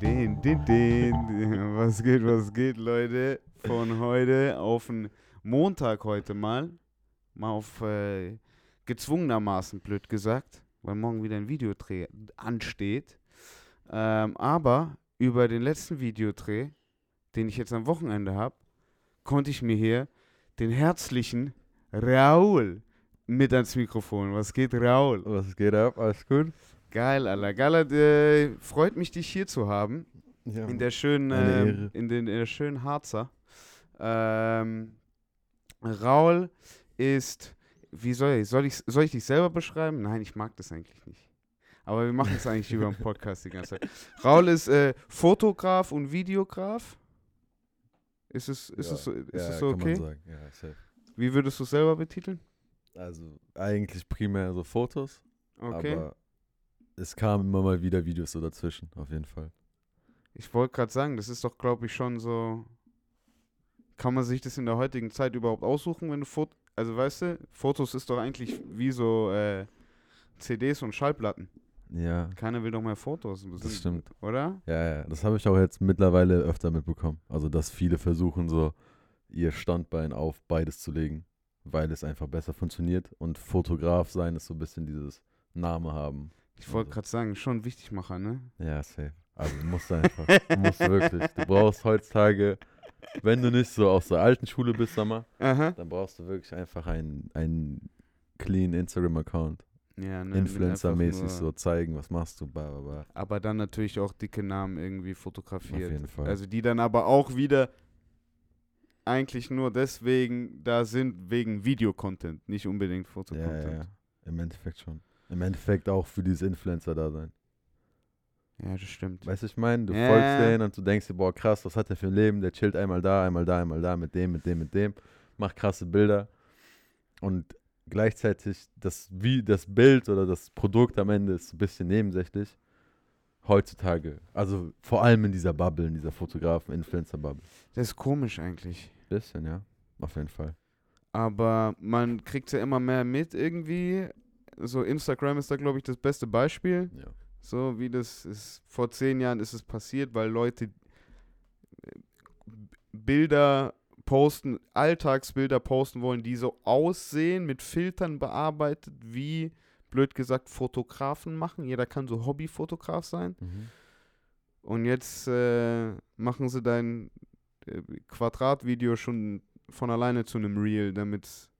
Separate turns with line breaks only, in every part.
Den, den, den. Was geht, was geht, Leute? Von heute auf den Montag heute mal. Mal auf äh, gezwungenermaßen, blöd gesagt, weil morgen wieder ein Videodreh ansteht. Ähm, aber über den letzten Videodreh, den ich jetzt am Wochenende habe, konnte ich mir hier den herzlichen Raul mit ans Mikrofon. Was geht, Raul?
Was geht ab? Alles gut?
Geil, Alter. Geil, äh, freut mich, dich hier zu haben.
Ja.
In der schönen,
Ehre.
in, den, in der schönen Harzer. Ähm, Raul ist, wie soll ich, soll ich, soll ich dich selber beschreiben? Nein, ich mag das eigentlich nicht. Aber wir machen es eigentlich über den Podcast die ganze Zeit. Raul ist äh, Fotograf und Videograf. Ist es, ist es, so- ist
ja,
es so
kann
okay?
Man sagen. Ja.
Wie würdest du es selber betiteln?
Also eigentlich primär so Fotos,
Okay.
aber es kamen immer mal wieder Videos so dazwischen, auf jeden Fall.
Ich wollte gerade sagen, das ist doch, glaube ich, schon so. Kann man sich das in der heutigen Zeit überhaupt aussuchen, wenn du Fotos. Also, weißt du, Fotos ist doch eigentlich wie so äh, CDs und Schallplatten.
Ja,
Keiner will doch mehr Fotos.
das stimmt.
Oder?
Ja, ja, das habe ich auch jetzt mittlerweile öfter mitbekommen. Also, dass viele versuchen so ihr Standbein auf beides zu legen, weil es einfach besser funktioniert und Fotograf sein ist so ein bisschen dieses Name haben.
Ich wollte
Also.
gerade sagen, schon Wichtigmacher, ne?
Ja, safe. Also du musst einfach, du musst wirklich. Du brauchst heutzutage, wenn du nicht so aus der alten Schule bist, sag mal,
Aha.
dann brauchst du wirklich einfach einen, einen clean Instagram-Account.
Ja, ne,
Influencer-mäßig
einfach
so zeigen, was machst du, bla bla bla.
Aber dann natürlich auch dicke Namen irgendwie fotografiert.
Auf jeden Fall.
Also, die dann aber auch wieder eigentlich nur deswegen da sind, wegen Videocontent, nicht unbedingt
Ja,
Fotocontent.
ja, ja. Im Endeffekt schon. Im Endeffekt auch für dieses Influencer-Dasein.
ja, das stimmt.
Weißt du, ich meine, du
Ja.
folgst denen und du denkst dir, boah, krass, was hat der für ein Leben? Der chillt einmal da, einmal da, einmal da, mit dem, mit dem, mit dem, macht krasse Bilder. Und gleichzeitig das, wie das Bild oder das Produkt am Ende ist ein bisschen nebensächlich. Heutzutage. Also vor allem in dieser Bubble, in dieser Fotografen-Influencer-Bubble.
Das ist komisch eigentlich.
Bisschen, ja. Auf jeden Fall.
Aber man kriegt ja immer mehr mit irgendwie. So Instagram ist da, glaube ich, das beste Beispiel.
Ja.
So wie das ist. Vor zehn Jahren ist es passiert, weil Leute äh, Bilder posten, Alltagsbilder posten wollen, die so aussehen, mit Filtern bearbeitet, wie, blöd gesagt, Fotografen machen. Jeder kann so Hobbyfotograf sein.
Mhm.
Und jetzt äh, machen sie dein äh, Quadratvideo schon von alleine zu einem Reel, damit es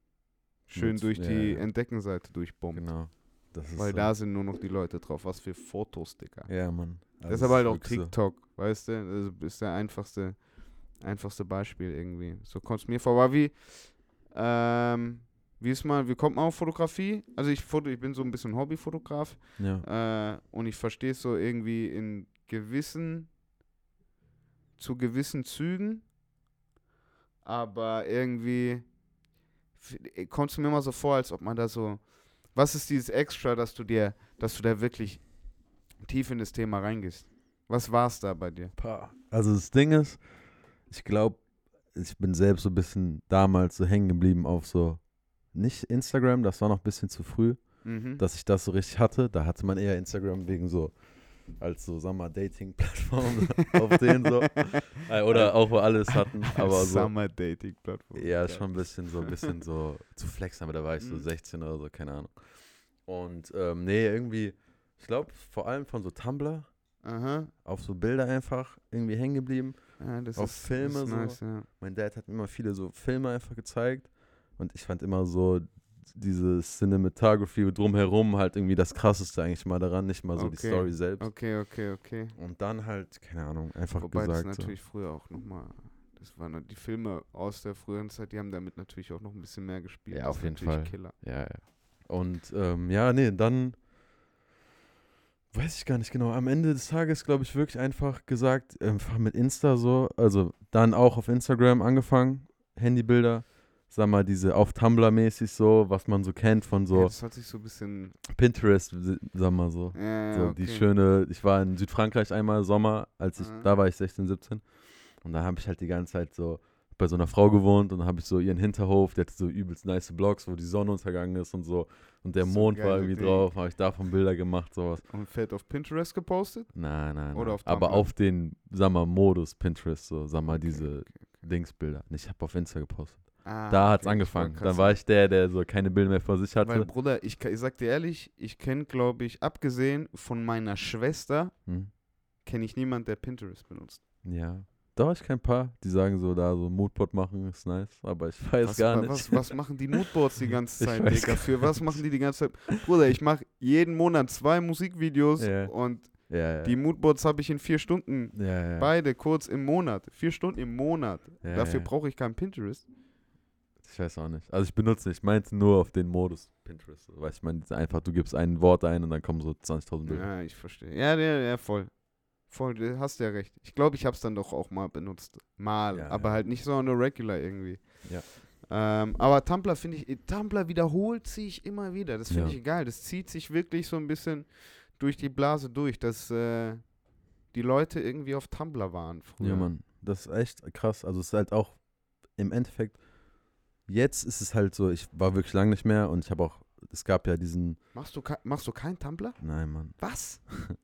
schön
Mit-
durch
ja,
die
ja.
Entdeckenseite durchbombt.
Genau.
Weil
so.
da sind nur noch die Leute drauf. Was für Fotos, Digga.
Ja, Mann. Also
das ist aber halt auch
wirklich so.
TikTok, weißt du? Das ist der einfachste, einfachste Beispiel irgendwie. So kommt es mir vor. Aber wie, ähm, wie ist man, wie kommt man auf Fotografie? Also ich, foto, ich bin so ein bisschen Hobbyfotograf.
Ja.
Äh, und ich verstehe es so irgendwie in gewissen, zu gewissen Zügen, aber irgendwie kommt es mir immer so vor, als ob man da so, was ist dieses Extra, dass du dir, dass du da wirklich tief in das Thema reingehst? Was war es da bei dir?
Also das Ding ist, ich glaube, ich bin selbst so ein bisschen damals so hängen geblieben auf so, nicht Instagram, das war noch ein bisschen zu früh,
Mhm.
dass ich das so richtig hatte. Da hatte man eher Instagram wegen so, als so, sag mal, Dating-Plattform auf denen so. Äh, Oder auch, wo alles hatten, aber so.
Summer Dating Plattform.
Ja, schon ein bisschen so, ein bisschen so zu flexen, aber da war ich so
Mhm.
16 oder so, keine Ahnung. Und ähm, nee, irgendwie, ich glaube, vor allem von so Tumblr
Aha.
auf so Bilder einfach irgendwie hängen geblieben.
Ja,
Auf
ist,
Filme so.
nice, ja.
Mein Dad hat mir immer viele so Filme einfach gezeigt und ich fand immer so diese Cinematography drumherum halt irgendwie das krasseste eigentlich mal daran, nicht mal so die
Okay.
Story selbst.
Okay, okay, okay.
Und dann halt, keine Ahnung, einfach
Wobei
gesagt
das
so.
natürlich früher auch nochmal, das waren die Filme aus der früheren Zeit, die haben damit natürlich auch noch ein bisschen mehr gespielt.
Ja,
Das
auf jeden
natürlich
Fall.
Killer.
Ja, ja. Und ähm, ja, nee, dann weiß ich gar nicht genau. Am Ende des Tages, glaube ich, wirklich einfach gesagt, einfach mit Insta so, also dann auch auf Instagram angefangen, Handybilder, sag mal, diese auf Tumblr mäßig so, was man so kennt von
Ja,
so
das hat sich so ein bisschen,
Pinterest, sag mal so.
ja,
So
ja,
die
okay.
schöne, ich war in Südfrankreich einmal Sommer, als ich,
Mhm.
da war ich 16, 17. Und da habe ich halt die ganze Zeit so bei so einer Frau gewohnt und dann habe ich so ihren Hinterhof, der hatte so übelst nice Blocks, wo die Sonne untergegangen ist und so. Und der
So
Mond war irgendwie
Ding.
drauf, habe ich davon Bilder gemacht, sowas.
Und fett auf Pinterest gepostet?
Nein, nein,
Oder
nein.
auf
Aber auf den, sag mal, Modus Pinterest, so, sag mal,
Okay,
diese
okay,
Dingsbilder. Ich habe auf Insta gepostet.
Ah,
da hat's
okay,
angefangen. Dann
grad
war ich der, der so keine Bilder mehr vor sich
Weil,
hatte.
Bruder, ich, ich sag dir ehrlich, ich kenne, glaube ich, abgesehen von meiner Schwester,
Hm?
kenne ich niemanden, der Pinterest benutzt.
Ja. Da ich kein paar, die sagen so, da so Moodboard machen ist nice, aber ich weiß
Was,
gar nicht.
was, was machen die Moodboards die ganze Zeit, Digga? Für was machen die die ganze Zeit? Bruder, ich mache jeden Monat zwei Musikvideos
Ja.
und
ja, ja.
die Moodboards habe ich in vier Stunden.
ja.
Beide kurz im Monat. Vier Stunden im Monat. Dafür brauche ich keinen Pinterest.
Ich weiß auch nicht. Also ich benutze nicht. Ich meinte nur auf den Modus Pinterest. Weißt du, ich meine einfach, du gibst ein Wort ein und dann kommen so 20.000 Bilder.
Ja, ich verstehe. Ja, ja, ja, voll. Voll, du hast ja recht. Ich glaube, ich habe es dann doch auch mal benutzt. Mal,
Ja,
aber
ja.
halt nicht so on the regular irgendwie.
Ja.
Ähm, aber Tumblr finde ich, Tumblr wiederholt sich immer wieder. Das finde
Ja.
ich geil. Das zieht sich wirklich so ein bisschen durch die Blase durch, dass äh, die Leute irgendwie auf Tumblr waren früher.
Ja, Mann. Das ist echt krass. Also es ist halt auch im Endeffekt, jetzt ist es halt so, ich war wirklich lange nicht mehr und ich habe auch, es gab ja diesen,
Machst du, machst du kein Tumblr?
nein, Mann.
Was?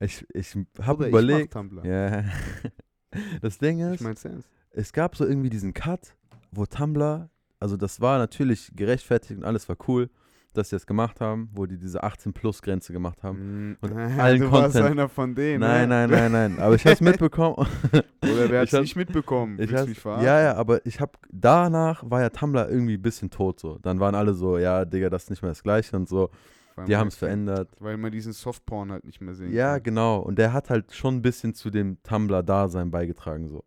Ich, ich habe
ich
überlegt.
mach Tumblr.
Ja. Das Ding ist,
Ich mein's ernst.
es gab so irgendwie diesen Cut, wo Tumblr, also das war natürlich gerechtfertigt und alles war cool, dass sie das gemacht haben, wo die diese 18-Plus-Grenze gemacht haben.
Mm,
Und
ja,
allen
du warst
Content-
einer von denen.
Nein,
ne?
nein, nein, nein. Aber ich habe es mitbekommen.
Oder wer hat's
hab-
nicht mitbekommen?
Ich
Willst mich verarschen?
ja, ja, aber ich habe danach war ja Tumblr irgendwie ein bisschen tot so. Dann waren alle so, ja, Digga, das ist nicht mehr das Gleiche und so.
Weil
Die haben es verändert.
Weil man diesen Softporn halt nicht mehr sehen
Ja,
kann.
genau. Und der hat halt schon ein bisschen zu dem Tumblr-Dasein beigetragen so.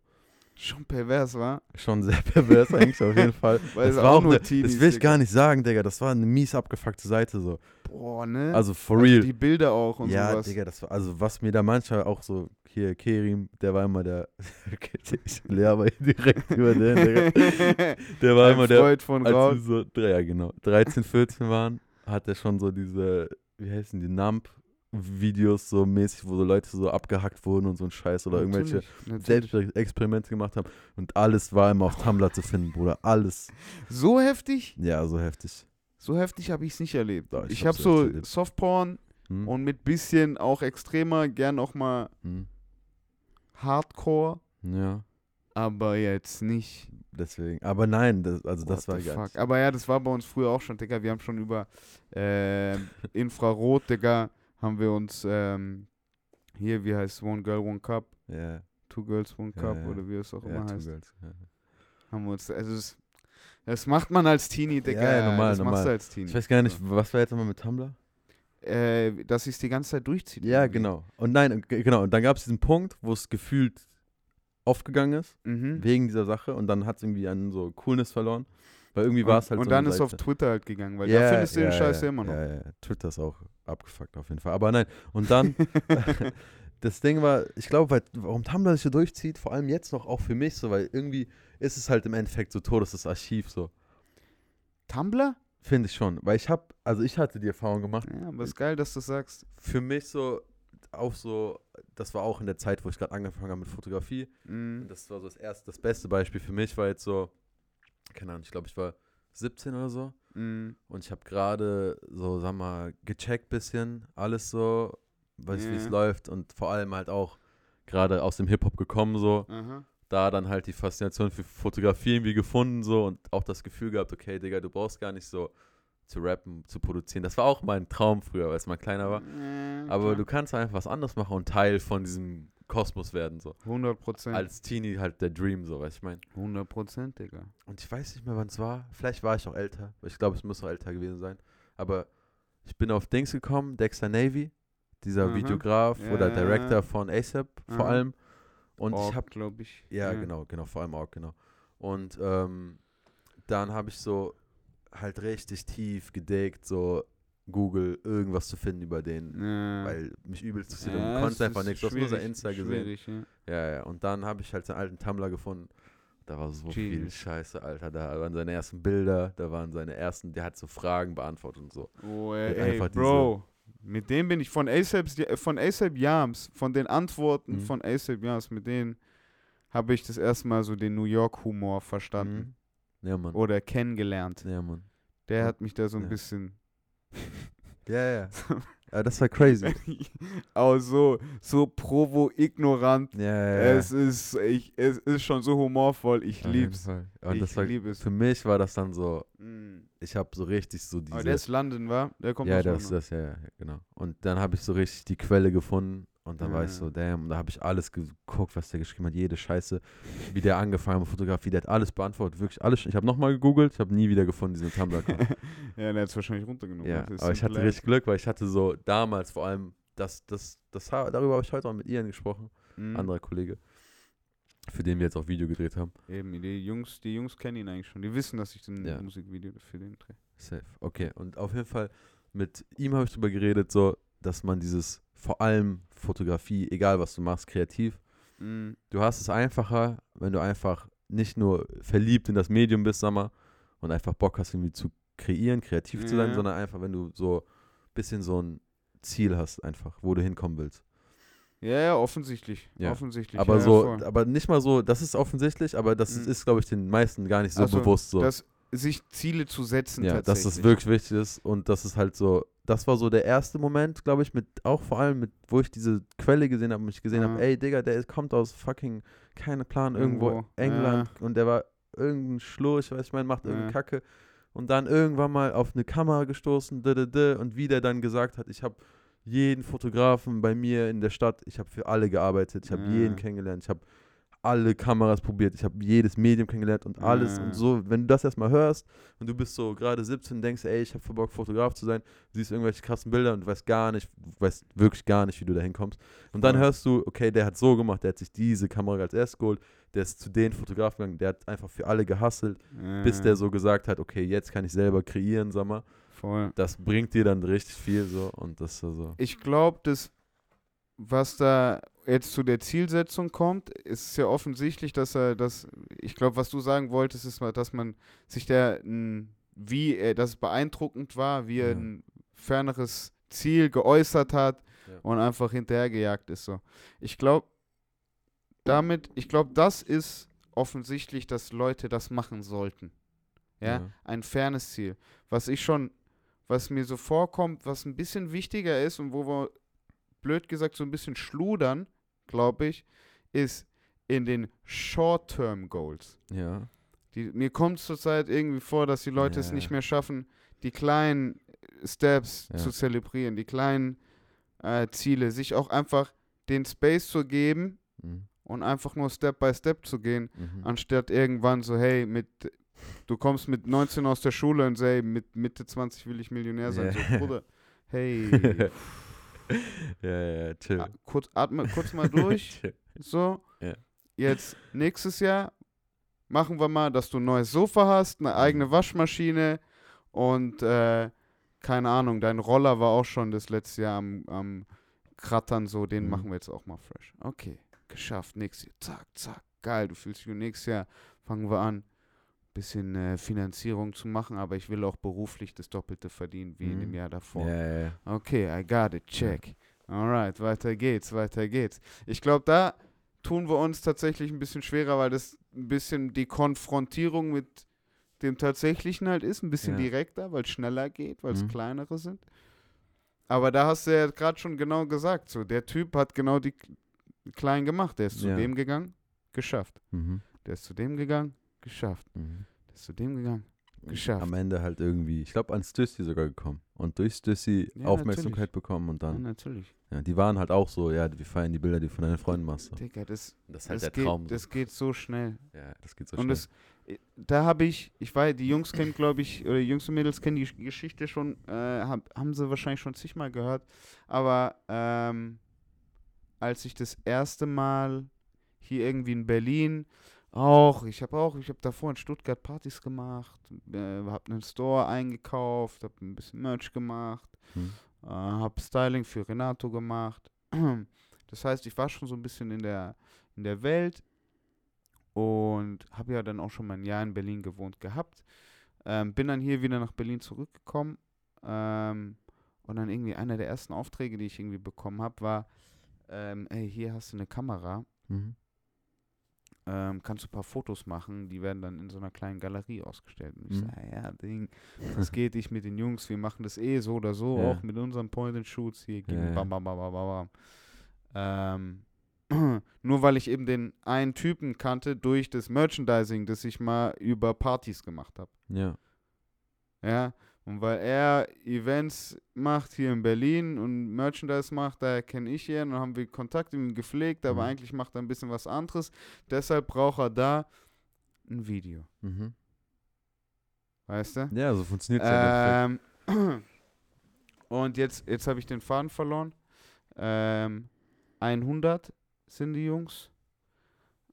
Schon pervers, war?
Schon sehr pervers eigentlich auf jeden Fall.
Weil
das
es
war
auch nur
ne,
Teenies,
das will ich
Digga.
gar nicht sagen, Digga. Das war eine mies abgefuckte Seite so.
Boah, ne?
Also for
Also
real.
die Bilder auch und
ja,
sowas.
Digga, das war, also was mir da manchmal auch so, hier, Kerim, der war immer der, ich lehre aber direkt über den, Digga. Der war
Ein
immer der,
Freund von
als
Raul.
wir so, ja genau, 13, 14 waren, hat er schon so diese, wie heißen die, Nump-Videos so mäßig, wo so Leute so abgehackt wurden und so ein Scheiß oder irgendwelche
Natürlich, natürlich.
Selbstexperimente gemacht haben und alles war immer auf Tumblr zu finden, Bruder, alles.
So heftig?
Ja, so heftig.
So heftig habe ich es nicht erlebt.
Doch, ich
ich habe
so
so
erlebt.
Softporn
Hm?
und mit bisschen auch extremer, gern auch mal
Hm?
Hardcore,
Ja,
aber jetzt nicht.
deswegen. Aber nein, das, also das
What
war
the
gar
fuck.
nicht.
Aber ja, das war bei uns früher auch schon, Digga. Wir haben schon über ähm, Infrarot, Digga, haben wir uns ähm, hier, wie heißt es, One Girl, One Cup,
Ja,
Two Girls, One Cup
ja.
oder wie es auch immer
Two
heißt.
Girls.
Haben wir uns, also das, das macht man als Teenie, Digga.
Ja, ja, normal,
das machst
normal.
du als Teenie.
Ich weiß gar nicht, was war jetzt nochmal mit Tumblr?
Äh, dass ich es die ganze Zeit durchziehe.
Ja, genau. Und nein, genau. Und dann gab es diesen Punkt, wo es gefühlt aufgegangen ist,
Mhm.
wegen dieser Sache. Und dann hat es irgendwie an so Coolness verloren. Weil irgendwie war es halt
und
so
dann
eine
ist auf
Seite.
Twitter halt gegangen, weil
Ja,
da findest du den
ja,
Scheiß
ja,
immer noch.
Ja, ja. Twitter ist auch abgefuckt auf jeden Fall. Aber nein. Und dann, das Ding war, ich glaube, warum Tumblr sich so durchzieht, vor allem jetzt noch auch für mich so, weil irgendwie ist es halt im Endeffekt so tot, das Archiv so.
Tumblr?
Finde ich schon. Weil ich habe, also ich hatte die Erfahrung gemacht,
Ja, aber ist geil, dass du sagst.
für mich so, auch so, das war auch in der Zeit, wo ich gerade angefangen habe mit Fotografie. Und das war so das erste, das beste Beispiel für mich war jetzt so, keine Ahnung, ich glaube, ich war 17 oder so.
Mhm.
Und ich habe gerade so, sag mal, gecheckt bisschen, alles so, weiß wie es läuft und vor allem halt auch gerade aus dem Hip-Hop gekommen so,
Aha.
da dann halt die Faszination für Fotografie irgendwie gefunden so und auch das Gefühl gehabt, okay, Digga, du brauchst gar nicht so zu rappen, zu produzieren. Das war auch mein Traum früher, als man kleiner war.
Ja,
Aber
klar.
du kannst einfach was anderes machen und Teil von diesem Kosmos werden so.
100 Prozent.
Als Teenie halt der Dream so, weißt du, ich meine.
100 Prozent, Digga.
Und ich weiß nicht mehr, wann es war. Vielleicht war ich auch älter. Ich glaube, es muss auch älter gewesen sein. Aber ich bin auf Dings gekommen, Dexter Navy, dieser
Aha.
Videograf
Ja,
oder
ja, ja.
Director von ASAP vor allem. Und ich habe,
glaube ich.
ja, genau, genau, vor allem auch, genau. Und ähm, dann habe ich so halt richtig tief gedeckt, so Google irgendwas zu finden über den,
Ja.
weil mich übelst interessiert und
Ja,
konntest
es
einfach nichts. Du hast nur sein Insta gesehen.
ja.
Ja, ja. Und dann habe ich halt seinen alten Tumblr gefunden. Da war so viel
Jesus.
Scheiße, Alter. Da waren seine ersten Bilder, da waren seine ersten, der hat so Fragen beantwortet und so.
Oh, ey, ey Bro. Mit dem bin ich von ASAP, von ASAP Yams, von den Antworten
Mhm.
von ASAP Yams, mit denen habe ich das erste Mal so den New York-Humor verstanden
Mhm. Ja, Mann.
oder kennengelernt.
Ja, Mann.
Der hat mich da so ein bisschen
Ja, ja. ja das war crazy.
auch so, so provo-ignorant.
Ja, ja, ja.
Es ist, ich, es ist schon so humorvoll. Ich
Auf jeden
lieb's.
Fall. Und
ich
das war,
liebe es.
für mich war das dann so,
Mm.
ich habe so richtig so diese.
Aber der ist London, war? Der kommt
ja,
aus
das,
London.
das, ja, ja, genau. Und dann habe ich so richtig die Quelle gefunden und dann war ich so, damn, da habe ich alles geguckt, was der geschrieben hat, jede Scheiße, wie der angefangen hat, mit Fotografie, der hat alles beantwortet, wirklich alles. Ich habe nochmal gegoogelt, ich habe nie wieder gefunden, diesen Tumblr-Account.
ja, der hat es wahrscheinlich runtergenommen.
ja,
ist
aber ich hatte
Simple
richtig Glück, weil ich hatte so damals vor allem, das, das, das, darüber habe ich heute auch mit Ian gesprochen,
Mhm.
anderer Kollege, für den wir jetzt auch Video gedreht haben.
Eben, die Jungs, die Jungs kennen ihn eigentlich schon. Die wissen, dass ich ein
Ja.
Musikvideo für den drehe.
Safe. Okay, und auf jeden Fall mit ihm habe ich drüber geredet, so, dass man dieses vor allem Fotografie, egal was du machst, kreativ,
Mhm.
du hast es einfacher, wenn du einfach nicht nur verliebt in das Medium bist, sag mal, und einfach Bock hast, irgendwie zu kreieren, kreativ zu sein,
Ja.
sondern einfach, wenn du so ein bisschen so ein Ziel hast, einfach, wo du hinkommen willst.
Ja, ja, offensichtlich.
Ja.
Offensichtlich.
Aber
ja,
so,
voll.
aber nicht mal so, das ist offensichtlich, aber das
Mhm.
ist, glaube ich, den meisten gar nicht so
Also,
bewusst so.
dass sich Ziele zu setzen
Ja, dass das wirklich wichtig ist und das ist halt so, das war so der erste Moment, glaube ich, mit auch vor allem mit, wo ich diese Quelle gesehen habe und ich gesehen
Ja.
habe, ey Digga, der ist- kommt aus fucking, keine Plan, irgendwo,
Irgendwo,
England und der war irgendein Schlurch, weiß ich mein, macht irgendeine
Ja.
Kacke und dann irgendwann mal auf eine Kamera gestoßen, d -d -d, und wie der dann gesagt hat, ich habe jeden Fotografen bei mir in der Stadt, ich habe für alle gearbeitet, ich habe
Ja.
jeden kennengelernt, ich habe alle Kameras probiert, ich habe jedes Medium kennengelernt und alles
Ja.
und so, wenn du das erstmal hörst und du bist so gerade 17 und denkst, ey, ich habe Bock, Fotograf zu sein, siehst irgendwelche krassen Bilder und du weißt gar nicht, weißt wirklich gar nicht, wie du da hinkommst. Und dann
Voll.
hörst du, okay, der hat so gemacht, der hat sich diese Kamera als erstes geholt, der ist zu den Fotografen gegangen, der hat einfach für alle gehasselt,
ja,
bis der so gesagt hat, okay, jetzt kann ich selber kreieren, sag mal.
Voll.
Das bringt dir dann richtig viel so und das so.
Ich glaube, dass was da jetzt zu der Zielsetzung kommt, ist ja offensichtlich, dass er das, ich glaube, was du sagen wolltest, ist mal, dass man sich der, wie er, dass es beeindruckend war, wie er
Ja.
ein ferneres Ziel geäußert hat
Ja.
und einfach hinterhergejagt ist. So. Ich glaube, damit, ich glaube, das ist offensichtlich, dass Leute das machen sollten. Ja,
Ja.
ein fernes Ziel. Was ich schon, was mir so vorkommt, was ein bisschen wichtiger ist und wo wir, blöd gesagt, so ein bisschen schludern, glaube ich, ist in den Short-Term-Goals.
Ja.
Die, mir kommt zurzeit irgendwie vor, dass die Leute es
Ja.
nicht mehr schaffen, die kleinen Steps
Ja.
zu zelebrieren, die kleinen äh, Ziele, sich auch einfach den Space zu geben
Mhm.
und einfach nur Step by Step zu gehen,
Mhm.
anstatt irgendwann so, hey, mit du kommst mit 19 aus der Schule und say, mit Mitte 20 will ich Millionär sein.
Ja.
So, Bruder, hey,
ja, ja, chill.
a- kurz, atme kurz mal durch. So,
Ja.
jetzt nächstes Jahr machen wir mal, dass du ein neues Sofa hast, eine eigene
Mhm.
Waschmaschine und äh, keine Ahnung, dein Roller war auch schon das letzte Jahr am, am Krattern, so, den
Mhm.
machen wir jetzt auch mal fresh. Okay, geschafft, nächstes Jahr, zack, zack, geil, du fühlst dich nächstes Jahr fangen wir an, bisschen äh, Finanzierung zu machen, aber ich will auch beruflich das Doppelte verdienen wie in dem
Mhm.
Jahr davor.
Ja.
Okay, I got it, check. Alright, weiter geht's, weiter geht's. Ich glaube, da tun wir uns tatsächlich ein bisschen schwerer, weil das ein bisschen die Konfrontierung mit dem Tatsächlichen halt ist, ein bisschen
Ja.
direkter, weil es schneller geht, weil es
Mhm.
kleinere sind. Aber da hast du ja gerade schon genau gesagt, so, der Typ hat genau die kleinen gemacht. Der ist zu
Ja.
dem gegangen, geschafft.
Mhm.
Der ist zu dem gegangen, geschafft.
Mhm.
Der ist zu dem gegangen, geschafft.
Am Ende halt irgendwie, ich glaube, an Stussy sogar gekommen. Und durch Stussy
Ja,
Aufmerksamkeit
natürlich.
bekommen und
Ja,
dann,
natürlich.
ja, die waren halt auch so, ja, wir feiern die Bilder, die du von deinen Freunden machst. So.
Digga, das,
Das ist halt
das,
der
geht,
Traum. So.
das geht so schnell.
Ja, das geht so
und
schnell.
das, da habe ich, ich weiß, die Jungs kennen, glaube ich, oder die Jungs und Mädels kennen die Gesch- Geschichte schon, äh, hab, haben sie wahrscheinlich schon zigmal gehört. Aber ähm, als ich das erste Mal hier irgendwie in Berlin auch, ich habe auch, ich habe davor in Stuttgart Partys gemacht, äh, habe einen Store eingekauft, habe ein bisschen Merch gemacht,
Hm.
äh, habe Styling für Renato gemacht. Das heißt, ich war schon so ein bisschen in der, in der Welt und habe ja dann auch schon mal ein Jahr in Berlin gewohnt gehabt. Ähm, bin dann hier wieder nach Berlin zurückgekommen ähm, und dann irgendwie einer der ersten Aufträge, die ich irgendwie bekommen habe, war, ähm, ey, hier hast du eine Kamera,
Mhm.
Ähm, kannst du ein paar Fotos machen, die werden dann in so einer kleinen Galerie ausgestellt. Und ich
Mhm.
sage, ja, Ding, das geht ich mit den Jungs, wir machen das eh so oder so,
Ja.
auch mit unseren Point-and-Shoots hier,
Ja,
mir
ja.
bam, bam, bam, bam, bam, bam. Ähm, nur weil ich eben den einen Typen kannte durch das Merchandising, das ich mal über Partys gemacht habe.
Ja.
Ja, und weil er Events macht hier in Berlin und Merchandise macht, daher kenne ich ihn und haben wir Kontakt mit ihm gepflegt, aber
Mhm.
eigentlich macht er ein bisschen was anderes. Deshalb braucht er da ein Video.
Mhm.
Weißt du?
Ja, so funktioniert es ja.
Ähm, und jetzt, jetzt habe ich den Faden verloren. Ähm, 100 sind die Jungs.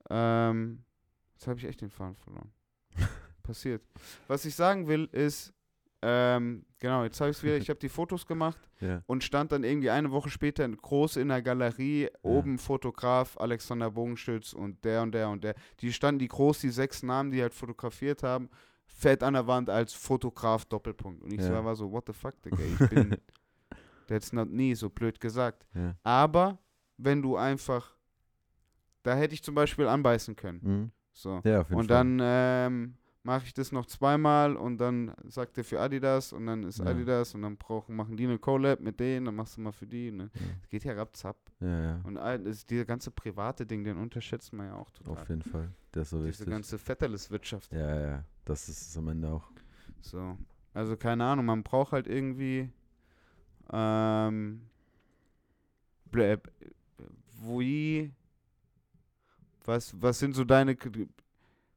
Ähm, jetzt habe ich echt den Faden verloren. Passiert. Was ich sagen will, ist, ähm, genau, jetzt habe ich es wieder, ich habe die Fotos gemacht
Endeffekt.
und stand dann irgendwie eine Woche später in- groß in der Galerie, oben Fotograf Alexander Bogenstütz und der und der und der. Die standen die groß, die sechs Namen, die halt fotografiert haben, fett an der Wand als Fotograf Doppelpunkt. Und ich
Ja.
war so, what the fuck, Digga, ich bin, that's not nie, so blöd gesagt.
Ja. ja.
Aber wenn du einfach, da hätte ich zum Beispiel anbeißen können.
Mhm.
So.
ja, auf jeden
Und
Fall.
dann ähm, mache ich das noch zweimal und dann sagt er für Adidas und dann ist
Ja.
Adidas und dann brauchen, machen die eine Collab mit denen, dann machst du mal für die. Ne?
Ja.
Das geht ja rapzapp.
Ja, ja.
Und all, das, dieser ganze private Ding, den unterschätzt man ja auch total.
Auf jeden Fall. Der ist so
Diese
wichtig.
ganze Vetterles-Wirtschaft.
Ja, ja. Das ist es am Ende auch.
So. Also keine Ahnung, man braucht halt irgendwie ähm, blä- wie was was sind so deine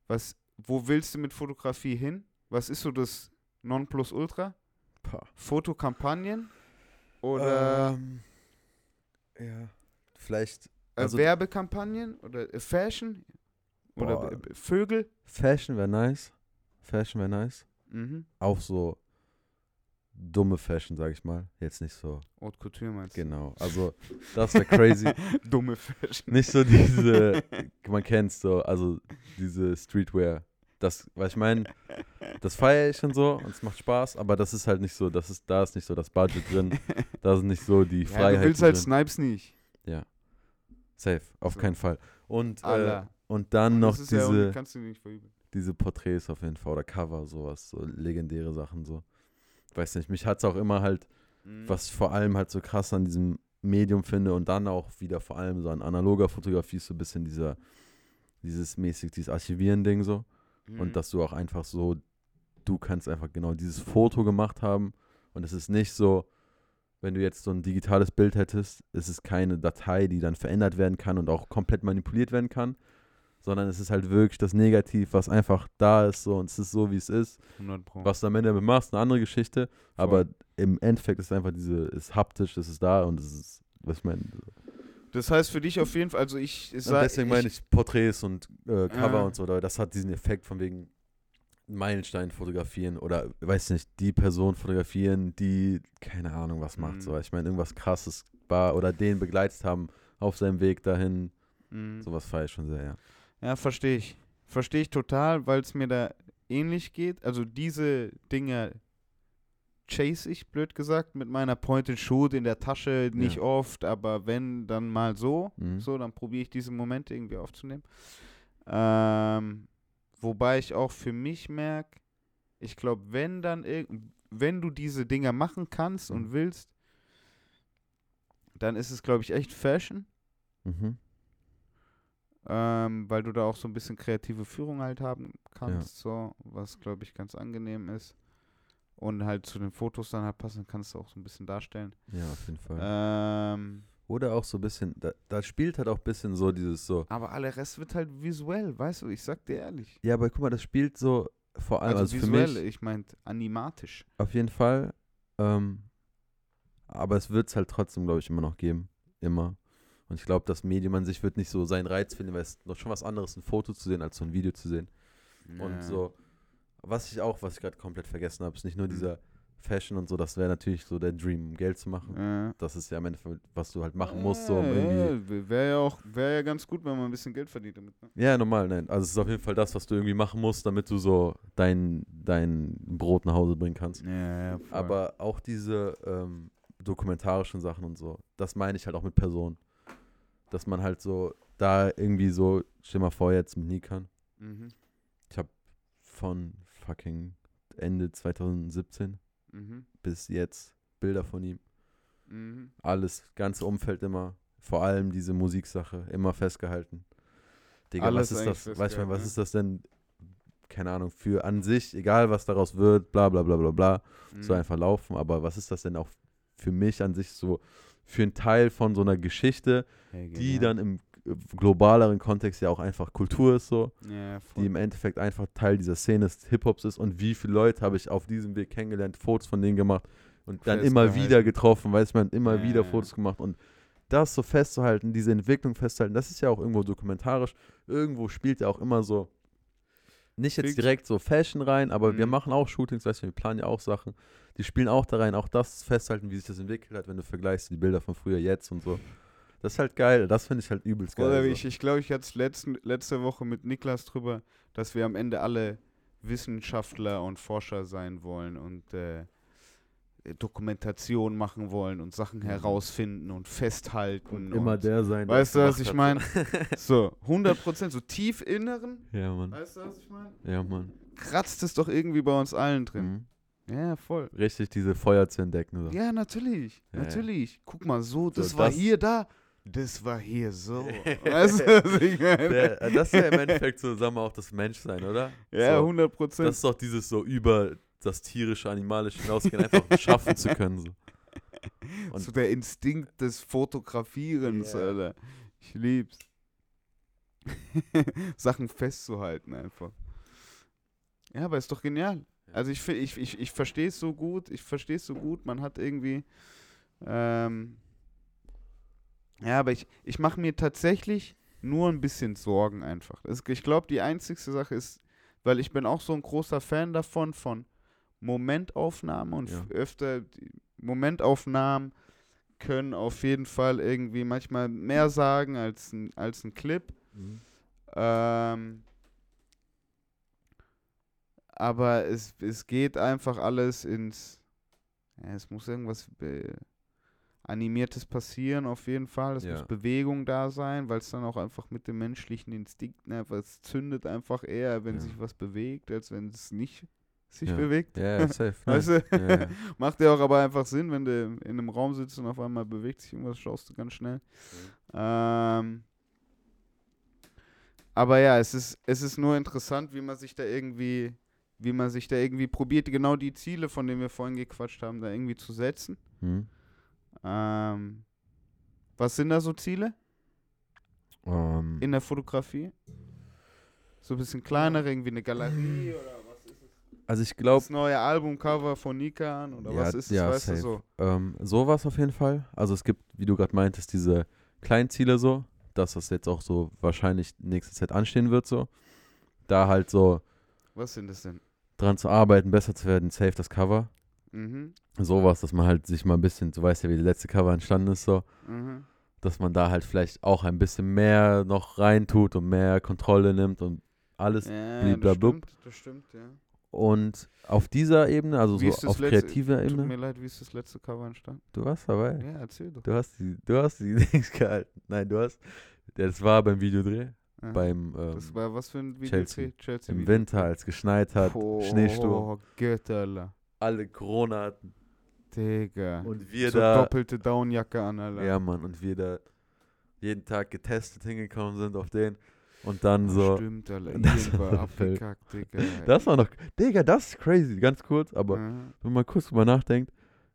was wo willst du mit Fotografie hin? Was ist so das Nonplusultra?
Pah.
Fotokampagnen oder
Ähm, ja. Vielleicht
äh,
also-
Werbekampagnen oder äh, Fashion oder
Boah.
Vögel?
Fashion wäre nice. Fashion wäre nice.
Mhm.
Auch so dumme Fashion, sag ich mal. Jetzt nicht so.
Haute Couture meinst
Genau. Also, das wäre crazy.
du? Dumme Fashion.
nicht so diese, man kennt so, also diese Streetwear. Das, was ich meine, das feiere ich und so und es macht Spaß, aber das ist halt nicht so, das ist, da ist nicht so das Budget drin, da sind nicht so die
Ja,
Freiheiten
du willst halt
drin.
Snipes nicht.
Safe, auf
So.
keinen Fall. Und, äh, und dann noch
das ist ja,
diese,
auch- kannst du nicht verübeln.
diese Porträts auf jeden Fall oder Cover, sowas, so legendäre Sachen so. Weiß nicht, mich hat es auch immer halt,
Mhm.
was ich vor allem halt so krass an diesem Medium finde und dann auch wieder vor allem so an analoger Fotografie ist so ein bisschen dieser, dieses mäßig, dieses Archivieren-Ding so.
Mhm.
Und dass du auch einfach so, du kannst einfach genau dieses Foto gemacht haben und es ist nicht so, wenn du jetzt so ein digitales Bild hättest, ist es keine Datei, die dann verändert werden kann und auch komplett manipuliert werden kann, sondern es ist halt wirklich das Negativ, was einfach da ist so und es ist so, wie es ist.
100 Pro.
Was du am Ende damit machst, eine andere Geschichte, aber im Endeffekt ist einfach diese, ist haptisch, es ist da und es ist, was ich meine.
Das heißt für dich auf jeden Fall, also ich
Und
sag,
deswegen meine ich Porträts und äh, Cover
Ah.
und so, das hat diesen Effekt von wegen Meilenstein fotografieren oder weiß nicht, die Person fotografieren, die keine Ahnung was macht.
Mhm.
So, ich meine, irgendwas krasses war oder den begleitet haben auf seinem Weg dahin.
Mhm.
Sowas feiere ich schon sehr, ja.
Ja, verstehe ich. Verstehe ich total, weil es mir da ähnlich geht. Also diese Dinge chase ich, blöd gesagt, mit meiner Point-and-Shoot in der Tasche. Nicht
Ja.
oft, aber wenn, dann mal so.
Mhm.
So, dann probiere ich diese Momente irgendwie aufzunehmen. Ähm, wobei ich auch für mich merke, ich glaube, wenn dann wenn du diese Dinger machen kannst und
Mhm.
willst, dann ist es, glaube ich, echt Fashion.
Mhm.
ähm, weil du da auch so ein bisschen kreative Führung halt haben kannst, so, was glaube ich ganz angenehm ist. Und halt zu den Fotos dann halt passen, kannst du auch so ein bisschen darstellen.
Ja, auf jeden Fall.
Ähm,
Oder auch so ein bisschen, da, da spielt halt auch ein bisschen so dieses so.
aber aller Rest wird halt visuell, weißt du, ich sag dir ehrlich.
Ja, aber guck mal, das spielt so vor allem,
Also,
also, für
visuell,
mich
ich meint animatisch.
auf jeden Fall. Ähm, aber es wird es halt trotzdem, glaube ich, immer noch geben. Immer. Und ich glaube, das Medium an sich wird nicht so seinen Reiz finden, weil es noch schon was anderes, ein Foto zu sehen, als so ein Video zu sehen. Und
Ja.
so, was ich auch, was ich gerade komplett vergessen habe, ist nicht nur
Mhm.
dieser Fashion und so, das wäre natürlich so der Dream, um Geld zu machen.
Ja.
Das ist ja am Ende, was du halt machen musst, so um irgendwie.
Ja, wäre ja auch, wäre ja ganz gut, wenn man ein bisschen Geld verdient damit. Ne?
Ja, normal, nein. Also es ist auf jeden Fall das, was du irgendwie machen musst, damit du so dein, dein Brot nach Hause bringen kannst.
Ja, ja.
Aber auch diese ähm, dokumentarischen Sachen und so, das meine ich halt auch mit Person. dass man halt so da irgendwie so, stell mal vor jetzt mit Nikan,
Mhm.
von fucking Ende 2017
Mhm.
bis jetzt Bilder von ihm.
Mhm.
Alles, ganze Umfeld immer, vor allem diese Musiksache, immer festgehalten. Digga,
Alles
was ist das? Weißt du, was
ne?
ist das denn? Keine Ahnung, für an sich, egal was daraus wird, bla bla bla bla bla, so
Mhm.
einfach laufen. Aber was ist das denn auch für mich an sich so, für ein Teil von so einer Geschichte,
Hey,
die dann im globaleren Kontext ja auch einfach Kultur ist so,
Ja,
die im Endeffekt einfach Teil dieser Szene des Hip-Hops ist. Und wie viele Leute habe ich auf diesem Weg kennengelernt, Fotos von denen gemacht und dann immer wieder getroffen, weiß man, immer
Ja,
wieder. Fotos gemacht. Und das so festzuhalten, diese Entwicklung festzuhalten, das ist ja auch irgendwo dokumentarisch, irgendwo spielt ja auch immer so, nicht jetzt direkt so Fashion rein, aber wir
Mhm.
machen auch Shootings, weißt du, wir planen ja auch Sachen, die spielen auch da rein, auch das festhalten, wie sich das entwickelt hat, wenn du vergleichst die Bilder von früher jetzt und so. Das ist halt geil, das finde ich halt übelst geil.
Oder
so.
ich, ich glaube, ich hatte es letzte Woche mit Niklas drüber, dass wir am Ende alle Wissenschaftler und Forscher sein wollen und äh, Dokumentation machen wollen und Sachen
Mhm.
herausfinden und festhalten.
immer
und,
der sein.
Weißt du, was ich meine? So, 100% so tief inneren.
Ja, Mann.
Weißt du, was ich meine?
Ja, Mann.
Kratzt es doch irgendwie bei uns allen drin.
Mhm.
Ja, voll.
Richtig diese Feuer zu entdecken. So.
Ja, natürlich.
Ja, ja.
natürlich. Guck mal, so, das
So,
war
das-
hier da. Das war hier so. weißt du, was ich meine?
Äh, das ist ja im Endeffekt so, sagen wir auch das Menschsein, oder?
ja,
so,
100 Prozent.
Das ist doch dieses so über das tierische, animalische hinausgehen, einfach schaffen zu können. So. Und
so der Instinkt des Fotografierens,
Ja.
Alter. Ich lieb's. Sachen festzuhalten einfach. Ja, aber ist doch genial. Also ich, ich, ich, ich verstehe es so gut, ich verstehe es so gut, man hat irgendwie, ähm, ja, aber ich, ich mache mir tatsächlich nur ein bisschen Sorgen einfach. Das, ich glaube, die einzigste Sache ist, weil ich bin auch so ein großer Fan davon, von Momentaufnahmen und
Ja.
öfter, Momentaufnahmen können auf jeden Fall irgendwie manchmal mehr sagen als ein, als ein Clip.
Mhm.
Ähm, aber es, es geht einfach alles ins. Ja, es muss irgendwas Animiertes passieren, auf jeden Fall. Es
Ja.
muss Bewegung da sein, weil es dann auch einfach mit dem menschlichen Instinkt einfach, es zündet einfach eher, wenn
Ja.
sich was bewegt, als wenn es nicht sich
Ja.
bewegt.
Ja, safe.
Weißt
Nein.
du? Macht ja auch aber einfach Sinn, wenn du in einem Raum sitzt und auf einmal bewegt sich irgendwas, schaust du ganz schnell. Ähm, aber ja, es ist, es ist nur interessant, wie man sich da irgendwie, wie man sich da irgendwie probiert, genau die Ziele, von denen wir vorhin gequatscht haben, da irgendwie zu setzen.
Mhm.
Ähm, was sind da so Ziele
Ähm,
in der Fotografie? So ein bisschen kleinere, irgendwie eine Galerie oder was ist es?
also ich glaube,
Das neue Albumcover von Nikan oder
Ja,
was ist es,
ja,
weißt
safe.
du so?
ähm, sowas auf jeden Fall. Also es gibt, wie du gerade meintest, diese kleinen Ziele so, dass das jetzt auch so wahrscheinlich nächste Zeit anstehen wird so. Da halt so
Was sind das denn?
dran zu arbeiten, besser zu werden, safe das Cover.
Mhm.
Sowas, dass man halt sich mal ein bisschen, du weißt ja, wie die letzte Cover entstanden ist, so,
Mhm.
dass man da halt vielleicht auch ein bisschen mehr noch reintut und mehr Kontrolle nimmt und alles.
Ja,
bliblablub.
das stimmt, das stimmt, ja.
Und auf dieser Ebene, also
Wie
so
das
auf
letzte-
kreativer
Tut mir
Ebene,
leid, wie ist das letzte Cover entstanden?
du warst dabei.
Ja, erzähl doch.
Du hast die, du hast die Dings gehalten. Nein, du hast, das war beim Videodreh,
Aha.
beim,
das
ähm,
war was für ein Video?
Chelsea.
Chelsea
im
Video.
Winter, als geschneit hat, Schneesturm,
Oh, Götterler.
Alle Corona hatten.
Digga.
Und wir
so
da,
doppelte Downjacke an, Alter.
ja Mann, und wir da jeden Tag getestet hingekommen sind auf den. Und dann
Oh,
so,
Stimmt, Alter.
Das
war
war
abgekackt, Digga.
das war noch, Digga, das ist crazy, ganz kurz, aber
Aha.
wenn man kurz drüber nachdenkt,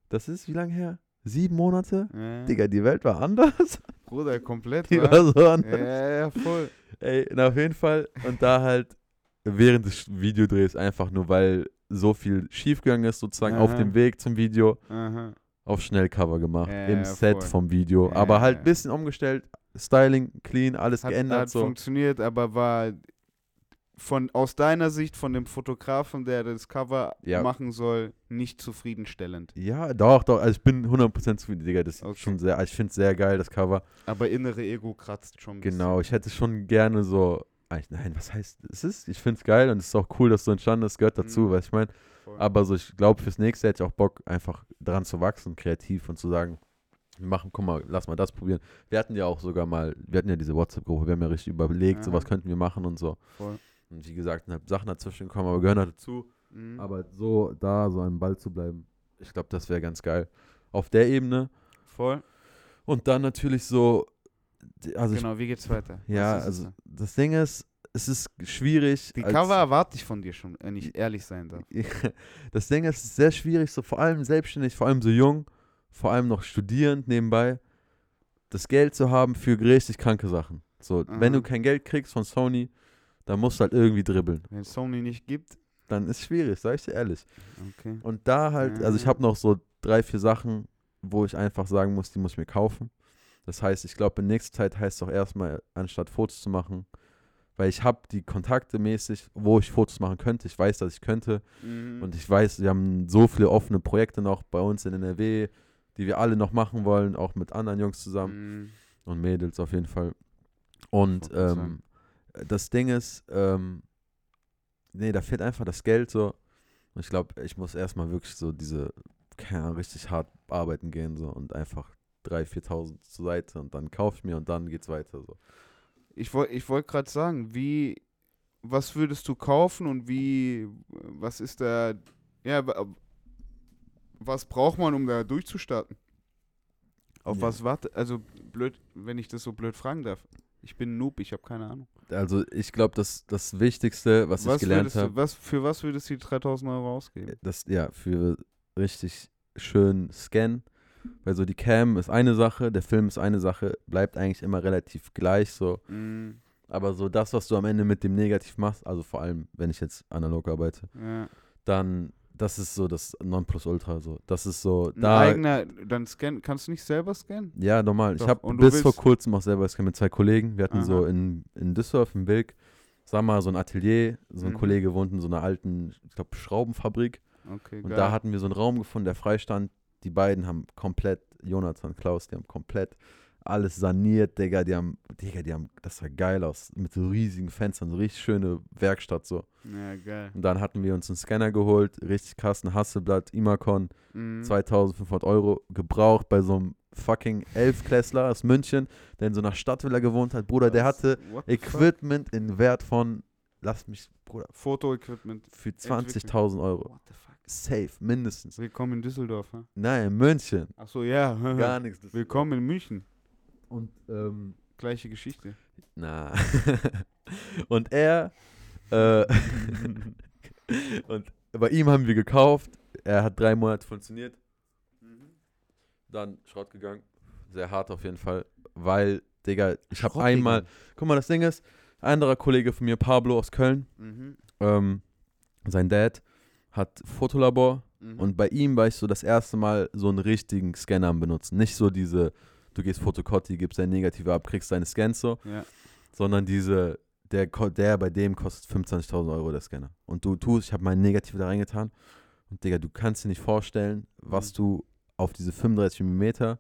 das ist wie lange her? Sieben Monate?
Ja.
Digga, die Welt war anders.
Bruder, komplett,
Die
wa?
war so anders.
Ja, ja, voll.
Ey, na, auf jeden Fall. Und da halt während des Videodrehs einfach nur, weil so viel schiefgegangen ist, sozusagen auf
Aha.
dem Weg zum Video,
Aha.
auf Schnellcover gemacht.
Ja,
Im
ja,
Set
voll.
vom Video.
Ja,
aber halt ein bisschen umgestellt. Styling, clean, alles
Hat,
geändert.
hat
so.
funktioniert, aber war von aus deiner Sicht, von dem Fotografen, der das Cover machen soll, nicht zufriedenstellend.
Ja, doch, doch. Also ich bin 100% zufrieden, Digga. Das ist
Okay.
schon sehr, ich finde es sehr geil, das Cover.
Aber innere Ego kratzt schon ein bisschen.
Genau, ich hätte schon gerne so. Eigentlich- Nein, was heißt es ist? Ich finde es geil und es ist auch cool, dass so entstanden ist, gehört dazu,
Mhm.
weißt du, ich meine. Aber so, ich glaube, fürs nächste hätte ich auch Bock, einfach dran zu wachsen, kreativ und zu sagen, Wir machen, guck mal, lass mal das probieren. Wir hatten ja auch sogar mal, wir hatten ja diese WhatsApp-Gruppe, wir haben ja richtig überlegt, so
Ja.
was könnten wir machen und so.
Voll.
Und wie gesagt, halt Sachen dazwischen gekommen, aber gehören halt dazu.
Mhm.
Aber so da, so am Ball zu bleiben, ich glaube, das wäre ganz geil. Auf der Ebene.
Voll.
Und dann natürlich so, also
genau, wie geht's weiter?
ich, ja, also das Ding ist, es ist schwierig.
Die Cover erwarte ich von dir schon, wenn ich ehrlich sein darf.
das Ding ist, es ist sehr schwierig, so vor allem selbstständig, vor allem so jung, vor allem noch studierend nebenbei, das Geld zu haben für richtig kranke Sachen. So, wenn du
Aha.
kein Geld kriegst von Sony, dann musst du halt irgendwie dribbeln.
Wenn es Sony nicht gibt,
Dann ist schwierig, sag ich dir ehrlich.
okay.
Und da halt, also ich habe noch so drei, vier Sachen, wo ich einfach sagen muss, die muss ich mir kaufen. Das heißt, ich glaube, in nächster Zeit heißt es auch erstmal, anstatt Fotos zu machen, weil ich habe die Kontakte mäßig, wo ich Fotos machen könnte. Ich weiß, dass ich könnte.
Mhm.
Und ich weiß, wir haben so viele offene Projekte noch bei uns in NRW, die wir alle noch machen wollen, auch mit anderen Jungs zusammen
Mhm.
und Mädels auf jeden Fall. Und ähm, das Ding ist, ähm, nee, da fehlt einfach das Geld so. Und ich glaube, ich muss erstmal wirklich so diese, keine Ahnung, richtig hart arbeiten gehen so und einfach 3.000, 4.000 zur Seite und dann kaufe ich mir und dann geht's weiter so.
Ich wollte ich wollt gerade sagen, wie, was würdest du kaufen und wie, was ist da, ja, wa- was braucht man, um da durchzustarten? Auf
Ja.
was wartet, also blöd, wenn ich das so blöd fragen darf. Ich bin ein Noob, ich habe keine Ahnung.
Also ich glaube, das, das Wichtigste, was, ich gelernt habe,
was, für was würdest du die 3000 Euro ausgeben?
das ja für richtig schön Scan, weil so die Cam ist eine Sache, der Film ist eine Sache, bleibt eigentlich immer relativ gleich so.
Mhm.
Aber so das, was du am Ende mit dem Negativ machst, also vor allem, wenn ich jetzt analog arbeite,
Ja.
dann das ist so das Nonplusultra so. Das ist so
Ein
da
eigener, dann scan, kannst du nicht selber scannen?
ja, normal. Ich
Doch,
habe
und du
bis vor kurzem auch selber gescannt mit zwei Kollegen. Wir hatten so
Aha.
in, in Düsseldorf im Wilk, sag mal, so ein Atelier. So ein
Mhm.
Kollege wohnt in so einer alten, ich glaube, Schraubenfabrik.
Okay,
Und
geil.
da hatten wir so einen Raum gefunden, der freistand. Die beiden haben komplett, Jonathan, Klaus, die haben komplett alles saniert, Digga. Die haben, Digga, die haben, das sah geil aus. Mit so riesigen Fenstern, so richtig schöne Werkstatt so.
ja, geil.
Und dann hatten wir uns einen Scanner geholt, richtig krass, ein Hasselblatt, Imacon,
Mhm.
2500 Euro gebraucht bei so einem fucking Elfklässler aus München, der in so einer Stadtvilla gewohnt hat. Bruder, der
Was?
hatte
What the fuck?
Equipment in Wert von, lass mich, Bruder,
Fotoequipment.
für 20.000 Euro.
What the fuck?
Safe, mindestens.
Willkommen in Düsseldorf. Huh?
Nein, in München.
Achso, ja.
Gar nichts.
Willkommen in München.
Und, ähm,
Gleiche Geschichte.
na. und er, äh, und bei ihm haben wir gekauft. Er hat drei Monate funktioniert. Dann Schrott gegangen. Sehr hart auf jeden Fall. Weil, Digga, ich habe einmal. Guck mal, das Ding ist, ein anderer Kollege von mir, Pablo aus Köln,
Mhm.
ähm, sein Dad hat Fotolabor
Mhm.
und bei ihm war ich so das erste Mal so einen richtigen Scanner am benutzen. Nicht so diese, du gehst Fotokotti, gibst deine Negative ab, kriegst deine Scans so,
ja.
sondern diese, der, der bei dem kostet 25.000 Euro der Scanner. Und du tust, ich habe meine Negative da reingetan und Digga, du kannst dir nicht vorstellen, was
Mhm.
du auf diese 35 mm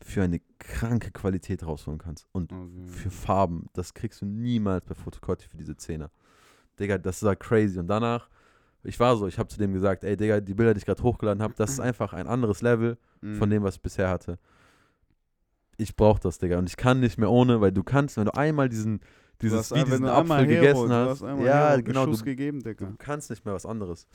für eine kranke Qualität rausholen kannst. Und
Okay.
für Farben, das kriegst du niemals bei Fotokotti für diese Zehner. Digga, das war crazy. Und danach, ich war so, ich habe zu dem gesagt, ey Digga, die Bilder, die ich gerade hochgeladen habe, das ist einfach ein anderes Level von
Mhm.
dem, was ich bisher hatte. Ich brauche das, Digga. Und ich kann nicht mehr ohne, weil du kannst, wenn du einmal diesen,
Du
dieses,
hast
wie diesen
du
Apfel
Hero,
gegessen
du
hast.
einmal
Ja,
Hero
genau. Du,
gegeben,
du kannst nicht mehr was anderes.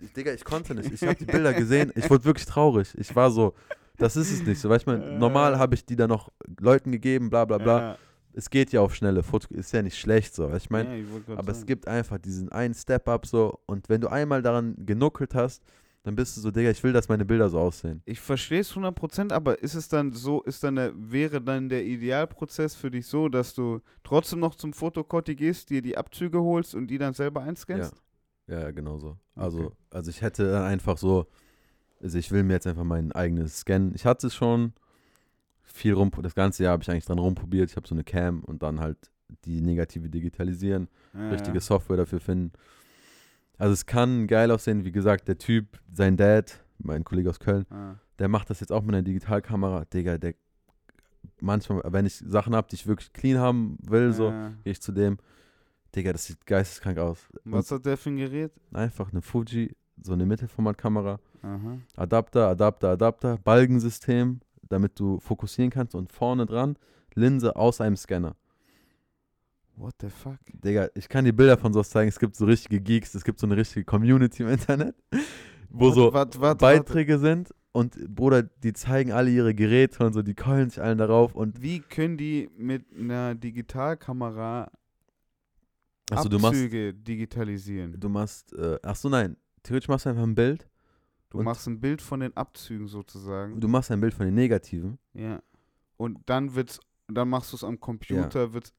Ich, Digga, ich konnte nicht. Ich habe die Bilder gesehen. Ich wurde wirklich traurig. Ich war so, das ist es nicht. So, weißt du, normal habe ich die dann noch Leuten gegeben, bla bla bla.
Ja.
Es geht ja auf schnelle Foto, ist ja nicht schlecht so, ich meine.
Ja,
Aber es
sagen.
gibt einfach diesen einen Step-Up so und wenn du einmal daran genuckelt hast, dann bist du so, Digga, ich will, dass meine Bilder so aussehen.
Ich verstehe es 100%, aber ist es dann so, ist dann der, wäre dann der Idealprozess für dich so, dass du trotzdem noch zum Fotokotti gehst, dir die Abzüge holst und die dann selber einscannst?
Ja, ja, genau so. Also,
Okay.
also ich hätte dann einfach so, also ich will mir jetzt einfach mein eigenes Scan. Ich hatte es schon viel rum, das ganze Jahr habe ich eigentlich dran rumprobiert. Ich habe so eine Cam und dann halt die Negative digitalisieren,
Ja,
richtige
ja.
Software dafür finden. Also es kann geil aussehen, wie gesagt, der Typ, sein Dad, mein Kollege aus Köln,
Ah.
der macht das jetzt auch mit einer Digitalkamera. Digga, der manchmal, wenn ich Sachen habe, die ich wirklich clean haben will, so,
Ja.
gehe ich zu dem. Digga, das sieht geisteskrank aus.
Was hat der für ein Gerät?
Und einfach eine Fuji, so eine Mittelformatkamera. Adapter, Adapter, Adapter, Balgensystem. Damit du fokussieren kannst und vorne dran Linse aus einem Scanner.
What the fuck?
Digga, ich kann dir Bilder von sowas zeigen. Es gibt so richtige Geeks, es gibt so eine richtige Community im Internet, wo
Warte,
so
warte, warte,
Beiträge sind und Bruder, die zeigen alle ihre Geräte und so, die keulen sich allen darauf und
Wie können die mit einer Digitalkamera
achso, du machst,
Abzüge digitalisieren?
du machst, äh, achso nein, theoretisch machst du einfach ein Bild,
Du
und-
machst ein Bild von den Abzügen sozusagen.
du machst ein Bild von den Negativen,
ja. Und dann wird's, dann machst du es am Computer, wird's,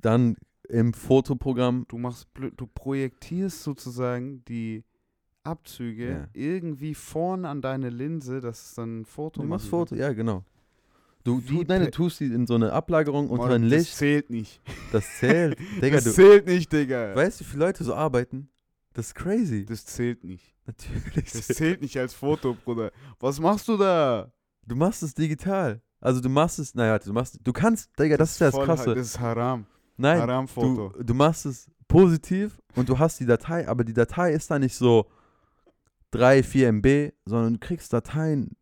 dann im Fotoprogramm,
du machst, du projektierst sozusagen die Abzüge
Ja.
irgendwie vorne an deine Linse, dass es dann ein Foto
du machst Foto, ja genau. Du,
Wie
du, nein, du tust die in so eine Ablagerung unter ein
Das
Licht,
zählt nicht.
das zählt. Digga,
das
du,
zählt nicht, Digga.
weißt du, wie viele Leute so arbeiten? Das ist crazy.
Das zählt nicht.
Natürlich.
Das zählt nicht als Foto, Bruder. Was machst du da?
Du machst es digital. Also du machst es, naja, du machst, du kannst, Digga, das ist ja das
voll-
Krasse.
Das ist Haram.
Nein,
Haram-Foto.
du, du machst es positiv und du hast die Datei, aber die Datei ist da nicht so 3, 4 MB, sondern du kriegst Dateien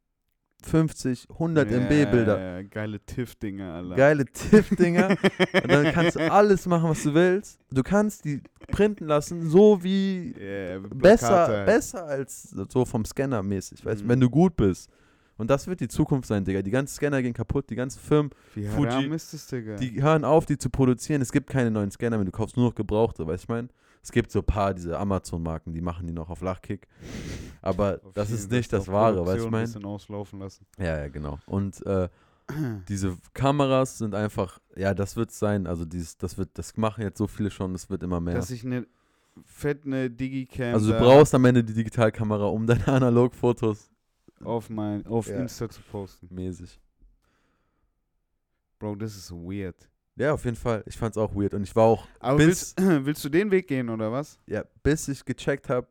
50, 100 MB Bilder.
Ja, ja, geile TIFF-Dinger, Alter.
Geile Tiff-Dinger. und dann kannst du alles machen, was du willst. Du kannst die printen lassen, so wie
Yeah,
besser, besser als so vom Scanner mäßig, weißt du,
Mhm.
wenn du gut bist. Und das wird die Zukunft sein, Digga. Die ganzen Scanner gehen kaputt, die ganzen Firmen,
Wie
Fuji-
ist das, Digga?
die hören auf, die zu produzieren. Es gibt keine neuen Scanner mehr, du kaufst nur noch gebrauchte, weißt du, ich meine? Es gibt so ein paar, diese Amazon-Marken, die machen die noch auf Lachkick. Aber
Auf
das ist nicht das Wahre, weißt du, ich meine?
bisschen auslaufen lassen.
Ja, ja, genau. Und äh, diese Kameras sind einfach, ja, das wird sein, also dieses, das wird, das machen jetzt so viele schon, das wird immer mehr.
Dass ich eine fett eine Digicam
Also du brauchst am Ende die Digitalkamera, um deine Analogfotos
auf mein auf
Ja.
Insta zu posten.
mäßig.
Bro, das ist weird.
Ja, auf jeden Fall. Ich fand's auch weird. Und ich war auch,
Aber
Bis-
willst, willst du den Weg gehen oder was?
ja, bis ich gecheckt habe,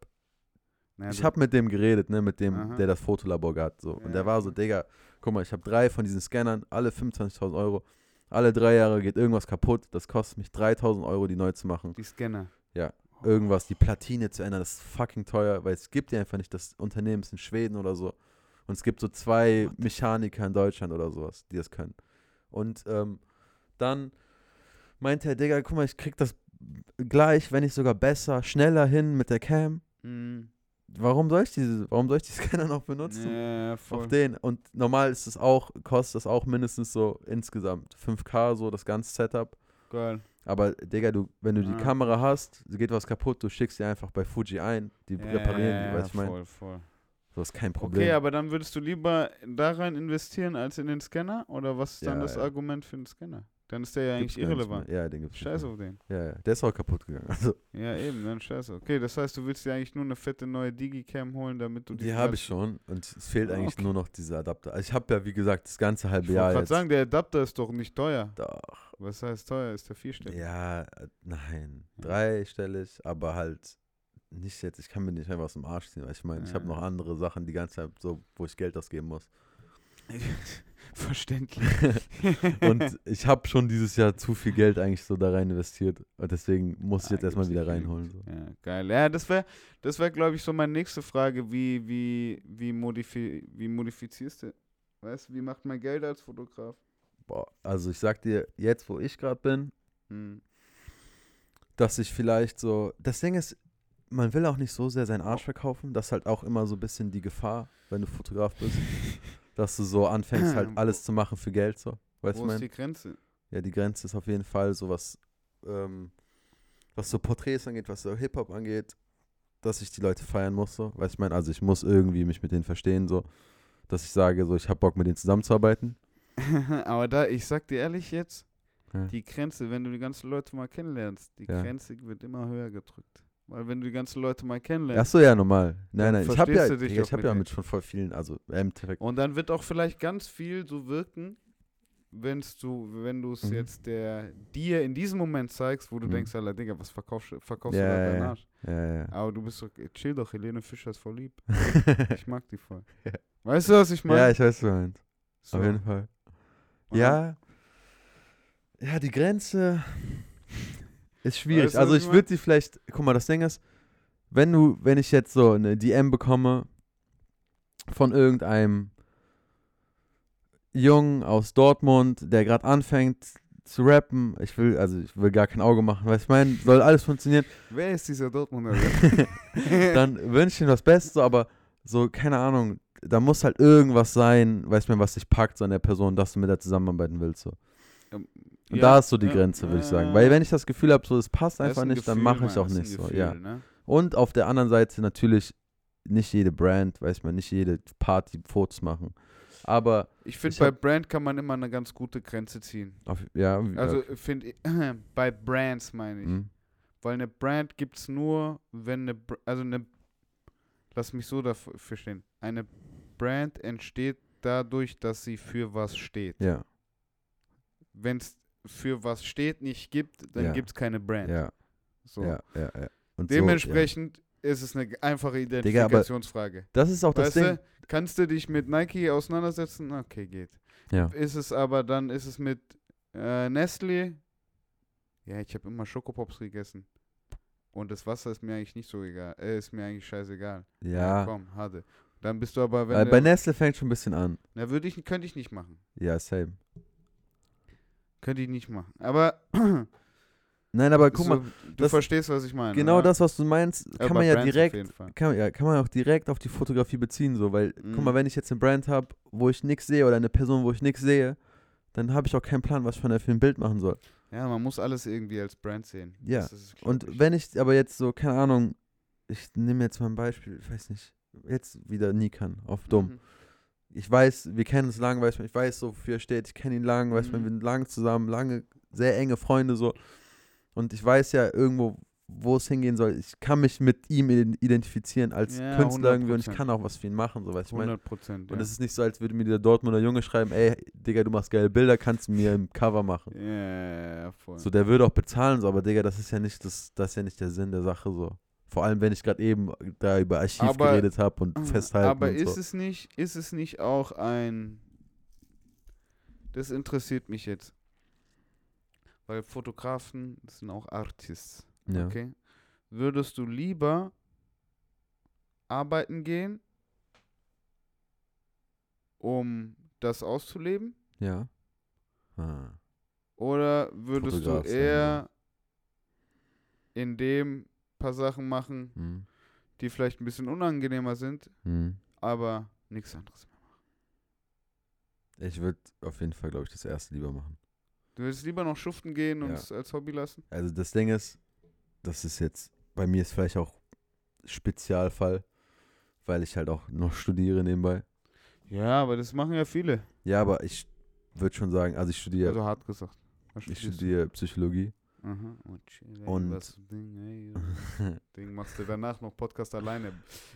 Naja,
ich habe mit dem geredet, ne, mit dem,
Aha.
der das Fotolabor hat. So. Und
Ja,
der war so. Digga, guck mal, ich habe drei von diesen Scannern, alle 25.000 Euro. Alle drei Jahre geht irgendwas kaputt. Das kostet mich 3.000 Euro, die neu zu machen.
die Scanner.
Ja, Irgendwas, die Platine zu ändern, das ist fucking teuer, weil es gibt ja einfach nicht. Das Unternehmen ist in Schweden oder so. Und es gibt so zwei Mechaniker in Deutschland oder sowas, die das können. Und ähm, dann meinte er, Digga, guck mal, ich krieg das gleich, wenn nicht sogar besser, schneller hin mit der Cam.
Mhm.
Warum soll ich diese, warum soll ich die Scanner noch benutzen?
Ja,
Auf den. Und normal ist es auch, kostet das auch mindestens so insgesamt 5K, so das ganze Setup.
Geil.
Aber Digga, du, wenn du die. Kamera hast, geht was kaputt, du schickst sie einfach bei Fuji ein, die
Ja,
reparieren die, weißt du, ich meine,
voll, voll.
das ist kein Problem.
Okay, aber dann würdest du lieber da rein investieren als in den Scanner? Oder was ist dann das. Argument für den Scanner? Dann ist der ja eigentlich irrelevant.
Ja, den gibt's
Scheiß auf den.
Ja, ja, der ist auch kaputt gegangen. Also,
Ja, eben, dann scheiße. Okay, das heißt, du willst dir eigentlich nur eine fette neue Digicam holen, damit du
die habe ich schon und es fehlt
Ah,
eigentlich
okay.
nur noch dieser Adapter. Also ich habe ja, wie gesagt, das ganze
Ich
halbe
wollte
Jahr
gerade
jetzt.
sagen, der Adapter ist doch nicht teuer.
Doch,
Was heißt teuer? Ist der vierstellig?
ja, äh, nein,
Ja.
dreistellig, aber halt nicht jetzt, ich kann mir nicht einfach aus dem Arsch ziehen, weil ich meine, ich habe
Ja.
noch andere Sachen die ganze Zeit so, wo ich Geld ausgeben muss.
Verständlich.
Und ich habe schon dieses Jahr zu viel Geld eigentlich so da rein investiert. Und deswegen muss ich jetzt
Ah,
erstmal
gibt's
wieder reinholen. So.
Ja, geil. Ja, das wäre, das wär, glaube ich, so meine nächste Frage. Wie, wie, wie, modifi wie modifizierst du? Weißt du, wie macht man Geld als Fotograf?
Boah, also ich sag dir, jetzt wo ich gerade bin,
Hm.
dass ich vielleicht so. Das Ding ist, man will auch nicht so sehr seinen Arsch verkaufen. Das ist halt auch immer so ein bisschen die Gefahr, wenn du Fotograf bist. dass du so anfängst, halt alles zu machen für Geld. So. Weißt
Wo ist
mein?
die Grenze?
Ja, die Grenze ist auf jeden Fall so was, ähm, was so Porträts angeht, was so Hip-Hop angeht, dass ich die Leute feiern muss, so. Weißt du, ich meine, also ich muss irgendwie mich mit denen verstehen, so. Dass ich sage, so, ich habe Bock, mit denen zusammenzuarbeiten.
Aber da, ich sag dir ehrlich jetzt,
Ja.
die Grenze, wenn du die ganzen Leute mal kennenlernst, die
Ja.
Grenze wird immer höher gedrückt. Weil wenn du die ganzen Leute mal kennenlernst,
Achso, ja, normal. Nein, nein, ich habe ja,
auch
ich hab ja mit schon voll vielen, also im Endeffekt.
Und dann wird auch vielleicht ganz viel so wirken, wenn's du, wenn du es
Mhm.
jetzt der dir in diesem Moment zeigst, wo du
Mhm.
denkst, Alter, Digga, was verkaufst, du- verkaufst
Ja,
du da
ja,
deinen
ja.
Arsch?
Ja, ja.
Aber du bist doch, chill doch, Helene Fischer ist voll lieb. Ich mag die voll.
Ja.
Weißt du, was ich meine?
ja, ich weiß, was du meinst.
So.
Auf jeden Fall.
Und
Ja. Ja, die Grenze ist schwierig.
Weißt du,
also ich
ich
würde sie vielleicht, guck mal, das Ding ist, wenn du, wenn ich jetzt so eine DM bekomme von irgendeinem Jungen aus Dortmund, der gerade anfängt zu rappen. Ich will, also ich will gar kein Auge machen, du, ich meine, soll alles funktionieren.
Wer ist dieser Dortmunder?
Dann wünsche ich ihm das Beste, aber so, keine Ahnung, da muss halt irgendwas sein, weißt du, was dich packt so an der Person, dass du mit der zusammenarbeiten willst. So. Und
Ja,
da ist so die
ja,
Grenze, würde ich sagen. Weil wenn ich das Gefühl habe, so, es passt einfach
ein
nicht, dann
Gefühl,
mache ich auch nicht
ein
so,
Gefühl,
ja.
Ne?
Und auf der anderen Seite natürlich nicht jede Brand, weiß man, nicht jede Party Fotos machen. Aber,
Ich finde, bei Brand kann man immer eine ganz gute Grenze ziehen.
auf, ja,
Also
ja,
finde ich, bei Brands meine ich.
hm,
Weil eine Brand gibt es nur, wenn eine, also eine, lass mich so dafür verstehen. Eine Brand entsteht dadurch, dass sie für was steht.
ja,
Wenn es für was steht nicht gibt, dann
Ja.
gibt es keine Brand.
ja,
So.
ja, ja, ja. Und so,
Dementsprechend ist es eine einfache
Digga,
Identifikationsfrage.
ja. Das ist auch das
weißt
Ding.
du, kannst du dich mit Nike auseinandersetzen? Okay, geht.
Ja.
Ist es aber dann, ist es mit äh, Nestle? Ja, ich habe immer Schokopops gegessen. Und das Wasser ist mir eigentlich nicht so egal. Äh, ist mir eigentlich scheißegal.
Ja.
Komm, hatte. Dann bist du aber, wenn
Weil
du,
bei Nestle fängt schon ein bisschen an.
na, würde ich, könnte ich nicht machen.
Ja, same.
Könnte ich nicht machen. Aber
Nein, aber guck
so,
mal,
du
das-
verstehst, was ich meine.
genau
oder?
das, was du meinst,
Aber
kann
bei
man ja
Brands
direkt, kann, ja, kann man auch direkt auf die Fotografie beziehen, so, weil, guck
Mhm.
mal, wenn ich jetzt eine Brand habe, wo ich nichts sehe oder eine Person, wo ich nichts sehe, dann habe ich auch keinen Plan, was ich von der für ein Bild machen soll.
Ja, man muss alles irgendwie als Brand sehen.
Ja,
ist,
Und
ich.
wenn ich aber jetzt so, keine Ahnung, ich nehme jetzt mal ein Beispiel, ich weiß nicht, jetzt wieder Nikan auf dumm.
Mhm.
Ich weiß, wir kennen uns lang, weiß man, ich weiß so, wofür er steht, ich kenne ihn lang, weiß man,
Mhm.
wir sind lang zusammen, lange, sehr enge Freunde so. Und ich weiß ja irgendwo, wo es hingehen soll. Ich kann mich mit ihm ident- identifizieren als
Ja,
Künstler irgendwie und ich
100%.
kann auch was für ihn machen, so weiß ich meine.
100 Prozent.
Und es ist nicht so, als würde mir der Dortmunder Junge schreiben, ey, Digga, du machst geile Bilder, kannst du mir im Cover machen.
ja, voll.
So, der würde auch bezahlen, so, aber Digga, das ist ja nicht das, das ist ja nicht der Sinn der Sache so. Vor allem, wenn ich gerade eben da über Archiv
Aber-
geredet habe und festhalten
Aber
und
ist
so.
es nicht, ist es nicht auch ein. Das interessiert mich jetzt. Weil Fotografen sind auch Artists.
ja.
Okay? Würdest du lieber arbeiten gehen, um das auszuleben?
Ja. Ah.
Oder würdest
Fotograf
du
sein,
eher in dem paar Sachen machen,
Hm.
die vielleicht ein bisschen unangenehmer sind,
Hm.
aber nichts anderes mehr?
Ich würde auf jeden Fall, glaube ich, das erste lieber machen.
Du würdest lieber noch schuften gehen und
Ja.
es als Hobby lassen?
Also das Ding ist, das ist jetzt, bei mir ist vielleicht auch Spezialfall, weil ich halt auch noch studiere nebenbei.
Ja, aber das machen ja viele.
Ja, aber ich würde schon sagen, also ich studiere,
Also hart gesagt.
Ich studiere Psychologie.
Aha. Und, ey,
Und-
was Ding, ey, Ding machst du danach noch Podcast alleine.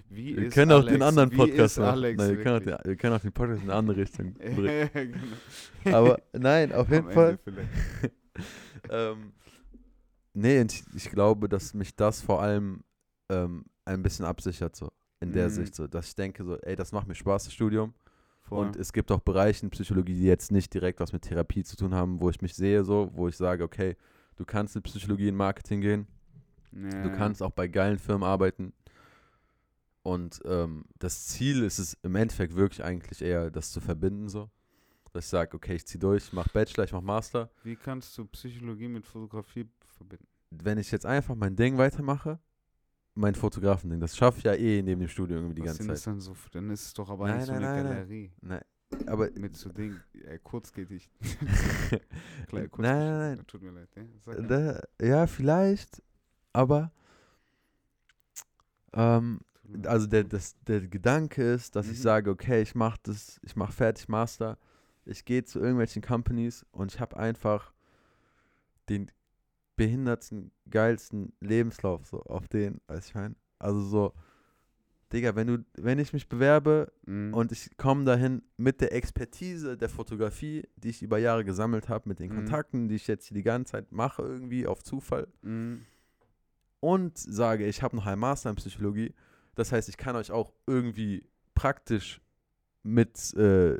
Wie
Wir können auch
Alex?
den anderen
Wie
Podcast machen.
Alex
Nein, wir, können auch
wirklich?
den, wir können auch den Podcast in eine andere Richtung bringen.
genau.
Aber nein, auf jeden
Am
Fall. Ähm, nee, ich, ich glaube, dass mich das vor allem ähm, ein bisschen absichert, so in der
Mhm.
Sicht, so, dass ich denke, so, ey, das macht mir Spaß, das Studium.
Voll.
Und es gibt auch Bereiche in Psychologie, die jetzt nicht direkt was mit Therapie zu tun haben, wo ich mich sehe, so, wo ich sage, okay, du kannst in Psychologie in Marketing gehen,
ja,
du kannst auch bei geilen Firmen arbeiten. Und ähm, das Ziel ist es im Endeffekt wirklich eigentlich eher, das zu verbinden, so. Dass ich sage, okay, ich ziehe durch, ich mache Bachelor, ich mache Master.
Wie kannst du Psychologie mit Fotografie verbinden?
Wenn ich jetzt einfach mein Ding weitermache, mein Fotografending, das schaffe ich ja eh neben dem Studium irgendwie die
Was
ganze
sind das
Zeit.
dann so? Dann ist es doch aber
Nein,
nicht so
nein,
eine
nein, nein.
Galerie.
Nein, aber
Mit so Ding, äh, kurz geht ich. Kleine
nein, nein, nein.
Tut mir leid, ja?
Da, ja, vielleicht, aber ähm, also der, das, der Gedanke ist, dass ich
Mhm.
sage, okay, ich mache das, ich mache fertig Master, ich gehe zu irgendwelchen Companies und ich habe einfach den behindertsten, geilsten Lebenslauf so auf den, weiß ich meine. Also so, Digga, wenn du, wenn ich mich bewerbe
Mhm.
und ich komme dahin mit der Expertise der Fotografie, die ich über Jahre gesammelt habe, mit den
Mhm.
Kontakten, die ich jetzt hier die ganze Zeit mache, irgendwie auf Zufall,
Mhm.
und sage, ich habe noch einen Master in Psychologie. Das heißt, ich kann euch auch irgendwie praktisch mit äh,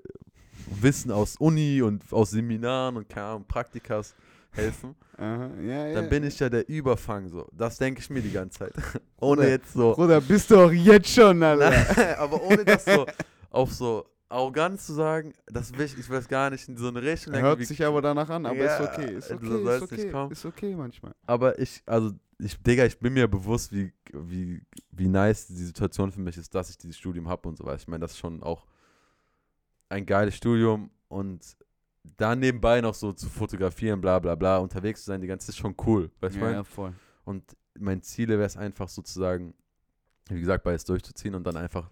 Wissen aus Uni und aus Seminaren und keine Ahnung, Praktikas helfen.
Aha. Ja, ja.
Dann bin ich ja der Überfang so. Das denke ich mir die ganze Zeit. ohne
Bruder,
jetzt so.
Bruder, bist du auch jetzt schon, Alter.
Aber ohne das so auf so arrogant zu sagen, das will ich, ich weiß gar nicht in so eine Richtung.
Hört sich aber danach an, aber
Ja,
ist okay, ist okay,
sollst
ist okay,
kommen.
ist okay manchmal.
Aber ich, also, ich, Digga, ich bin mir bewusst, wie, wie, wie nice die Situation für mich ist, dass ich dieses Studium habe und so weiter. Ich meine, das ist schon auch ein geiles Studium und da nebenbei noch so zu fotografieren, bla bla bla, unterwegs zu sein, die ganze ist schon cool. Weißt du,
Ja,
mein?
ja, voll.
Und mein Ziel wäre es einfach sozusagen, wie gesagt, beides durchzuziehen und dann einfach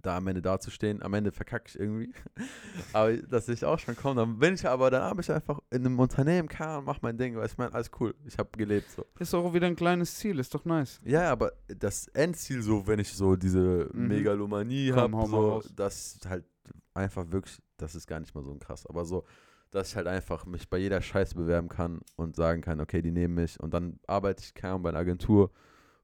da am Ende dazustehen. Am Ende verkacke ich irgendwie. aber das sehe ich auch schon kommen. Dann bin ich aber, dann habe ich einfach in einem Unternehmen kann und mach mein Ding, weil ich meine, alles cool. Ich habe gelebt so.
Ist auch wieder ein kleines Ziel, ist doch nice.
Ja, aber das Endziel so, wenn ich so diese
Mhm.
Megalomanie habe, so,
raus.
das ist halt einfach wirklich, das ist gar nicht mal so krass, aber so, dass ich halt einfach mich bei jeder Scheiße bewerben kann und sagen kann, okay, die nehmen mich und dann arbeite ich kaum bei einer Agentur,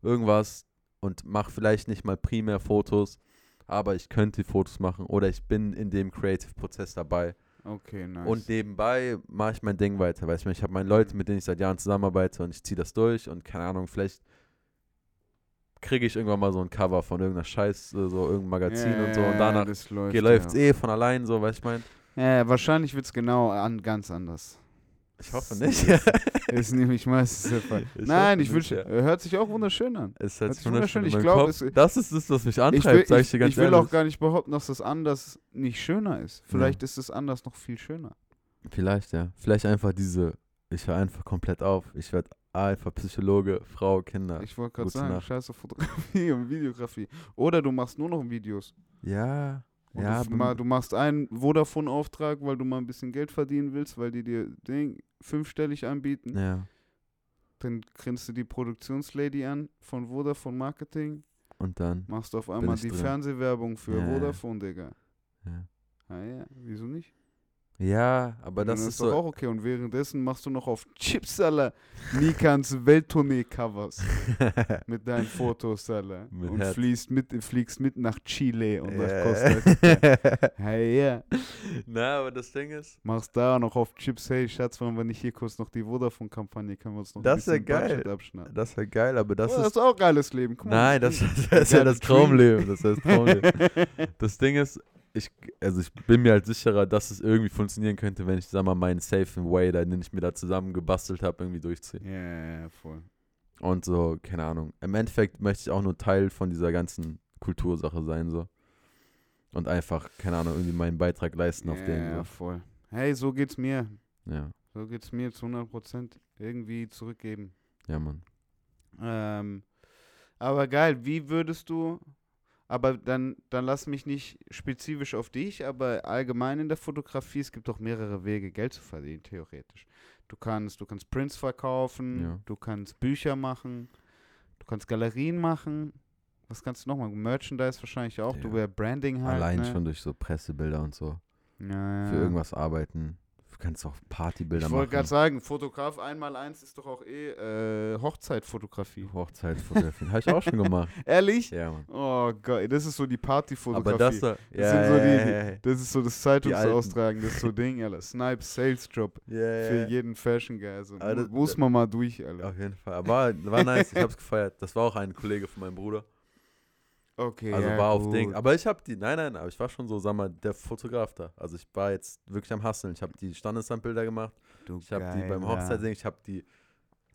irgendwas und mache vielleicht nicht mal primär Fotos, aber ich könnte Fotos machen oder ich bin in dem Creative-Prozess dabei.
Okay, nice.
Und nebenbei mache ich mein Ding weiter. Weißt du, ich habe meine Leute, mit denen ich seit Jahren zusammenarbeite und ich ziehe das durch und keine Ahnung, vielleicht kriege ich irgendwann mal so ein Cover von irgendeiner Scheiß, so irgendein Magazin und so und danach
das läuft, ja.
eh von allein so, weißt ich meine?
Ja, wahrscheinlich wird es genau an, ganz anders.
Ich hoffe
Das
nicht.
Ist nämlich meistens der Fall.
Ich
Nein, ich wünsche,
nicht,
hört sich auch wunderschön an.
es
Hört
hat
sich wunderschön, ich
in meinem
glaub,
Kopf.
es-
das ist das, was mich
Ich
antreibt,
will,
sag
ich,
ich dir ganz
ich will
ehrlich.
auch gar nicht behaupten, dass das anders nicht schöner ist. Vielleicht ist es anders noch viel schöner.
Vielleicht, ja. Vielleicht einfach diese, ich höre einfach komplett auf. Ich werde einfach Psychologe, Frau, Kinder.
Ich wollte gerade sagen,
Nacht.
scheiße Fotografie und Videografie. Oder du machst nur noch Videos.
ja,
Und
ja,
du, mal, du machst einen Vodafone-Auftrag, weil du mal ein bisschen Geld verdienen willst, weil die dir Ding fünfstellig anbieten.
ja.
Dann grinst du die Produktionslady an von Vodafone Marketing,
Und dann,
machst auf einmal die
drin.
Fernsehwerbung für
ja.
Vodafone, Digga.
ja.
Ah ja, wieso nicht?
Ja, aber
Dann
das ist
doch
so.
auch okay. Und währenddessen machst du noch auf Chipsaler Nikans Welttournee-Covers mit deinen Fotos, Alter.
Mit
Und
Herz.
fliegst mit, fliegst mit nach Chile und nach
Ja.
Costa Rica. Hey, ja.
Na, aber das Ding ist,
Machst da noch auf Chips, hey Schatz, wollen wir nicht hier kurz noch die Vodafone-Kampagne, können wir uns noch
Das
ein bisschen
geil.
Budget abschneiden.
das wäre geil, aber das
oh, das
ist.
ist auch geiles Leben. Guck mal.
Nein, das, das ist ja das Traumleben. Das ist das Traumleben. Das Ding ist, ich, also ich bin mir halt sicherer, dass es irgendwie funktionieren könnte, wenn ich, sag mal, meinen safe Way, den ich mir da zusammen gebastelt habe, irgendwie durchziehe.
Ja, ja, ja, voll.
Und so, keine Ahnung. Im Endeffekt möchte ich auch nur Teil von dieser ganzen Kultursache sein, so. Und einfach, keine Ahnung, irgendwie meinen Beitrag leisten auf
ja,
den.
ja,
So.
voll. Hey, so geht's mir.
Ja,
So geht's mir zu 100 Prozent. Irgendwie zurückgeben.
ja, Mann.
Ähm, aber geil, wie würdest du, aber dann, dann lass mich nicht spezifisch auf dich, aber allgemein in der Fotografie, es gibt doch mehrere Wege, Geld zu verdienen, theoretisch. Du kannst, du kannst Prints verkaufen,
Ja.
du kannst Bücher machen, du kannst Galerien machen. Was kannst du nochmal? Merchandise wahrscheinlich auch. Du
Ja.
wär Branding halt.
Allein
ne?
schon durch so Pressebilder und so.
Ja,
Für irgendwas arbeiten. Du kannst auch Partybilder
Ich
machen.
wollte gerade sagen, Fotograf einmal eins ist doch auch eh äh, Hochzeitfotografie.
Hochzeitsfotografien. Habe ich auch schon gemacht.
Ehrlich?
Ja, Mann.
Oh Gott, das ist so die Partyfotografie.
Aber das da.
Das sind so die-
ja, ja,
Das ist so das. Zeitungsaustragen, das ist so Ding, Alter. Snipes Sales Job
ja, ja,
für
ja.
jeden Fashion Guy. Also,
das-
muss man mal durch, Alter.
Auf jeden Fall. Aber war, war nice. Ich hab's gefeiert. Das war auch ein Kollege von meinem Bruder.
Okay,
Also
ja,
war auf
gut.
Ding. Aber ich hab die, nein, nein, aber ich war schon so, sag mal, der Fotograf da. Also ich war jetzt wirklich am Hasseln. Ich habe die Standeslandbilder gemacht.
Du
Ich habe die beim. Hochzeitsding, ich habe die,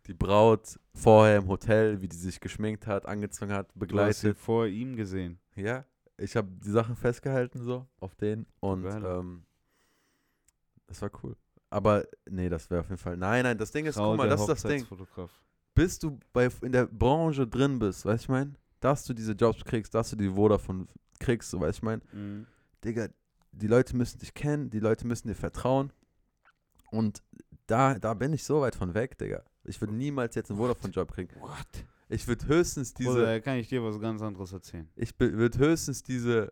die Braut vorher im Hotel, wie die sich geschminkt hat, angezogen hat,
Du hast sie
begleitet.
vor ihm gesehen.
Ja, ich habe die Sachen festgehalten so auf den und ähm, das war cool. Aber nee, das wäre auf jeden Fall. Nein, nein, das Ding ist,
Frau
guck mal, das ist das Ding. Bis du bei, in der Branche drin bist, weißt du, ich mein, dass du diese Jobs kriegst, dass du die Vodafone kriegst, so weißt du, ich mein,
Mhm.
Digga, die Leute müssen dich kennen, die Leute müssen dir vertrauen. Und da, da bin ich so weit von weg, Digga. Ich würde niemals jetzt einen Vodafone-Job kriegen.
What?
Ich würde höchstens diese,
Oder kann ich dir was ganz anderes erzählen?
ich würde höchstens diese,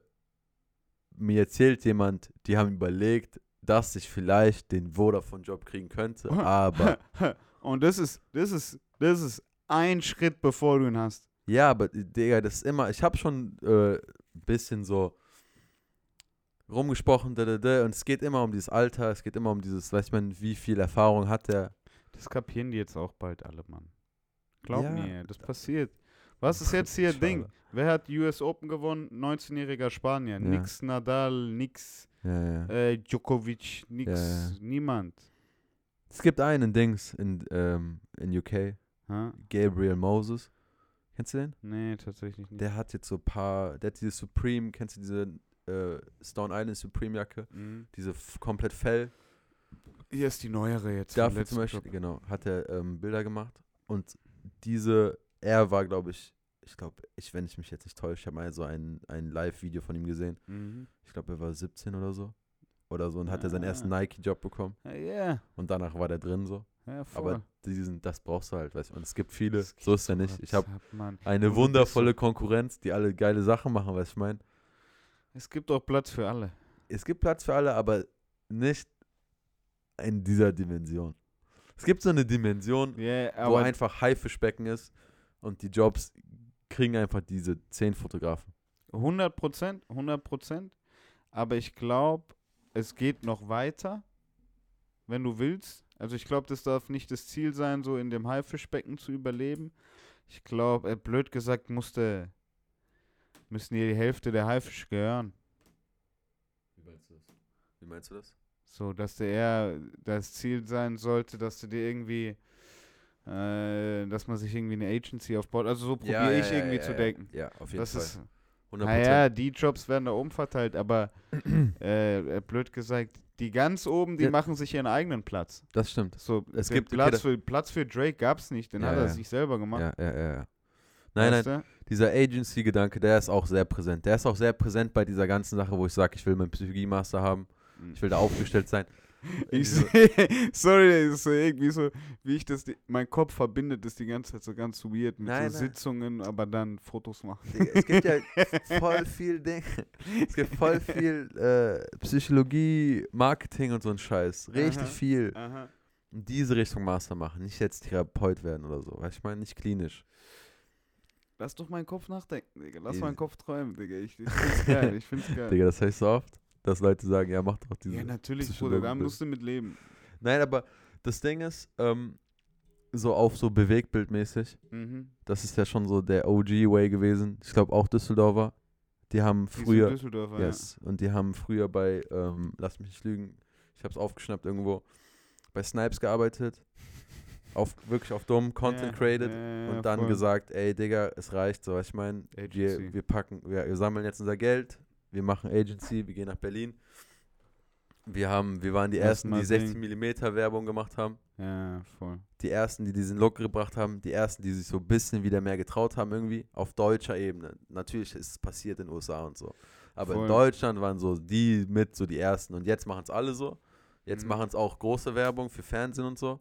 mir erzählt jemand, die haben überlegt, dass ich vielleicht den Vodafone-Job kriegen könnte, aber,
Und das ist, das ist, das ist ein Schritt, bevor du ihn hast.
Ja, aber, Digga, das ist immer, ich habe schon ein äh, bisschen so rumgesprochen, da, da, da, und es geht immer um dieses Alter, es geht immer um dieses, weiß man, wie viel Erfahrung hat der,
Das kapieren die jetzt auch bald alle, Mann. Glaub
Ja.
mir, das passiert. Was ist jetzt hier
Schade.
Ding? Wer hat US Open gewonnen? 19-jähriger Spanier.
Ja.
Nix Nadal, nix
Ja, ja.
äh, Djokovic, nix, niemand.
Es gibt einen Dings in, ähm, in UK,
Ha?
Gabriel Moses. Kennst du den?
Nee, tatsächlich nicht.
Der hat jetzt so ein paar, der hat diese Supreme, kennst du diese äh, Stone Island Supreme Jacke?
Mhm.
Diese komplett Fell.
Hier ist die neuere jetzt.
Dafür zum Beispiel,
Club.
genau, hat er ähm, Bilder gemacht. Und diese, er war, glaube ich, ich glaube, ich, wenn ich mich jetzt nicht täusche, ich habe mal so ein, ein Live-Video von ihm gesehen.
Mhm.
Ich glaube, er war 17 oder so. Oder so und hat er seinen
Ah.
ersten Nike-Job bekommen.
Ja, yeah.
Und danach war der drin so.
Ja.
Aber diesen, das brauchst du halt, weißt du. Und es gibt viele,
Das
so ist ja nicht. Ich habe eine wundervolle Konkurrenz, die alle geile Sachen machen, weißt du, ich meine.
Es gibt auch Platz für alle.
Es gibt Platz für alle, aber nicht in dieser Dimension. Es gibt so eine Dimension,
Ja,
wo einfach Haifischbecken ist und die Jobs kriegen einfach diese zehn Fotografen.
100 Prozent, 100 Prozent. Aber ich glaube, es geht noch weiter, wenn du willst. Also ich glaube, das darf nicht das Ziel sein, so in dem Haifischbecken zu überleben. Ich glaube, äh, blöd gesagt, musste, müssen dir die Hälfte der Haifische gehören.
Wie meinst du das? Wie meinst du das?
So, dass der eher das Ziel sein sollte, dass du dir irgendwie, äh, dass man sich irgendwie eine Agency aufbaut. Also so probiere ich irgendwie zu denken.
Ja, auf jeden
Das
Fall.
ist,
100%.
naja, die Jobs werden da umverteilt, aber äh, äh, blöd gesagt, die ganz oben, die
Ja.
machen sich ihren eigenen Platz.
Das stimmt.
So,
Es gibt- okay,
Platz,
das-
für, Platz für Drake gab es nicht, den
Ja,
hat er
ja.
sich selber gemacht.
Ja, ja, ja. Nein,
weißt
nein, dieser Agency-Gedanke, der ist auch sehr präsent. Der ist auch sehr präsent bei dieser ganzen Sache, wo ich sage, ich will meinen Psychologie-Master haben,
du?
ich will da aufgestellt sein.
Ich sorry, das ist so irgendwie so, wie ich das, mein Kopf verbindet das die ganze Zeit so ganz weird mit
Nein,
so
nein.
Sitzungen, aber dann Fotos machen.
Es gibt ja voll viel Dinge. Es gibt voll viel äh, Psychologie, Marketing und so ein Scheiß. Richtig
Aha.
viel.
Aha.
In diese Richtung Master machen. Nicht jetzt Therapeut werden oder so. Du, ich meine, nicht klinisch.
Lass doch meinen Kopf nachdenken, Digga. Lass meinen Kopf träumen, Digga. Ich, ich find's geil, ich find's geil.
Digga, das heißt so oft, dass Leute sagen, ja, mach doch diese.
ja, natürlich, Bruder, da musst du mit leben.
Nein, aber das Ding ist, ähm, so auf so Bewegbildmäßig,
Mhm.
das ist ja schon so der OG-Way gewesen. Ich glaube auch Düsseldorfer. Die haben
Die
früher.
Düsseldorfer,
Yes. Und die haben früher bei, ähm, lass mich nicht lügen, ich habe es aufgeschnappt irgendwo, bei Snipes gearbeitet. Auf, wirklich auf dumm, Content
Ja,
created.
ja, ja,
und dann
voll.
gesagt, ey Digga, es reicht so. Ich meine, wir, wir packen, wir, wir sammeln jetzt unser Geld, wir machen Agency, wir gehen nach Berlin. Wir haben, wir waren die
Lass
ersten, die 60
sehen.
mm Werbung gemacht haben.
Ja, voll.
Die ersten, die diesen Look gebracht haben, die ersten, die sich so ein bisschen wieder mehr getraut haben, irgendwie auf deutscher Ebene. Natürlich ist es passiert in den USA und so. Aber in
Voll.
Deutschland waren so die mit so die ersten. Und jetzt machen es alle so. Jetzt
Mhm.
machen es auch große Werbung für Fernsehen und so.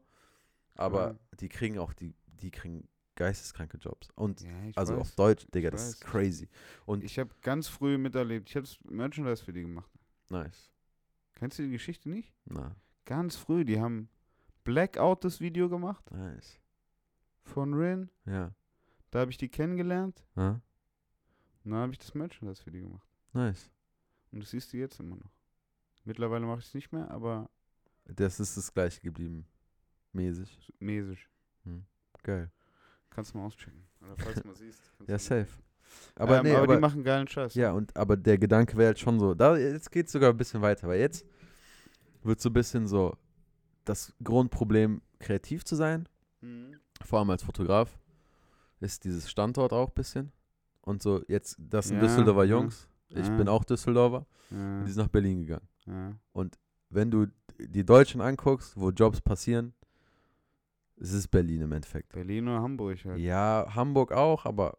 Aber
Voll.
die kriegen auch, die, die kriegen geisteskranke Jobs. Und
Ja,
also
weiß.
auf Deutsch, Digga, das
weiß.
ist crazy. Und
Ich habe ganz früh miterlebt. Ich habe Merchandise für die gemacht.
nice.
Kennst du die Geschichte nicht?
Na,
Ganz früh. Die haben Blackout das Video gemacht
nice.
von Rin.
Ja.
Da habe ich die kennengelernt.
Ja,
Und dann habe ich das Merchandise für die gemacht.
nice.
Und das siehst du jetzt immer noch. Mittlerweile mache ich es nicht mehr, aber
Das ist das gleiche geblieben. Mäßig.
mäßig.
Geil.
Kannst du mal auschecken. Oder falls du mal siehst.
Ja, safe. Aber
ähm,
nee,
aber,
aber,
die machen geilen Scheiß.
ja, und aber der Gedanke wäre jetzt schon so, da jetzt geht es sogar ein bisschen weiter, weil jetzt wird so ein bisschen so das Grundproblem, kreativ zu sein,
Mhm.
vor allem als Fotograf, ist dieses Standort auch ein bisschen. Und so, jetzt, das sind
Ja,
Düsseldorfer
ja.
Jungs, ich
Ja.
bin auch Düsseldorfer,
Ja,
und die sind nach Berlin gegangen.
ja.
Wenn du die Deutschen anguckst, wo Jobs passieren, es ist Berlin im Endeffekt.
Berlin oder Hamburg halt.
Ja, Hamburg auch, aber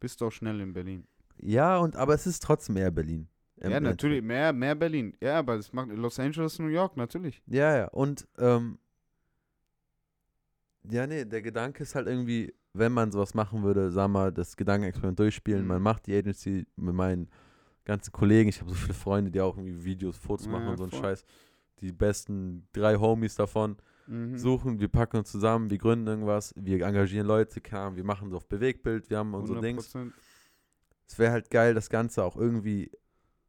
Bist auch schnell in Berlin.
ja, und aber es ist trotzdem eher Berlin.
ja,
Endeffekt.
natürlich. Mehr, mehr Berlin. Ja, aber das macht Los Angeles, New York, natürlich.
Ja, ja. Und ähm, ja, nee, der Gedanke ist halt irgendwie, wenn man sowas machen würde, sag mal, das Gedankenexperiment durchspielen,
Mhm.
man macht die Agency mit meinen ganzen Kollegen, ich habe so viele Freunde, die auch irgendwie Videos, Fotos
Ja,
machen und so einen. Scheiß. Die besten drei Homies davon
Mhm.
suchen, wir packen uns zusammen, wir gründen irgendwas, wir engagieren Leute, Ahnung, wir machen so auf Bewegtbild, wir haben unsere Dings.
100%.
Es wäre halt geil, das Ganze auch irgendwie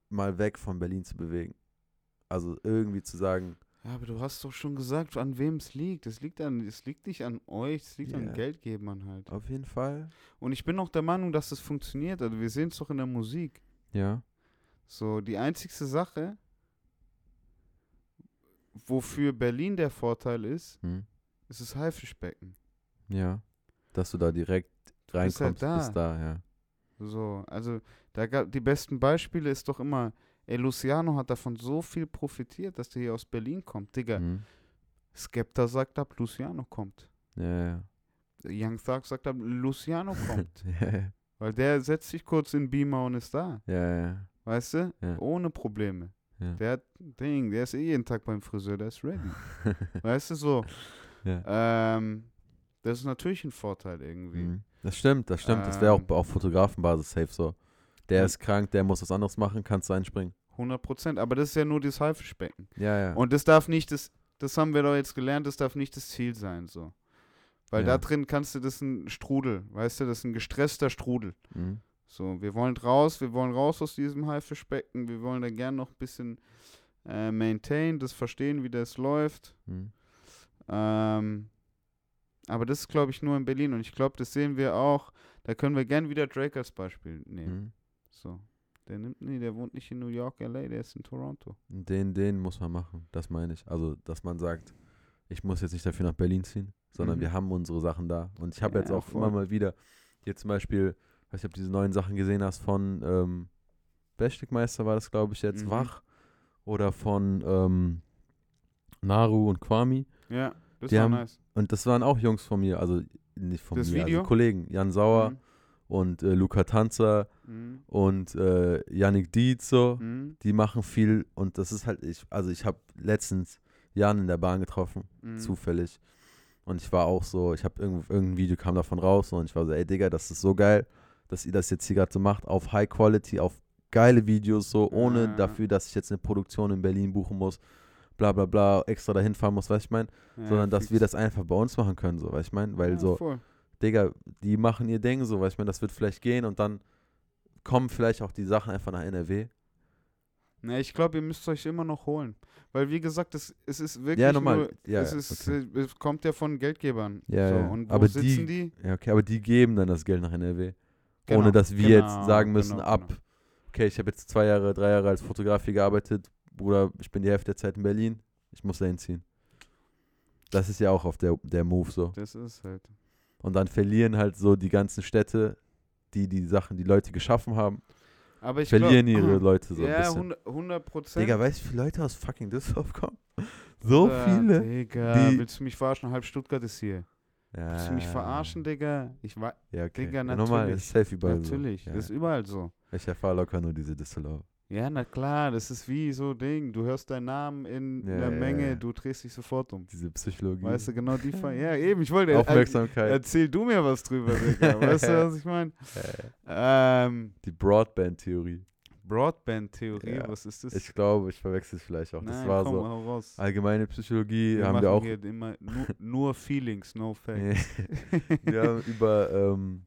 mal weg von Berlin zu bewegen. Also irgendwie zu sagen,
Ja, aber du hast doch schon gesagt, an wem es liegt. Es liegt an, es liegt nicht an euch, es liegt
Ja.
an Geldgebern halt.
Auf jeden Fall.
Und ich bin auch der Meinung, dass es funktioniert. Also wir sehen es doch in der Musik.
Ja.
So, die einzigste Sache, wofür Berlin der Vorteil ist,
Hm.
ist das Haifischbecken.
Ja. Dass du da direkt
bist halt
reinkommst,
da.
bist da, ja.
So, also da gab die besten Beispiele ist doch immer, ey, Luciano hat davon so viel profitiert, dass der hier aus Berlin kommt. Digga,
Hm.
Skepta sagt ab, Luciano kommt.
Ja, ja.
Young Thug sagt ab, Luciano kommt.
ja.
Weil der setzt sich kurz in Beamer und ist da.
Ja, ja.
Weißt du? Ohne Probleme.
Ja.
Der hat Ding, der ist eh jeden Tag beim Friseur, der ist ready. weißt du so?
ja.
Ähm, das ist natürlich ein Vorteil irgendwie.
Mhm. Das stimmt, das stimmt. Das wäre auch
Ähm.
auf Fotografenbasis safe so. Der
Ja.
ist krank, der muss was anderes machen, kannst du einspringen.
100 Prozent. Aber das ist ja nur das Haifischbecken.
Ja, ja.
Und das darf nicht, das, das haben wir doch jetzt gelernt, das darf nicht das Ziel sein, so. Weil
Ja.
da drin kannst du, das ist ein Strudel, weißt du, das ist ein gestresster Strudel.
mhm.
So, wir wollen raus, wir wollen raus aus diesem Haifischbecken, wir wollen da gern noch ein bisschen äh, maintain, das verstehen, wie das läuft.
Mhm.
Ähm, aber das ist, glaube ich, nur in Berlin und ich glaube, das sehen wir auch, da können wir gern wieder Drake als Beispiel nehmen.
Mhm.
So. Der nimmt, nee, der wohnt nicht in New York, LA, der ist in Toronto.
Den, den muss man machen, das meine ich. Also, dass man sagt, ich muss jetzt nicht dafür nach Berlin ziehen, sondern
Mhm.
wir haben unsere Sachen da. Und ich habe jetzt
Ja,
auch
voll.
immer mal wieder, hier zum Beispiel, weiß nicht, ob du diese neuen Sachen gesehen hast von ähm, Besteckmeister war das, glaube ich, jetzt
Mhm.
Wach oder von ähm, Naru und Kwami.
Ja, das
Die
war
haben-
nice.
Und das waren auch Jungs von mir, also nicht von
Das
mir,
Video?
also Kollegen. Jan Sauer
Mhm.
und äh, Luca Tanzer
Mhm.
und äh, Yannick Dietz so.
Mhm.
Die machen viel und das ist halt, ich, also ich habe letztens Jan in der Bahn getroffen,
Mhm.
zufällig. Und ich war auch so, ich habe irgend, irgendein Video kam davon raus und ich war so, ey Digga, das ist so geil, dass ihr das jetzt hier gerade so macht, auf High Quality, auf geile Videos, so, ohne
Ja.
dafür, dass ich jetzt eine Produktion in Berlin buchen muss, bla bla bla, extra dahin fahren muss, weißt ich meine,
Ja,
sondern dass
fix.
wir das einfach bei uns machen können, so, weißt ich meine, weil
ja,
so,
Voll.
Digga, die machen ihr Ding, so, weißt ich meine, das wird vielleicht gehen und dann kommen vielleicht auch die Sachen einfach nach NRW.
Ne, ich glaube, ihr müsst euch immer noch holen. Weil, wie gesagt, es, es ist wirklich
Ja, normal.
nur,
Ja,
es, ist,
okay.
äh, es kommt ja von Geldgebern.
Ja,
so.
ja.
Und wo
Aber
sitzen die?
Ja, okay, aber die geben dann das Geld nach NRW.
Genau,
ohne dass wir
genau,
jetzt sagen müssen,
genau,
ab,
genau.
okay, ich habe jetzt zwei Jahre, drei Jahre als Fotograf hier gearbeitet, Bruder, ich bin die Hälfte der Zeit in Berlin, ich muss da hinziehen. Das ist ja auch auf der, der Move so.
Das ist halt.
Und dann verlieren halt so die ganzen Städte, die die Sachen, die Leute geschaffen haben,
Aber ich
verlieren
glaub,
ihre Leute so ein
Ja,
bisschen.
100 100 Prozent.
Digga, weißt du, wie viele Leute aus fucking Düsseldorf kommen? So
Äh,
viele.
Digga, willst du mich verarschen? Halb Stuttgart ist hier.
Ja,
Willst du mich verarschen, Digga? Ich war
Ja, okay.
Digga,
ja, normal,
natürlich.
ist safe überall
natürlich.
so. Ja.
Das ist überall so.
Ich erfahre locker nur diese Düsseldorf.
Ja, na klar, das ist wie so Ding. Du hörst deinen Namen in
Ja,
der
ja,
Menge,
ja.
du drehst dich sofort um.
Diese Psychologie.
Weißt du, genau die Fall. Ja, eben, ich wollte.
Aufmerksamkeit.
Äh, erzähl du mir was drüber, Digga. Weißt du, was ich meine? Ähm,
Die Broadband-Theorie.
Broadband-Theorie,
Ja.
was ist das?
Ich glaube, ich verwechsel es vielleicht auch. Das
Nein,
war
komm,
so.
raus.
Allgemeine Psychologie
wir
haben wir auch.
immer nur, nur Feelings, no Facts.
wir haben über ähm,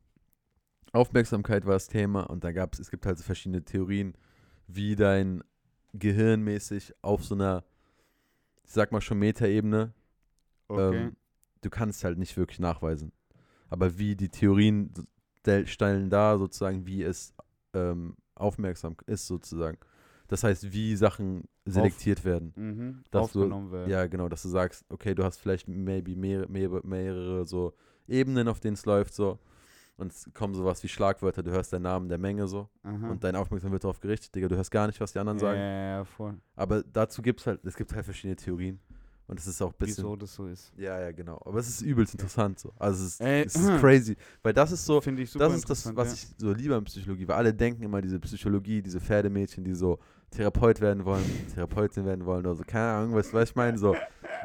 Aufmerksamkeit war das Thema und da gab es, es gibt halt so verschiedene Theorien, wie dein Gehirn mäßig auf so einer, ich sag mal schon Metaebene,
Okay.
ähm, du kannst halt nicht wirklich nachweisen. Aber wie die Theorien stel- stellen da sozusagen, wie es ähm, aufmerksam ist sozusagen. Das heißt, wie Sachen selektiert werden.
mhm.
dass du-
Aufgenommen werden.
Ja, genau, dass du sagst, okay, du hast vielleicht maybe mehrere, mehrere, mehrere so Ebenen, auf denen es läuft, so. Und es kommen sowas wie Schlagwörter, du hörst den Namen der Menge so
Aha.
und deine Aufmerksamkeit wird darauf gerichtet, Digga, du hörst gar nicht, was die anderen
ja,
sagen.
ja, ja, voll.
Aber dazu gibt es halt, es gibt halt verschiedene Theorien. Und es ist auch ein bisschen.
Wieso das so ist.
Ja, ja, genau. Aber es ist übelst interessant so. Also es ist,
Ey,
es ist crazy. Weil das ist so,
Finde ich super
das ist das, was
ja.
ich so liebe an Psychologie, weil alle denken immer, diese Psychologie, diese Pferdemädchen, die so Therapeut werden wollen, Therapeutin werden wollen oder so, keine Ahnung, was, was ich meine, so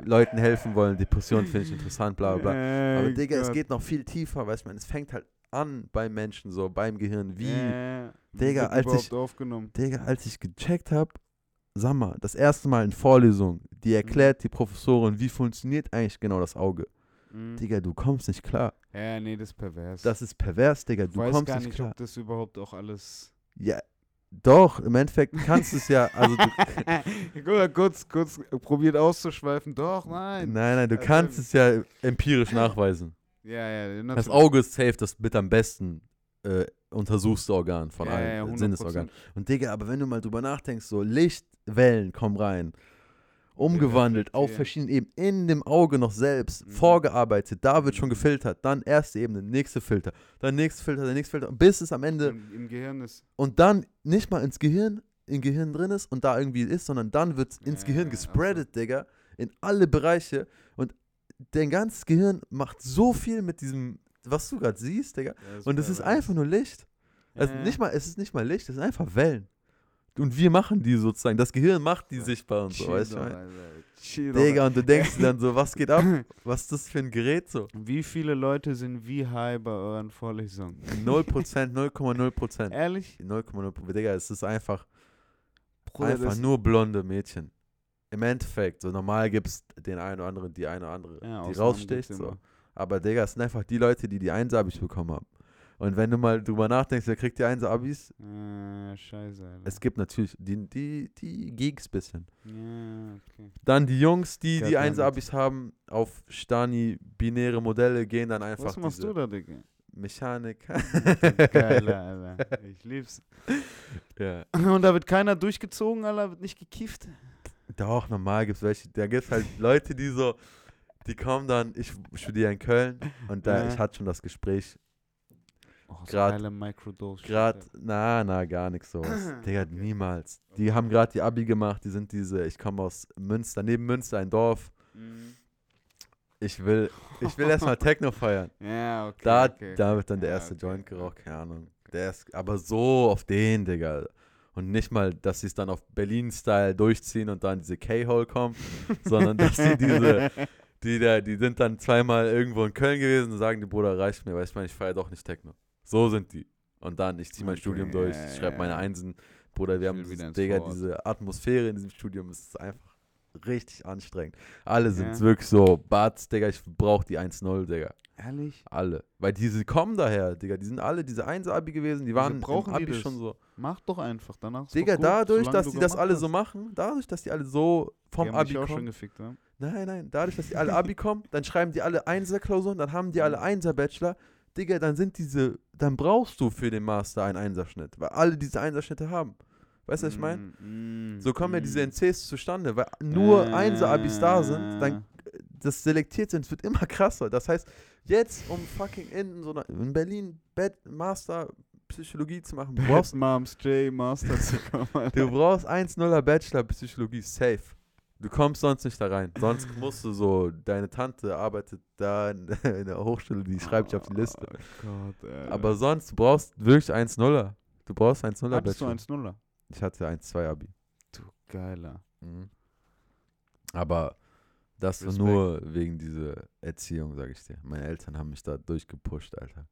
Leuten helfen wollen, Depressionen finde ich interessant, bla bla bla. Aber
Ey,
Digga, es
Gott.
geht noch viel tiefer, weißt du, es fängt halt an beim Menschen, so beim Gehirn, wie,
Äh,
Digga, als ich-
aufgenommen.
Digga, als ich gecheckt habe, sag mal, das erste Mal in Vorlesung, die erklärt die Professorin, wie funktioniert eigentlich genau das Auge.
Mhm.
Digga, du kommst nicht klar.
Ja, nee, das ist pervers.
Das ist pervers, Digga,
ich
du
weiß
kommst
gar
nicht
nicht,
klar.
ob das überhaupt auch alles.
Ja, Doch, im Endeffekt kannst du es ja, also du,
Guck mal, kurz, kurz probiert auszuschweifen. Doch, nein.
nein, nein, du
Also-
kannst es ja empirisch nachweisen.
Ja, ja,
Das
natürlich.
Auge ist safe das mit am besten äh, untersuchste Organ von
ja,
allen
ja, 100%.
Sinnesorganen. Und Digga, aber wenn du mal drüber nachdenkst, so Lichtwellen kommen rein, umgewandelt auf
reflektieren.
verschiedenen Ebenen, in dem Auge noch selbst,
Mhm.
vorgearbeitet, da wird schon gefiltert, dann erste Ebene, nächste Filter, dann nächste Filter, der nächste Filter, bis es am Ende
Im, Im Gehirn ist.
und dann nicht mal ins Gehirn, im Gehirn drin ist und da irgendwie ist, sondern dann wird ins
Ja,
Gehirn
ja,
gespreadet, Digga, in alle Bereiche und dein ganzes Gehirn macht so viel mit diesem, was du gerade siehst, Digga. Und es ist einfach nur Licht. Also
Ja.
nicht mal, es ist nicht mal Licht, es sind einfach Wellen. Und wir machen die sozusagen. Das Gehirn macht die sichtbar und so,
Chill
weißt du?
Alter. Chill
Digga, und du denkst dir dann so, was geht ab? Was ist das für ein Gerät so?
Wie viele Leute sind wie high bei euren Vorlesungen?
0%, 0,0%.
Ehrlich?
0,0%. Digga, es ist einfach,
Bruder,
einfach nur blonde Mädchen. Im Endeffekt, so normal gibt es den einen oder anderen, die eine oder andere,
Ja,
die raussticht. So. Aber Digga, es sind einfach die Leute, die die Einser-Abis bekommen haben. Und wenn du mal drüber nachdenkst, wer kriegt die Einser-Abis?
Äh, scheiße, Alter.
Es gibt natürlich die, die, die Geeks bisschen.
ja, okay.
Dann die Jungs, die die
Goddammit.
1 haben, auf Stani binäre Modelle gehen dann einfach
Was machst du da, Digga?
Mechanik.
Geil, Alter. Ich lieb's.
ja.
Und da wird keiner durchgezogen, Alter, wird nicht gekifft.
Doch, normal gibt es welche. Da gibt es halt Leute, die so, die kommen dann, ich studiere in Köln und da,
Ja.
ich hatte schon das Gespräch,
Oh, geile Microdose.
gerade, na, na, gar nichts sowas. Digga, niemals. Die haben gerade die Abi gemacht, die sind diese, ich komme aus Münster, neben Münster ein Dorf.
Mhm.
Ich will, ich will erstmal Techno feiern.
Ja, okay.
Da,
okay,
da
okay.
wird dann der
Ja,
erste
okay,
Joint geraucht,
okay.
keine Ahnung. Der ist aber so auf den, Digga. Und nicht mal, dass sie es dann auf Berlin-Style durchziehen und dann diese K-Hole kommen, sondern dass sie diese, die da, die sind dann zweimal irgendwo in Köln gewesen und sagen, die Bruder, reicht mir, weil ich meine, ich feiere doch nicht Techno. So sind die. Und dann, ich ziehe mein
Okay,
Studium durch, ich schreibe meine. Einsen. Bruder, wir haben dieses, Digga, diese Atmosphäre in diesem Studium ist einfach richtig anstrengend. Alle sind
Ja.
wirklich so, Bats, Digga, ich brauche die 1-0, Digga.
Ehrlich?
Alle. Weil diese kommen daher, Digga. Die sind alle diese 1-Abi gewesen. Die waren
brauchen
im Abi
das?
schon so.
Mach doch einfach. Danach ist
Digga, dadurch, dass die das alle
hast.
so machen, dadurch, dass die alle so vom
die haben
Abi
auch schon
kommen.
gefickt, ne?
Nein, nein, dadurch, dass die alle Abi kommen, dann schreiben die alle Einser-Klausuren, dann haben die alle. Einser-Bachelor. Digga, dann sind diese, dann brauchst du für den Master einen Einserschnitt, weil alle diese Einserschnitte haben. Weißt du, was ich meine?
Mm, mm,
So kommen ja diese
mm.
NCs zustande, weil nur
Äh,
Einser-Abis da sind, dann das selektiert sind, es wird immer krasser. Das heißt, jetzt um fucking in, so einer, in Berlin Bad Master Psychologie zu machen, du brauchst,
Moms J Master zu kommen. Alter.
du brauchst 1-0er Bachelor Psychologie, safe. Du kommst sonst nicht da rein. Sonst musst du so, deine Tante arbeitet da in, in der Hochschule, die schreibt dich auf die Liste.
Oh Gott, Alter.
Aber sonst, du brauchst wirklich 1-0er. Du brauchst 1-0er
Hattest du
Bachelor.
1-0er?
Ich hatte 1-2 Abi.
Du Geiler.
Mhm. Aber das
Respekt.
nur wegen dieser Erziehung, sag ich dir. Meine Eltern haben mich da durchgepusht, Alter.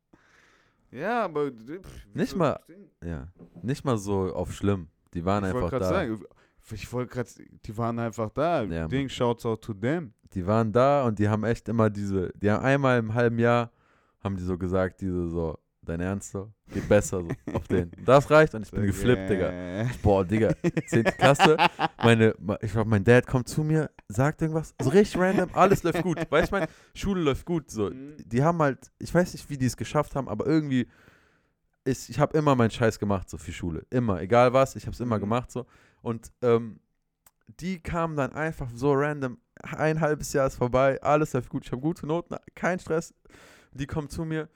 Ja, aber pff,
Nicht mal- Ja. Nicht mal so auf schlimm. Die waren
Ich
einfach da.
sagen, ich wollte gerade, die waren einfach da.
Ja,
Ding, shouts out to them.
Die waren da und die haben echt immer diese, die haben einmal im halben Jahr, haben die so gesagt, diese so, dein Ernst so, geht besser so auf den. Das reicht und ich bin geflippt, Digga. Boah, Digga, 10. Klasse, meine, ich glaube, mein Dad kommt zu mir, sagt irgendwas, so richtig random, alles läuft gut. Weißt du, meine Schule läuft gut. So.
Mhm.
Die haben halt, ich weiß nicht, wie die es geschafft haben, aber irgendwie, ist, ich habe immer meinen Scheiß gemacht, so für Schule. Immer, egal was, ich habe es immer
Mhm.
gemacht, so. Und ähm, die kamen dann einfach so random, ein halbes Jahr ist vorbei, alles läuft gut, ich habe gute Noten, kein Stress. Die kommen zu mir,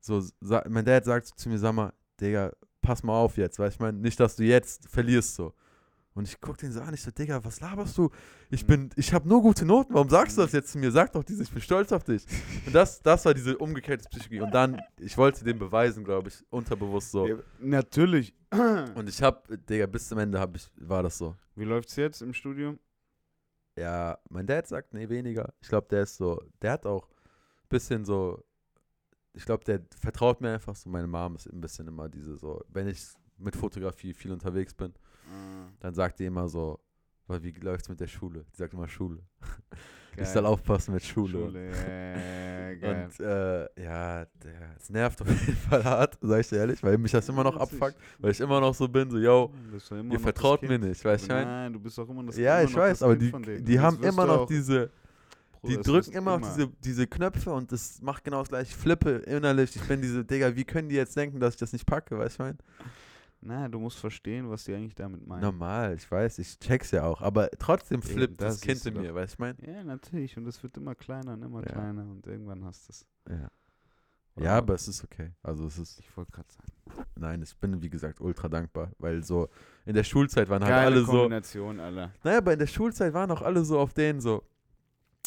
so, mein Dad sagt zu mir, sag mal, Digga, pass mal auf jetzt, weil ich meine, nicht, dass du jetzt verlierst so. Und ich guck den so an, ich so, Digga, was laberst du? Ich
Mhm.
bin, ich habe nur gute Noten, warum sagst du das jetzt zu mir? Sag doch dieses, ich bin stolz auf dich. Und das, das war diese umgekehrte Psychologie. Und dann, ich wollte dem beweisen, glaube ich, unterbewusst so.
Ja, natürlich.
Und ich habe, Digga, bis zum Ende hab ich, war das so.
Wie läuft's jetzt im Studium?
Ja, mein Dad sagt, nee, weniger. Ich glaube, der ist so, der hat auch ein bisschen so, ich glaube, der vertraut mir einfach so. Meine Mom ist ein bisschen immer diese so, wenn ich mit Fotografie viel unterwegs bin, dann sagt die immer so, "Weil, wie läuft's mit der Schule? Die sagt immer Schule.
Geil.
Ich soll aufpassen mit Schule.
Schule. Ja, geil.
Und äh, ja, der, es nervt auf jeden Fall hart, sag ich dir ehrlich, weil mich das immer noch
Ja,
abfuckt, weil ich immer noch so bin, so, yo,
immer
ihr vertraut mir nicht, weißt du?
Nein, du bist doch immer das
Ja,
immer
ich weiß, aber die,
von denen.
die haben immer noch diese,
Bruder,
die drücken
wirst
immer auf
immer.
diese, diese Knöpfe und das macht genau das gleiche. Ich flippe innerlich, ich bin diese, Digga, wie können die jetzt denken, dass ich das nicht packe, weißt du, ich mein?
Nein, du musst verstehen, was die eigentlich damit meinen.
Normal, ich weiß, ich check's ja auch, aber trotzdem
Eben,
flippt das,
das
Kind in mir, weißt du, ich mein?
Ja, natürlich. Und es wird immer kleiner und immer
Ja.
kleiner und irgendwann hast du es.
Ja.
Oder?
Ja, aber es ist okay. Also es ist,
Ich wollte gerade sagen.
nein, ich bin, wie gesagt, ultra dankbar, weil so in der Schulzeit waren halt
Geile
alle so,
Kombination, Alter.
naja, aber in der Schulzeit waren auch alle so auf denen so,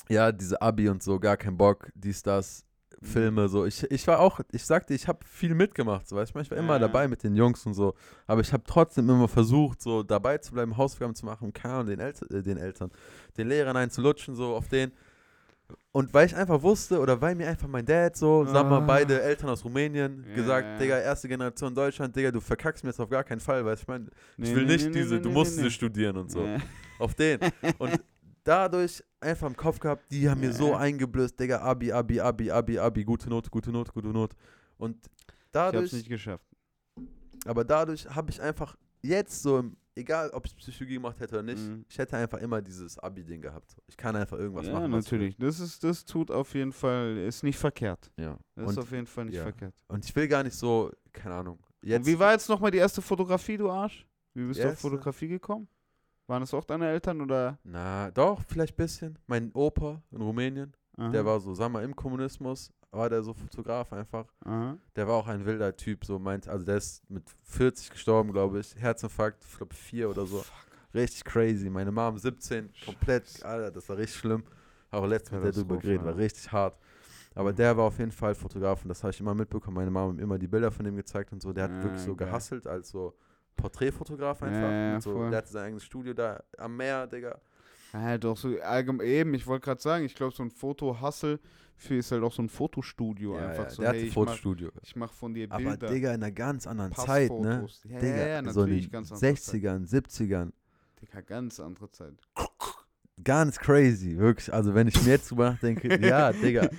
ja, diese Abi und so, gar kein Bock, dies, das. Filme, so. Ich, ich war auch, ich sagte, ich habe viel mitgemacht, so, weißt du, ich war immer
Ja.
dabei mit den Jungs und so, aber ich habe trotzdem immer versucht, so dabei zu bleiben, Hausaufgaben zu machen, keine den, Eltern, äh, den Eltern, den Lehrern einzulutschen, so auf den. Und weil ich einfach wusste, oder weil mir einfach mein Dad so, sag mal,
Ah.
beide Eltern aus Rumänien,
Ja,
gesagt. Digga, erste Generation Deutschland, Digga, du verkackst mir jetzt auf gar keinen Fall, weißt du, ich meine, ich
Nee,
will
nee,
nicht
nee,
diese, du musst
nee.
studieren und so. Auf den. Und dadurch einfach im Kopf gehabt, die haben mir so
Ja.
eingeblößt, Digga, Abi, Abi, Abi, Abi, Abi, gute Note, gute Note, gute Note. Und
Ich hab's
dadurch,
nicht geschafft.
aber dadurch habe ich einfach jetzt so, egal ob ich Psychologie gemacht hätte oder nicht,
Mhm.
ich hätte einfach immer dieses Abi-Ding gehabt. Ich kann einfach irgendwas
ja,
machen. will.
natürlich. Das ist, das tut auf jeden Fall, ist nicht verkehrt.
Ja.
Das ist
Und,
auf jeden Fall nicht
ja.
verkehrt.
und ich will gar nicht so, keine Ahnung. Jetzt,
Und wie war jetzt nochmal die erste Fotografie, du Arsch? Wie bist du auf? Fotografie gekommen? Waren es auch deine Eltern oder?
Na, doch, vielleicht ein bisschen. Mein Opa in Rumänien, der
Aha,
war so, sag mal, im Kommunismus war der so Fotograf einfach.
Aha.
Der war auch ein wilder Typ, so meint, also der ist mit 40 gestorben, glaube ich. Herzinfarkt, ich glaube 4 oder so. Richtig crazy. Meine Mom 17, komplett,
Scheiße.
Alter, das war richtig schlimm. Auch letztens mit der drüber
Katastrophe,
geredet, war richtig hart. Aber
Mhm.
der war auf jeden Fall Fotograf und das habe ich immer mitbekommen. Meine Mom hat mir immer die Bilder von dem gezeigt und so. Der hat
Ja,
wirklich so
geil.
gehasselt als so Porträtfotograf einfach.
Ja, ja,
so, der hatte sein eigenes Studio da am Meer, Digga.
Ja, doch so allgemein eben, ich wollte gerade sagen, ich glaube, so ein Foto-Hustle für ist halt auch so ein Fotostudio
Ja,
einfach
ja,
so,
der
hey, ich mach,
Fotostudio.
ich mach von dir
Aber
Bilder,
Digga, in einer ganz anderen Zeit, ne?
Ja,
Digga,
ja,
so in
natürlich,
den
ganz andere Zeit.
60ern, 70ern.
Digga, ganz andere Zeit.
Ganz crazy, wirklich. Also wenn ich mir jetzt drüber nachdenke, ja, Digga,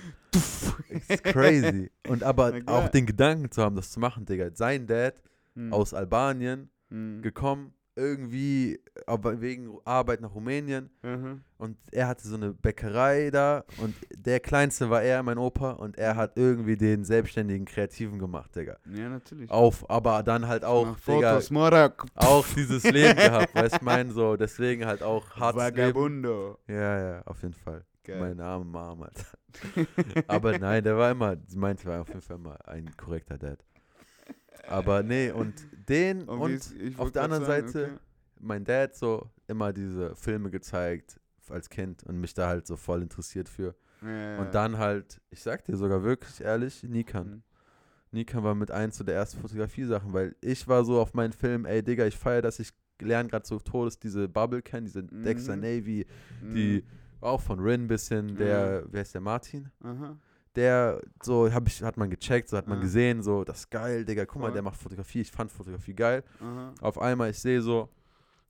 ist crazy. Und aber auch den Gedanken zu haben, das zu machen, Digga. Sein Dad
Hm,
aus Albanien
hm,
gekommen, irgendwie, aber wegen Arbeit nach Rumänien.
mhm.
Und er hatte so eine Bäckerei da und der Kleinste war er, mein Opa, und er hat irgendwie den selbstständigen Kreativen gemacht, Digga.
Ja, natürlich.
Auf, aber dann halt auch, Digga, auch dieses Leben gehabt, weißt du, mein so, deswegen halt auch hartes Leben.
Vagabundo.
Ja, ja, auf jeden Fall.
Geil.
Meine arme Mom, Alter. Aber nein, der war immer, sie meinte, war auf jeden Fall immer ein korrekter Dad. Aber nee, und den und,
Und ist- ich
auf der anderen
sagen,
Seite
okay.
mein Dad so immer diese Filme gezeigt als Kind und mich da halt so voll interessiert für.
Ja.
Und dann halt, ich sag dir sogar wirklich ehrlich, Nikan.
Mhm.
Nikan war mit eins so der ersten Fotografie-Sachen, weil ich war so auf meinen Film, ey Digga, ich feiere das, ich lerne gerade so Todes diese Bubble kennen, diese Dexter
Mhm.
Navy,
Mhm.
die auch von Rin ein bisschen, der, wer ist der Martin?
Aha.
Der, so, hab ich, hat man gecheckt, so hat man gesehen, so, das ist geil, Digga, guck mal, der macht Fotografie, ich fand Fotografie geil.
Aha.
Auf einmal, ich sehe so,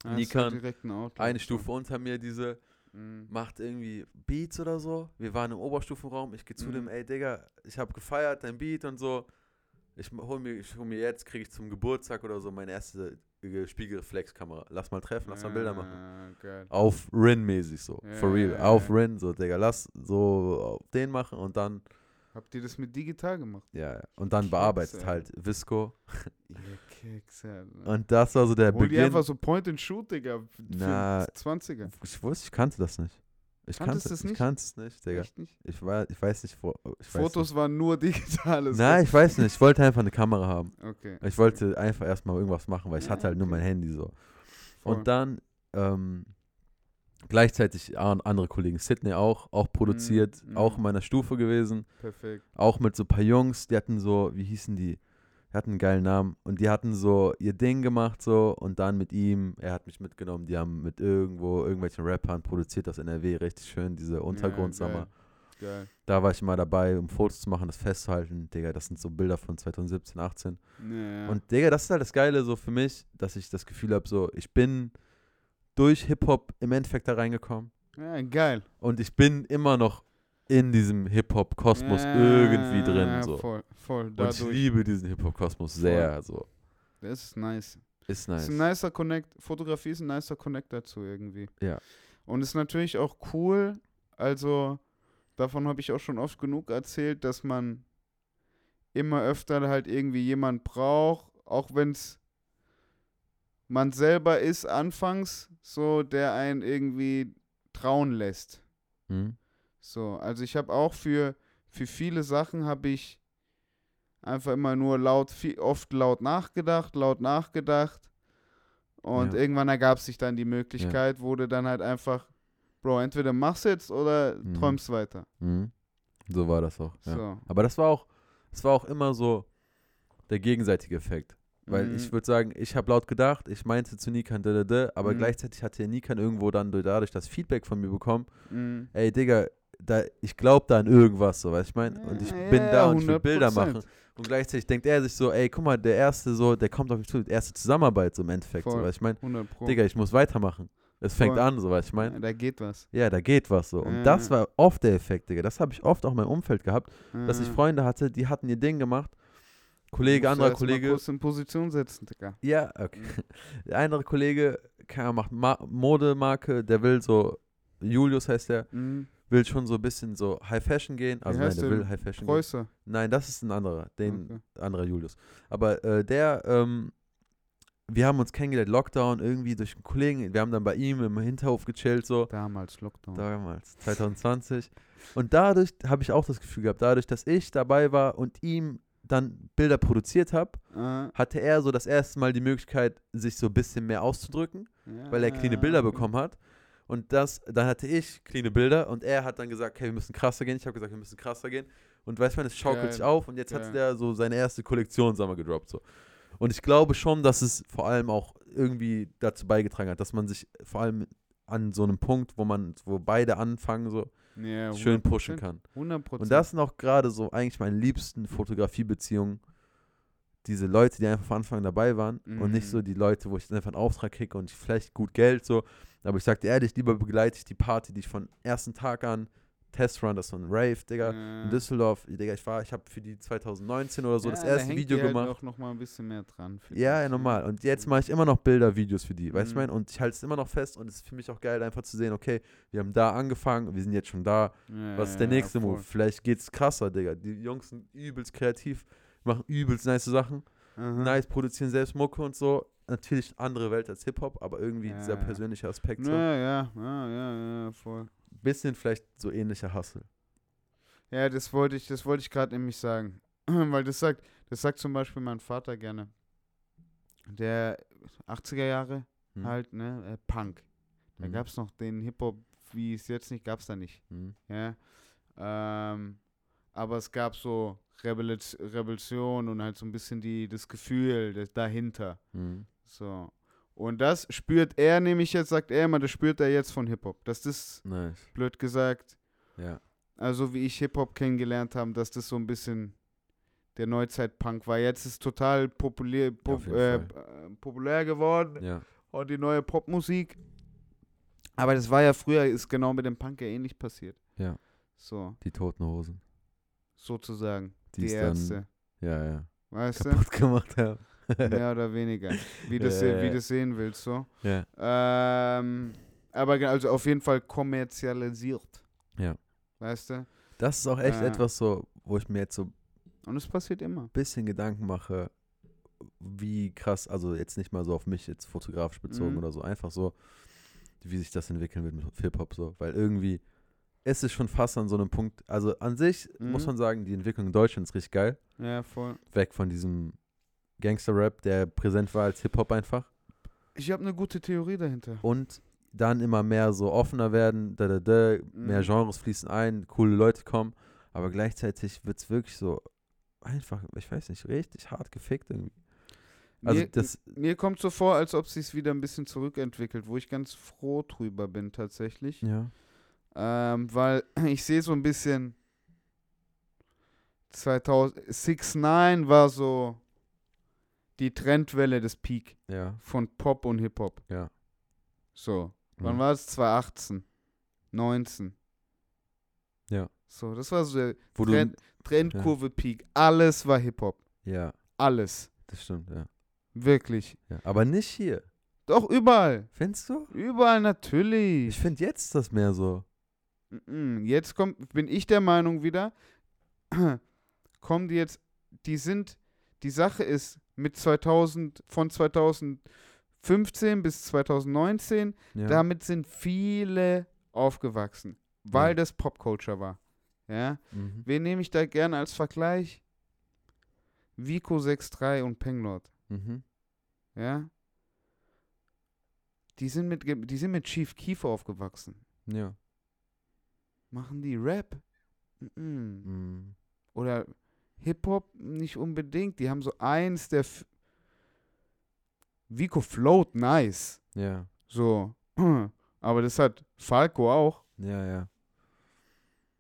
Nikan,
direkt ein
eine. Stufe unter mir, diese,
Mhm.
macht irgendwie Beats oder so. Wir waren im Oberstufenraum, ich gehe zu
Mhm.
dem, ey, Digga, ich habe gefeiert, dein Beat und so. Ich hol mir, ich hol mir jetzt, kriege ich zum Geburtstag oder so meine erste Spiegelreflexkamera. Lass mal treffen, lass mal Bilder machen.
Ja, geil.
Auf Rin-mäßig so,
Ja,
for real.
ja, ja,
auf. Rin, so, Digga, lass so auf den machen und dann
Habt ihr das mit digital gemacht?
Ja, ja. und dann bearbeitet
Kekse.
halt Visco.
Ihr Kekse.
Und das war so der
Hol die
Beginn.
einfach so Point and Shoot, Digga.
Na,
20er.
Ich wusste, ich kannte das nicht. Ich kannte Ich
nicht?
kannte es nicht, Digga.
Echt nicht?
Ich, war, ich weiß nicht, wo. Ich
Fotos waren nur digitales.
Nicht. Nein, ich weiß nicht. Ich wollte einfach eine Kamera haben.
Okay.
Ich wollte einfach erstmal irgendwas machen, weil ich hatte halt nur
okay.
mein Handy so.
Voll.
Und dann ähm, gleichzeitig an- andere Kollegen, Sydney auch, auch produziert,
Mhm,
auch
mhm.
in meiner Stufe gewesen.
Perfekt.
Auch mit so ein paar Jungs, die hatten so, wie hießen die? Hatten einen geilen Namen und die hatten so ihr Ding gemacht so und dann mit ihm, er hat mich mitgenommen, die haben mit irgendwo irgendwelchen Rappern produziert aus NRW, richtig schön, diese Untergrundsommer.
Geil.
Da war ich mal dabei, um Fotos zu machen, das festzuhalten. Digga, das sind so Bilder von 2017, 18.
Ja, ja.
Und Digga, das ist halt das Geile so für mich, dass ich das Gefühl habe, so, ich bin durch Hip-Hop im Endeffekt da reingekommen.
Ja, geil.
Und ich bin immer noch in diesem Hip-Hop-Kosmos
Ja,
irgendwie drin.
ja,
So.
Voll, voll.
Und
Dadurch.
ich liebe diesen Hip-Hop-Kosmos sehr. So.
Das ist nice.
Ist nice.
ist ein nicer Connect. Fotografie ist ein nicer Connect dazu irgendwie.
Ja.
Und ist natürlich auch cool. Also, davon habe ich auch schon oft genug erzählt, dass man immer öfter halt irgendwie jemand braucht, auch wenn es man selber ist anfangs, so der einen irgendwie trauen lässt.
Hm?
So, also ich habe auch für, für viele Sachen habe ich einfach immer nur laut, viel, oft laut nachgedacht, laut nachgedacht. Und
Ja.
irgendwann ergab sich dann die Möglichkeit, wo du dann halt einfach, Bro, entweder machst jetzt oder
Mhm.
träumst weiter.
Hm? So war das auch. Ja.
So.
Aber das war auch, das war auch immer so der gegenseitige Effekt. Weil
Mhm.
ich würde sagen, ich habe laut gedacht, ich meinte zu Nikan, aber
Mhm.
gleichzeitig hatte Nikan irgendwo dann durch- dadurch das Feedback von mir bekommen,
Mhm.
ey Digga, da, ich glaube da an irgendwas, so, weißt ich meine? Und ich
Ja,
bin
ja,
da und ich will Bilder
100%.
machen. Und gleichzeitig denkt er sich so, ey, guck mal, der erste so, der kommt auf mich zu, die erste Zusammenarbeit so im Endeffekt, so,
Voll.
weißt du, ich meine?
100 Pro.
Digga, ich muss weitermachen. Es fängt
Voll.
an, so, weißt ich meine?
Ja, da geht was.
Ja, da geht was so. Und das war oft der Effekt, Digga. Das habe ich oft auch in meinem Umfeld gehabt, dass ich. Freunde hatte, die hatten ihr Ding gemacht. Kollege, anderer
erst mal
Kollege.
kurz in Position setzen, Digga.
Ja, okay. Der andere Kollege keine Ahnung, macht Ma Modemarke, der will so, Julius heißt der,
Mhm.
Will schon so ein bisschen so High Fashion gehen. Also nein,
heißt
der
der?
will High Fashion gehen.
Preußer.
Nein, das ist ein anderer, den
Okay.
anderer Julius. Aber äh, der, ähm, wir haben uns kennengelernt, Lockdown, irgendwie durch einen Kollegen, wir haben dann bei ihm im Hinterhof gechillt, so.
Damals Lockdown.
Damals, 2020. Und dadurch habe ich auch das Gefühl gehabt, dadurch, dass ich dabei war und ihm dann Bilder produziert habe,
Ah,
hatte er so das erste Mal die Möglichkeit, sich so ein bisschen mehr auszudrücken, weil er cleane
ja,
Bilder
okay.
bekommen hat. Und das, dann hatte ich cleane Bilder und er hat dann gesagt, okay, wir müssen krasser gehen. Ich habe gesagt, wir müssen krasser gehen. Und weißt du, es schaukelt
Geil.
sich auf und jetzt
Geil.
hat der so seine erste Kollektion, sagen wir, gedroppt. So. Und ich glaube schon, dass es vor allem auch irgendwie dazu beigetragen hat, dass man sich vor allem an so einem Punkt, wo man, wo beide anfangen, so
Ja,
schön pushen kann.
100
Und das sind auch gerade so eigentlich meine liebsten Fotografiebeziehungen. Diese Leute, die einfach von Anfang an dabei waren und nicht
Mhm.
so die Leute, wo ich einfach einen Auftrag kriege und ich vielleicht gut Geld so. Aber ich sag dir ehrlich, lieber begleite ich die Party, die ich von ersten Tag an, Testrun, das ist so ein Rave, Digga, in Düsseldorf, Digga, ich war, ich habe für die 2019 oder so das erste Video
Halt
gemacht.
auch noch mal ein bisschen mehr dran.
Ja, ja, normal. Und jetzt mache ich immer noch Bilder, Videos für die, weißt du,
Mhm.
ich mein? Und ich halte es immer noch fest und es ist für mich auch geil, einfach zu sehen, okay, wir haben da angefangen, wir sind jetzt schon da,
Ja,
was ist der
ja,
nächste. Move? Vielleicht geht's krasser, Digga. Die Jungs sind übelst kreativ, machen übelst nice Sachen,
Aha.
nice, produzieren selbst Mucke und so. Natürlich andere Welt als Hip-Hop, aber irgendwie
Ja,
dieser
ja.
persönliche Aspekt so.
Ja, ja, ja, ja, ja, voll.
Bisschen vielleicht so ähnlicher Hustle.
Ja, das wollte ich, das wollte ich gerade nämlich sagen. Weil das sagt, das sagt zum Beispiel mein Vater gerne. Der 80er Jahre
Hm?
halt, ne, äh, Punk. Da
Hm?
gab es noch den Hip-Hop, wie es jetzt nicht, gab es da nicht.
Hm?
Ja. Ähm, aber es gab so Revolution und halt so ein bisschen die, das Gefühl das dahinter.
Hm?
So. Und das spürt er nämlich jetzt, sagt er immer, das spürt er jetzt von Hip-Hop. Dass das,
Nice.
blöd gesagt,
Ja.
also wie ich Hip-Hop kennengelernt habe, dass das so ein bisschen der Neuzeit-Punk war. Jetzt ist total populär, pop, äh, äh, populär geworden
Ja.
und die neue Popmusik. Aber das war ja früher, ist genau mit dem Punk ja ähnlich passiert.
Ja.
So,
Die toten Hosen.
sozusagen.
Die
Die, Ärzte.
dann, ja, ja,
weißt du?
kaputt gemacht haben.
Mehr oder weniger. Wie du
ja.
du sehen willst, so.
ja.
Ähm, aber also auf jeden Fall kommerzialisiert.
Ja.
Weißt du?
Das ist auch echt
Äh.
etwas so, wo ich mir jetzt so ein
Und es passiert immer.
bisschen Gedanken mache, wie krass, also jetzt nicht mal so auf mich jetzt fotografisch bezogen
Mhm.
oder so, einfach so, wie sich das entwickeln wird mit Hip-Hop so, weil irgendwie ist es schon fast an so einem Punkt, also an sich muss
Mhm.
man sagen, die Entwicklung in Deutschland ist richtig geil,
Ja, voll.
weg von diesem Gangster-Rap, der präsent war als Hip-Hop einfach
Ich habe eine gute Theorie dahinter.
und dann immer mehr so offener werden, da, da, da, mehr
Mhm.
Genres fließen ein, coole Leute kommen, aber gleichzeitig wird es wirklich so einfach, ich weiß nicht, richtig hart gefickt irgendwie. Also
mir,
das,
mir kommt so vor, als ob sich wieder ein bisschen zurückentwickelt, wo ich ganz froh drüber bin tatsächlich.
ja,
Ähm, weil ich sehe so ein bisschen 2006 9 war so die Trendwelle des Peak
ja,
von Pop und Hip-Hop.
Ja.
So. Wann
Mhm.
war es? 2018. 19.
Ja.
So, das war so der
Wo
Trend, Trendkurve Peak. Alles war Hip-Hop.
du. Ja,
Alles.
das stimmt, ja.
Wirklich.
ja. Aber nicht hier.
Doch, überall.
Findest du?
Überall
Ich
natürlich.
finde jetzt das mehr so.
Jetzt kommt, bin ich der Meinung wieder, kommen die jetzt, die sind, die Sache ist, mit 2000, von 2015 bis 2019,
Ja.
damit sind viele aufgewachsen, weil
Ja.
das Popculture war. Ja,
mhm.
wen nehme ich da gerne als Vergleich? Vico 63 und Penglord.
Mhm.
Ja, die sind mit, die sind mit Chief Keef aufgewachsen.
Ja.
Machen die Rap?
Mhm.
Oder Hip-Hop nicht unbedingt. Die haben so eins der. F Vico float nice.
Ja.
So. Aber das hat Falco auch,
Ja, ja.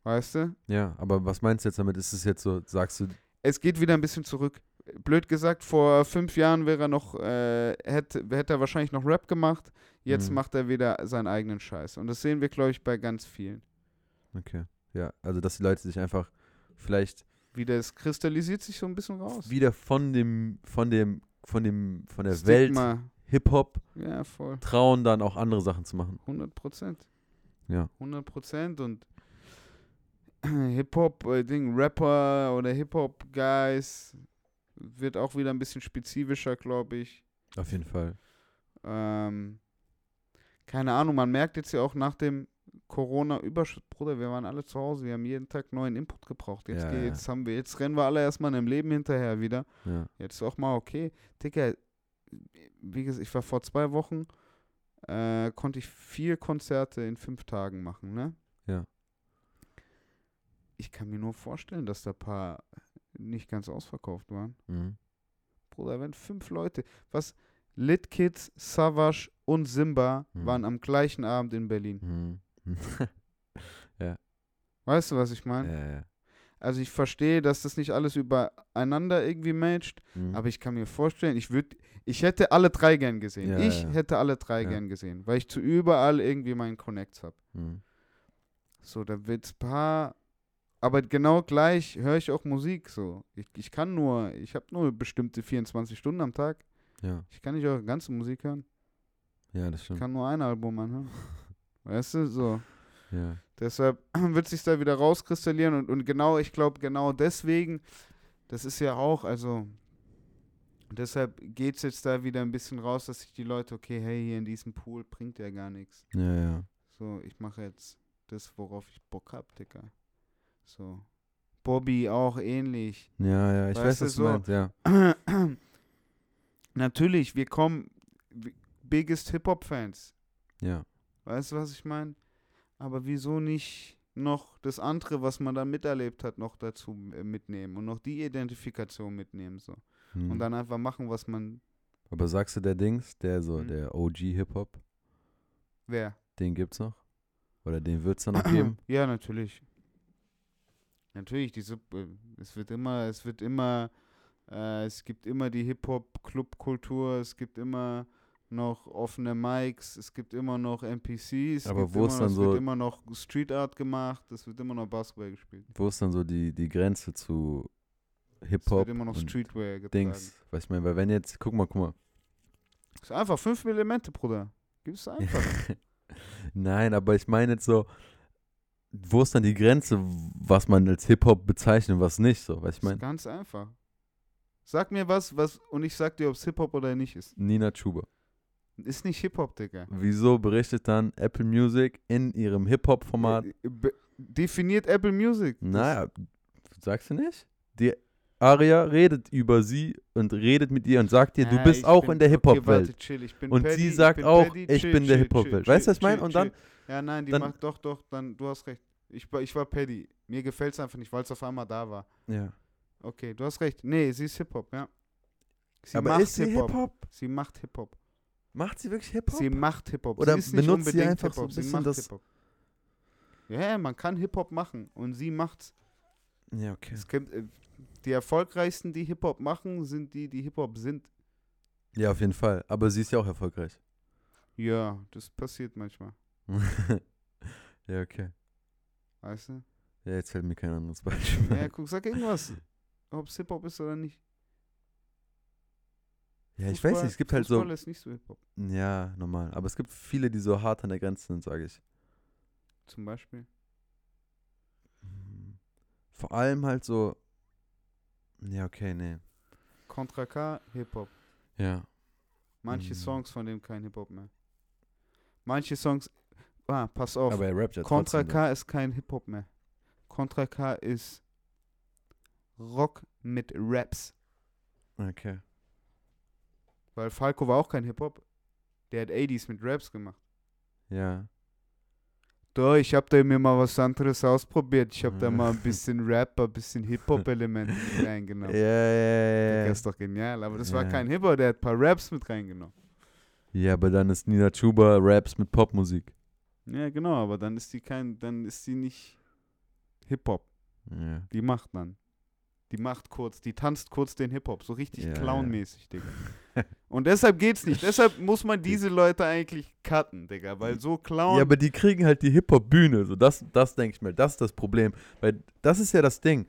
weißt du?
Ja, aber was meinst du jetzt damit? Ist es jetzt so, sagst du,
Es geht wieder ein bisschen zurück. Blöd gesagt, vor fünf Jahren wäre er noch, äh, hätte, hätte er wahrscheinlich noch Rap gemacht. Jetzt
Mhm.
macht er wieder seinen eigenen Scheiß. Und das sehen wir, glaube ich, bei ganz vielen.
okay. Ja, also dass die Leute sich einfach vielleicht
Wieder, es kristallisiert sich so ein bisschen raus.
wieder von dem, von dem, von dem, von der Welt
Stigma.
Hip-Hop
Ja, voll.
trauen, dann auch andere Sachen zu machen.
100 Prozent.
Ja.
100 Prozent und Hip-Hop, äh, Ding, Rapper oder Hip-Hop-Guys wird auch wieder ein bisschen spezifischer, glaube ich.
Auf jeden Fall.
Ähm, keine Ahnung, man merkt jetzt ja auch nach dem Corona-Überschuss, Bruder, wir waren alle zu Hause, wir haben jeden Tag neuen Input gebraucht. Jetzt,
Ja,
geht, jetzt haben wir, jetzt rennen wir alle erstmal im Leben hinterher wieder.
Ja.
Jetzt ist auch mal okay. Digga, wie gesagt, ich war vor zwei Wochen, äh, konnte ich vier Konzerte in fünf Tagen machen, ne?
Ja.
Ich kann mir nur vorstellen, dass da ein paar nicht ganz ausverkauft waren.
Mhm.
Bruder, wenn fünf Leute, was, Lit Kids, Savage und Simba
Mhm.
waren am gleichen Abend in Berlin.
Mhm.
Weißt du, was ich meine?
ja, ja.
Also ich verstehe, dass das nicht alles übereinander irgendwie matcht,
Mhm.
Aber ich kann mir vorstellen, ich würde, ich hätte alle drei gern gesehen.
Ja,
ich
ja.
hätte alle drei
Ja.
gern gesehen, weil ich zu überall irgendwie meinen Connects habe.
Mhm.
So, da wird's paar, aber genau gleich höre ich auch Musik. So, ich, ich kann nur, ich habe nur bestimmte 24 Stunden am Tag.
Ja.
Ich kann nicht eure ganze Musik hören.
ja, das
Ich
stimmt.
kann nur ein Album anhören. Weißt du, so.
Ja.
Deshalb wird sich da wieder rauskristallieren und, und genau, ich glaube, genau deswegen, das ist ja auch, also deshalb geht es jetzt da wieder ein bisschen raus, dass sich die Leute, okay, hey, hier in diesem Pool bringt ja gar nichts.
Ja, ja.
So, ich mache jetzt das, worauf ich Bock hab, Dicker. So. Bobby auch ähnlich.
Ja, ja, ich
Weißt
weiß, was du
so-
meinst, ja.
Natürlich, wir kommen, biggest Hip-Hop-Fans.
Ja.
Weißt du, was ich meine? Aber wieso nicht noch das andere, was man da miterlebt hat, noch dazu äh, mitnehmen und noch die Identifikation mitnehmen so.
Mhm.
Und dann einfach machen, was man.
Aber sagst du, der Dings, der so,
Mhm.
der OG-Hip-Hop,
Wer?
den gibt's noch? Oder den wird's dann noch geben?
Ja, natürlich. Natürlich, diese, äh, es wird immer, es wird immer, äh, es gibt immer die Hip-Hop-Club-Kultur, es gibt immer noch offene Mics, es gibt immer noch NPCs, es
Aber
gibt
wo ist
noch,
dann
es
so-
wird immer noch Street Art gemacht, es wird immer noch Basketball gespielt.
Wo ist dann so die, die Grenze zu
Es
Hip-Hop
wird immer noch Streetwear getragen.
Dings? Weiß ich meine, weil wenn jetzt, guck mal, guck mal.
Ist einfach fünf Elemente, Bruder. Gib's einfach.
Nein, aber ich meine jetzt so, wo ist dann die Grenze, was man als Hip-Hop bezeichnet und was nicht, so, weiß ich
ist
meine?
ganz einfach. Sag mir was, was und ich sag dir, ob es Hip-Hop oder nicht ist.
Nina Chuba.
Ist nicht Hip-Hop, Digga.
Wieso berichtet dann Apple Music in ihrem Hip-Hop-Format?
Äh, Definiert Apple Music.
Naja, sagst du nicht? Die Aria redet über sie und redet mit ihr und sagt ihr, du bist
ich
auch
bin-
in der
okay,
Hip-Hop-Welt.
ich bin
Und
Paddy,
sie
ich
sagt auch,
Paddy,
ich
chill,
bin der Hip-Hop-Welt. Weißt du, was ich meine? Und dann,
Ja, nein, die
dann-
macht doch, doch, dann, du hast recht. Ich, war- ich war Paddy. Mir gefällt es einfach nicht, weil es auf einmal da war.
ja.
Okay, du hast recht. Nee, sie ist Hip-Hop, ja. Sie
Aber
macht
ist sie
Hip-Hop.
Hip-Hop?
Sie macht Hip-Hop.
Macht sie wirklich Hip-Hop?
Sie macht Hip-Hop.
Oder
sie ist nicht
benutzt sie
unbedingt
einfach so ein
Hip-Hop, sie macht
das-
Hip-Hop. Ja, man kann Hip-Hop machen und sie macht's.
Ja, okay.
Es gibt, äh, die erfolgreichsten, die Hip-Hop machen, sind die, die Hip-Hop sind.
Ja, auf jeden Fall. Aber sie ist ja auch erfolgreich.
Ja, das passiert manchmal.
Ja, okay.
Weißt du?
Ja, jetzt fällt mir kein anderes Beispiel.
Ja, guck, sag irgendwas. Ob es Hip-Hop ist oder nicht.
Ja, ich weiß
Fußball-
nicht, es gibt halt so.
Fußball ist nicht so Hip-Hop.
Ja, normal. Aber es gibt viele, die so hart an der Grenze sind, sage ich.
Zum Beispiel.
Mhm. Vor allem halt so. Ja, okay, nee.
Contra K, Hip-Hop.
Ja.
Manche
Mhm.
Songs von dem kein Hip-Hop mehr. Manche Songs. Ah, pass auf.
Aber er rappt ja
Contra. K ist kein Hip-Hop mehr. Contra K ist Rock mit Raps.
Okay.
Weil Falco war auch kein Hip-Hop. Der hat 80s mit Raps gemacht.
Ja.
Da, ich hab da mir mal was anderes ausprobiert. Ich hab da
Ja.
mal ein bisschen Rap, ein bisschen Hip-Hop-Elemente mit reingenommen.
ja, ja,
Das
ja.
ist doch genial. Aber das war
Ja.
kein Hip-Hop, der hat ein paar Raps mit reingenommen.
Ja, aber dann ist Nina Chuba Raps mit Popmusik.
Ja, genau, aber dann ist die kein, dann ist die nicht Hip-Hop.
Ja.
Die macht dann. Die macht kurz, die tanzt kurz den Hip-Hop, so richtig
Ja, ja.
clownmäßig, Digga. Und deshalb geht's nicht. deshalb muss man diese Leute eigentlich cutten, Digga, weil so Clown.
Ja, aber die kriegen halt die Hip-Hop-Bühne. So, das, das denke ich mir, das ist das Problem. Weil das ist ja das Ding.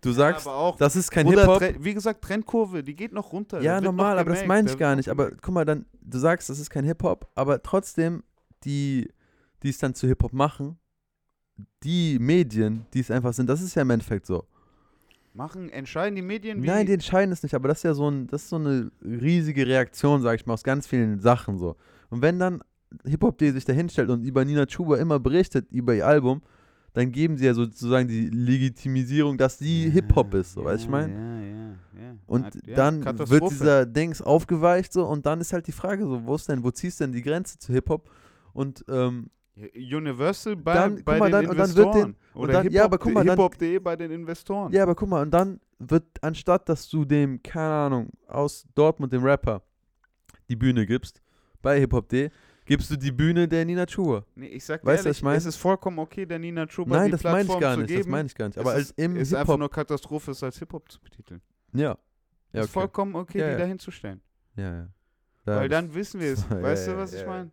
Du sagst,
aber auch,
das ist kein Hip-Hop.
Wie gesagt, Trendkurve, die geht noch runter.
Ja, normal, aber das meine ich gar nicht. Aber guck mal, dann, du sagst, das ist kein Hip-Hop, aber trotzdem, die, die es dann zu Hip-Hop machen, die Medien, die es einfach sind, das ist ja im Endeffekt so.
Machen, entscheiden die Medien wie.
Nein, die entscheiden es nicht, aber das ist ja so, ein, das ist so eine riesige Reaktion, sag ich mal, aus ganz vielen Sachen so. Und wenn dann Hip-Hop.de sich da hinstellt und über Nina Chuba immer berichtet, über ihr Album, dann geben sie ja sozusagen die Legitimisierung, dass sie
Ja,
Hip-Hop ist, so,
ja,
weißt du, ich meine?
Ja, ja, ja.
Und
ja,
dann wird dieser Dings aufgeweicht so und dann ist halt die Frage so, wo ist denn, wo ziehst du denn die Grenze zu Hip-Hop? Und ähm,
Universal bei,
Dann,
bei
mal,
den
dann-
Investoren.
und
Oder
dann- ja, aber guck mal,
Hip-Hop.de bei den Investoren.
ja, aber guck mal, und dann wird, anstatt dass du dem, keine Ahnung, aus Dortmund, dem Rapper, die Bühne gibst, bei Hip-Hop.de, gibst du die Bühne der Nina Chuba.
Nee, ich sag
Weißt
ehrlich,
ich mein?
es ist vollkommen okay, der Nina Chuba
Nein,
die
das meine ich
Plattform
gar
zu
nicht,
geben.
das meine ich gar nicht. Aber
es
als
ist,
im
ist einfach nur Katastrophe, es als Hip-Hop zu betiteln.
ja. Ja,
ist
okay.
vollkommen okay,
Ja,
die
ja.
da hinzustellen.
Ja, ja.
Weil
das-
dann wissen wir es. Weißt du, was ich meine?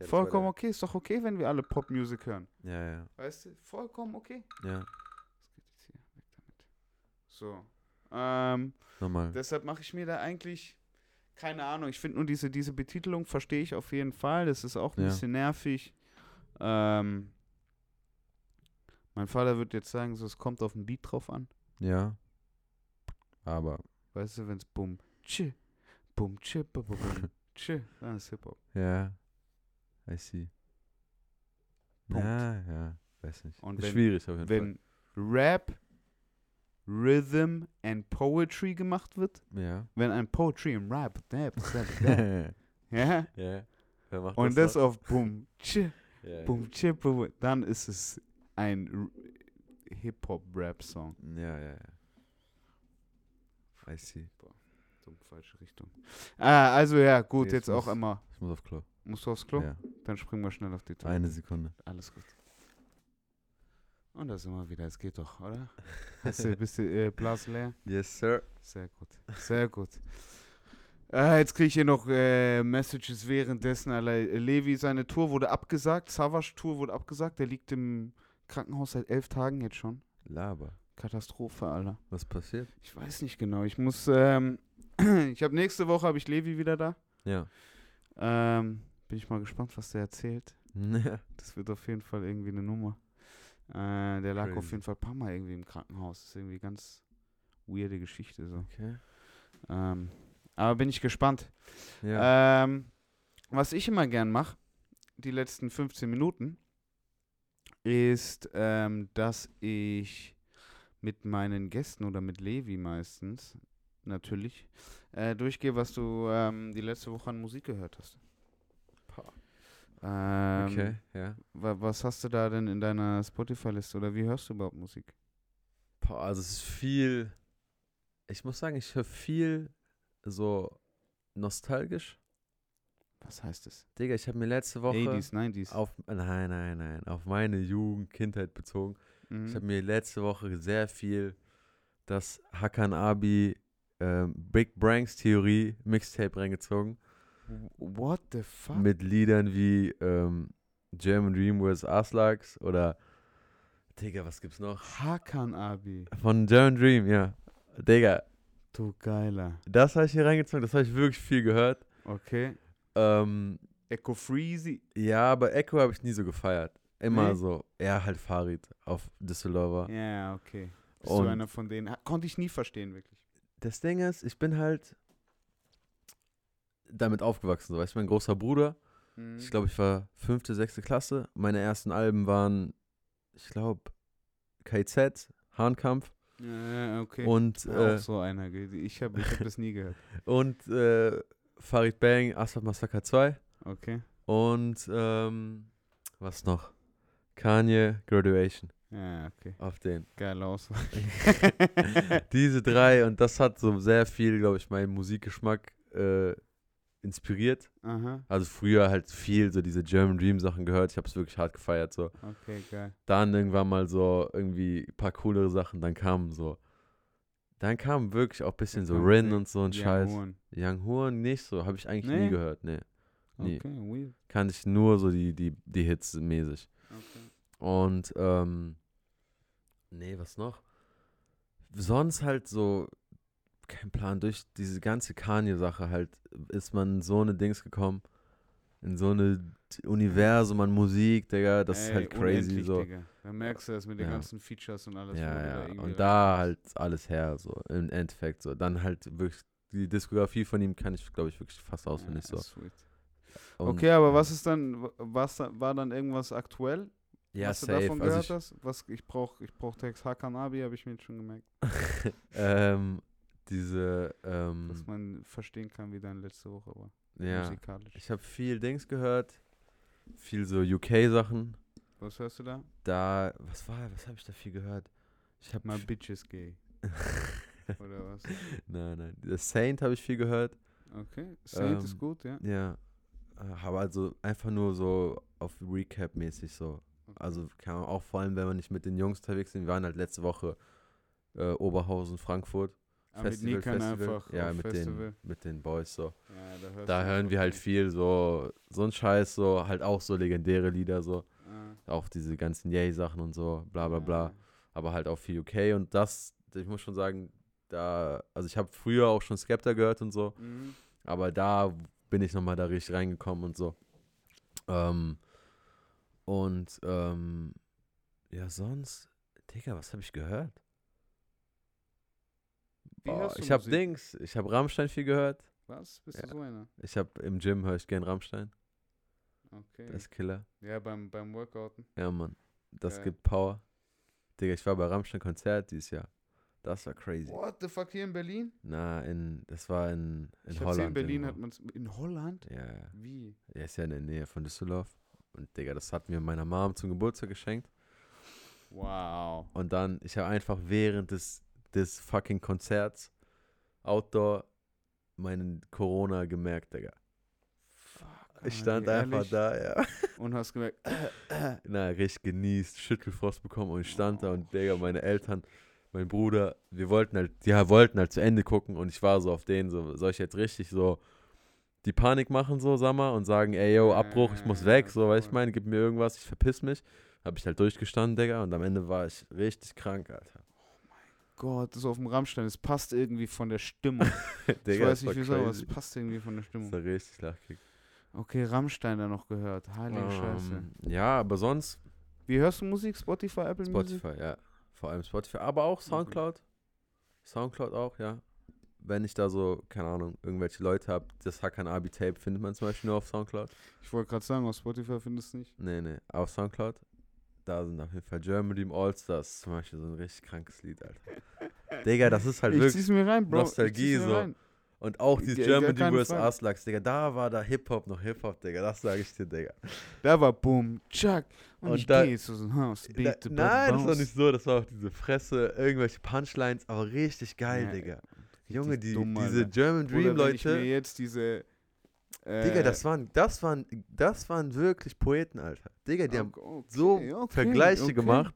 Ja,
Vollkommen okay, ist doch okay, wenn wir alle Popmusik hören.
Ja, ja,
Weißt du, vollkommen okay.
ja.
Was geht jetzt hier? Weg damit. So. Ähm,
Normal.
deshalb mache ich mir da eigentlich keine Ahnung. Ich finde nur diese, diese Betitelung verstehe ich auf jeden Fall. Das ist auch ein
Ja.
bisschen nervig. Ähm, mein Vater würde jetzt sagen, so, es kommt auf den Beat drauf an.
Ja. Aber,
Weißt du, wenn es bum, tsch, bum, tsch, bum, bum, bum, tsch, dann ist Hip-Hop.
ja. I see.
Punkt.
Ja, ja. Weiß nicht.
Und
ist
wenn-
schwierig auf jeden
Wenn Rap, Rhythm and Poetry gemacht wird,
Fall. Ja.
wenn ein Poetry im Rap, Rap, Rap, ja,
ja.
Und das
noch?
auf bum, tsch,
Ja,
bum, tsch, dann ist es ein Hip-Hop-Rap-Song.
Ja, ja, ja. I see.
So, falsche Richtung. Ah, also ja, gut,
Jetzt
jetzt auch
muss-
immer.
Ich muss auf Klo.
Musst du aufs Klo?
Ja.
Dann springen wir schnell auf die Toilette.
Eine Sekunde.
Alles gut. Und da sind wir wieder. Es geht doch, oder? Hast du, bist du äh, Blas leer?
Yes, sir.
Sehr gut. Sehr gut. Äh, jetzt kriege ich hier noch äh, Messages währenddessen. Alter. Levi, seine Tour wurde abgesagt. Savage Tour wurde abgesagt. Der liegt im Krankenhaus seit elf Tagen jetzt schon.
Laber.
Katastrophe, Alter.
Was passiert?
Ich weiß nicht genau. Ich muss, ähm, ich habe nächste Woche habe ich Levi wieder da.
Ja.
Ähm, bin ich mal gespannt, was der erzählt. Das wird auf jeden Fall irgendwie eine Nummer. Äh, der lag auf
Crazy.
jeden Fall ein paar Mal irgendwie im Krankenhaus. Das ist irgendwie ganz weirde Geschichte so.
Okay.
Ähm, aber bin ich gespannt.
Ja.
Ähm, was ich immer gern mache, die letzten 15 Minuten, ist, ähm, dass ich mit meinen Gästen oder mit Levi meistens natürlich äh, durchgehe, was du ähm, die letzte Woche an Musik gehört hast. Ähm,
okay, ja.
wa was hast du da denn in deiner Spotify-Liste oder wie hörst du überhaupt Musik?
Boah, also es ist viel. Ich muss sagen, ich höre viel so nostalgisch.
Was heißt es?
Digga, ich habe mir letzte Woche
80s, 90s.
auf nein, nein, nein, auf meine Jugend, Kindheit bezogen.
Mhm.
Ich habe mir letzte Woche sehr viel das Hakan Abi ähm, Big Branks Theorie Mixtape reingezogen
What the fuck?
mit Liedern wie ähm, German Dream vs. Aslaks oder Digga, was gibt's noch?
Hakan Abi.
Von German Dream, ja. Digga,
Du Geiler.
das habe ich hier reingezogen, das habe ich wirklich viel gehört.
Okay.
Ähm,
Echo Freezy.
ja, aber Echo habe ich nie so gefeiert. Immer
Nee?
so, eher halt Farid auf Düsseldorfer.
Ja, okay. Bist
Und-
du einer von denen? Konnte ich nie verstehen, wirklich.
Das Ding ist, ich bin halt damit aufgewachsen. So. Weißt du, mein großer Bruder,
Mhm.
ich glaube, ich war fünfte, sechste Klasse. Meine ersten Alben waren, ich glaube, KZ, Hahnkampf
Ja, okay.
und,
Auch
äh,
so einer. Ich habe ich hab das nie gehört.
und äh, Farid Bang, Asphalt Massacre 2
Okay.
und ähm, was noch? Kanye, Graduation,
Ja, okay.
auf den.
Geil aus.
Diese drei und das hat so sehr viel, glaube ich, meinen Musikgeschmack äh, inspiriert.
Aha.
Also früher halt viel so diese German Dream Sachen gehört. Ich habe es wirklich hart gefeiert so.
Okay, geil.
Dann irgendwann mal so irgendwie ein paar coolere Sachen. Dann kamen so, dann kam wirklich auch ein bisschen so Rin und so ein
Young
Scheiß.
Horn.
Young Horn nicht so, habe ich eigentlich
Nee?
nie gehört. Nee, nie.
Okay, weird.
Kannte ich nur so die die die Hits mäßig.
Okay.
Und ähm, nee, was noch? Sonst halt so kein Plan. Durch diese ganze Kanye-Sache halt ist man so eine Dings gekommen. In so eine Universum an Musik, Digga. Das ist
Ey,
halt crazy so.
Digga. Da merkst du das mit den
Ja.
ganzen Features und alles. du
Ja,
da
ja.
irgendwie
Und da halt alles her, so im Endeffekt so. Dann halt wirklich die Diskografie von ihm kann ich, glaube ich, wirklich fast auswendig
Ja,
so.
sweet.
Und,
Okay, aber was ist dann, wa- was da- war dann irgendwas aktuell,
Ja,
was du
safe.
davon
Also
gehört
ich,
hast? Was, ich brauche ich brauch Text Hakan Abi, habe ich mir jetzt schon gemerkt.
ähm, diese,
Dass
ähm,
man verstehen kann, wie deine letzte Woche war.
ja.
Musikalisch.
Ich habe viel Dings gehört. Viel so UK-Sachen.
Was hörst du da?
Da, was war, was habe ich da viel gehört? Ich habe
Mal Bitches gay. Oder was?
nein, nein. The Saint habe ich viel gehört.
Okay. Saint
Ähm,
ist gut, ja.
Ja. Äh, Aber also einfach nur so auf Recap-mäßig so.
Okay.
Also kann man auch vor allem, wenn wir nicht mit den Jungs unterwegs sind. Wir waren halt letzte Woche äh, Oberhausen, Frankfurt.
Ah, mit
Festival,
Nikan
Festival.
einfach
Ja, mit
Festival.
den, mit den Boys so.
Ja, da,
hören wir halt
viel.
so, so ein Scheiß, so halt auch so legendäre Lieder so.
Ah,
Auch diese ganzen Yay-Sachen und so, bla bla bla. aber halt auch viel UK und das, ich muss schon sagen, da, also ich habe früher auch schon Skepta gehört und so.
Mhm.
aber da bin ich nochmal da richtig reingekommen und so. Ähm, und ähm, ja, sonst, Digga, was habe ich gehört?
Wie du
ich habe? Dings, ich habe Rammstein viel gehört.
Was? Bist
Ja.
du so einer?
Ich habe im Gym höre ich gern Rammstein.
Okay.
Das ist Killer.
ja, beim, beim Workouten.
Ja, Mann. Das
Geil.
gibt Power. Digga, ich war bei Rammstein Konzert dieses Jahr. Das war crazy.
What the fuck hier in Berlin?
Na, in, das war in, in
ich
Holland.
gesehen, in Berlin hat man In Holland?
Ja, ja.
Wie?
Er ist ja in der Nähe von Düsseldorf. Und Digga, das hat mir meiner Mom zum Geburtstag geschenkt.
Wow.
Und dann, ich habe einfach während des, des fucking Konzerts Outdoor meinen Corona gemerkt, Digga.
Fuck.
Ich stand einfach
ehrlich?
da, ja.
Und hast gemerkt,
Na, richtig genießt, Schüttelfrost bekommen und ich stand da und Digga, meine Eltern, mein Bruder, wir wollten halt, ja, wollten halt zu Ende gucken und ich war so auf denen, so, soll ich jetzt richtig so die Panik machen, so, sag mal, und sagen, ey, yo, Abbruch, ich muss weg, so, weißt du, ich meine, gib mir irgendwas, ich verpiss mich. Hab ich halt durchgestanden, Digga, und am Ende war ich richtig krank, Alter.
Gott, das auf dem Rammstein, es passt irgendwie von der Stimmung. ich
Digga,
weiß
das war
nicht wieso, aber es passt irgendwie von der
Das
Stimmung.
war richtig lachkick.
Okay, Rammstein da noch gehört. Heilige Scheiße.
Ähm, ja, aber sonst
Wie hörst du Musik? Spotify, Apple Music?
Spotify, ja. Vor allem Spotify, aber auch Soundcloud. Soundcloud auch, ja. Wenn ich da so, keine Ahnung, irgendwelche Leute habe, das Hakan Abi Tape findet man zum Beispiel nur auf Soundcloud.
Ich wollte gerade sagen, auf Spotify findest du nicht.
Nee, nee, auf Soundcloud. Da sind auf jeden Fall German Dream All-Stars zum Beispiel so ein richtig krankes Lied, Alter. Digga, das ist halt
ich
wirklich.
mir rein, Bro.
Nostalgie so.
Rein.
Und auch dieses
Ge-
German
gar
Dream
keine
vs. Aslaks, Digga, da war da Hip-Hop noch Hip-Hop, Digga, das sage ich dir, Digga.
Da war Boom, Chuck. Und,
Und
ich
da-
gehe zu so Haus.
Da, nein, das war nicht so, das war auch diese Fresse, irgendwelche Punchlines, aber richtig geil,
Ja,
Digga. Junge, die,
dumm,
diese. German Dream
ich mir
Leute.
jetzt diese. Äh,
Digga, das waren, das waren, das waren wirklich Poeten, Alter. Digga, die haben
okay,
so
okay,
Vergleiche
okay.
gemacht,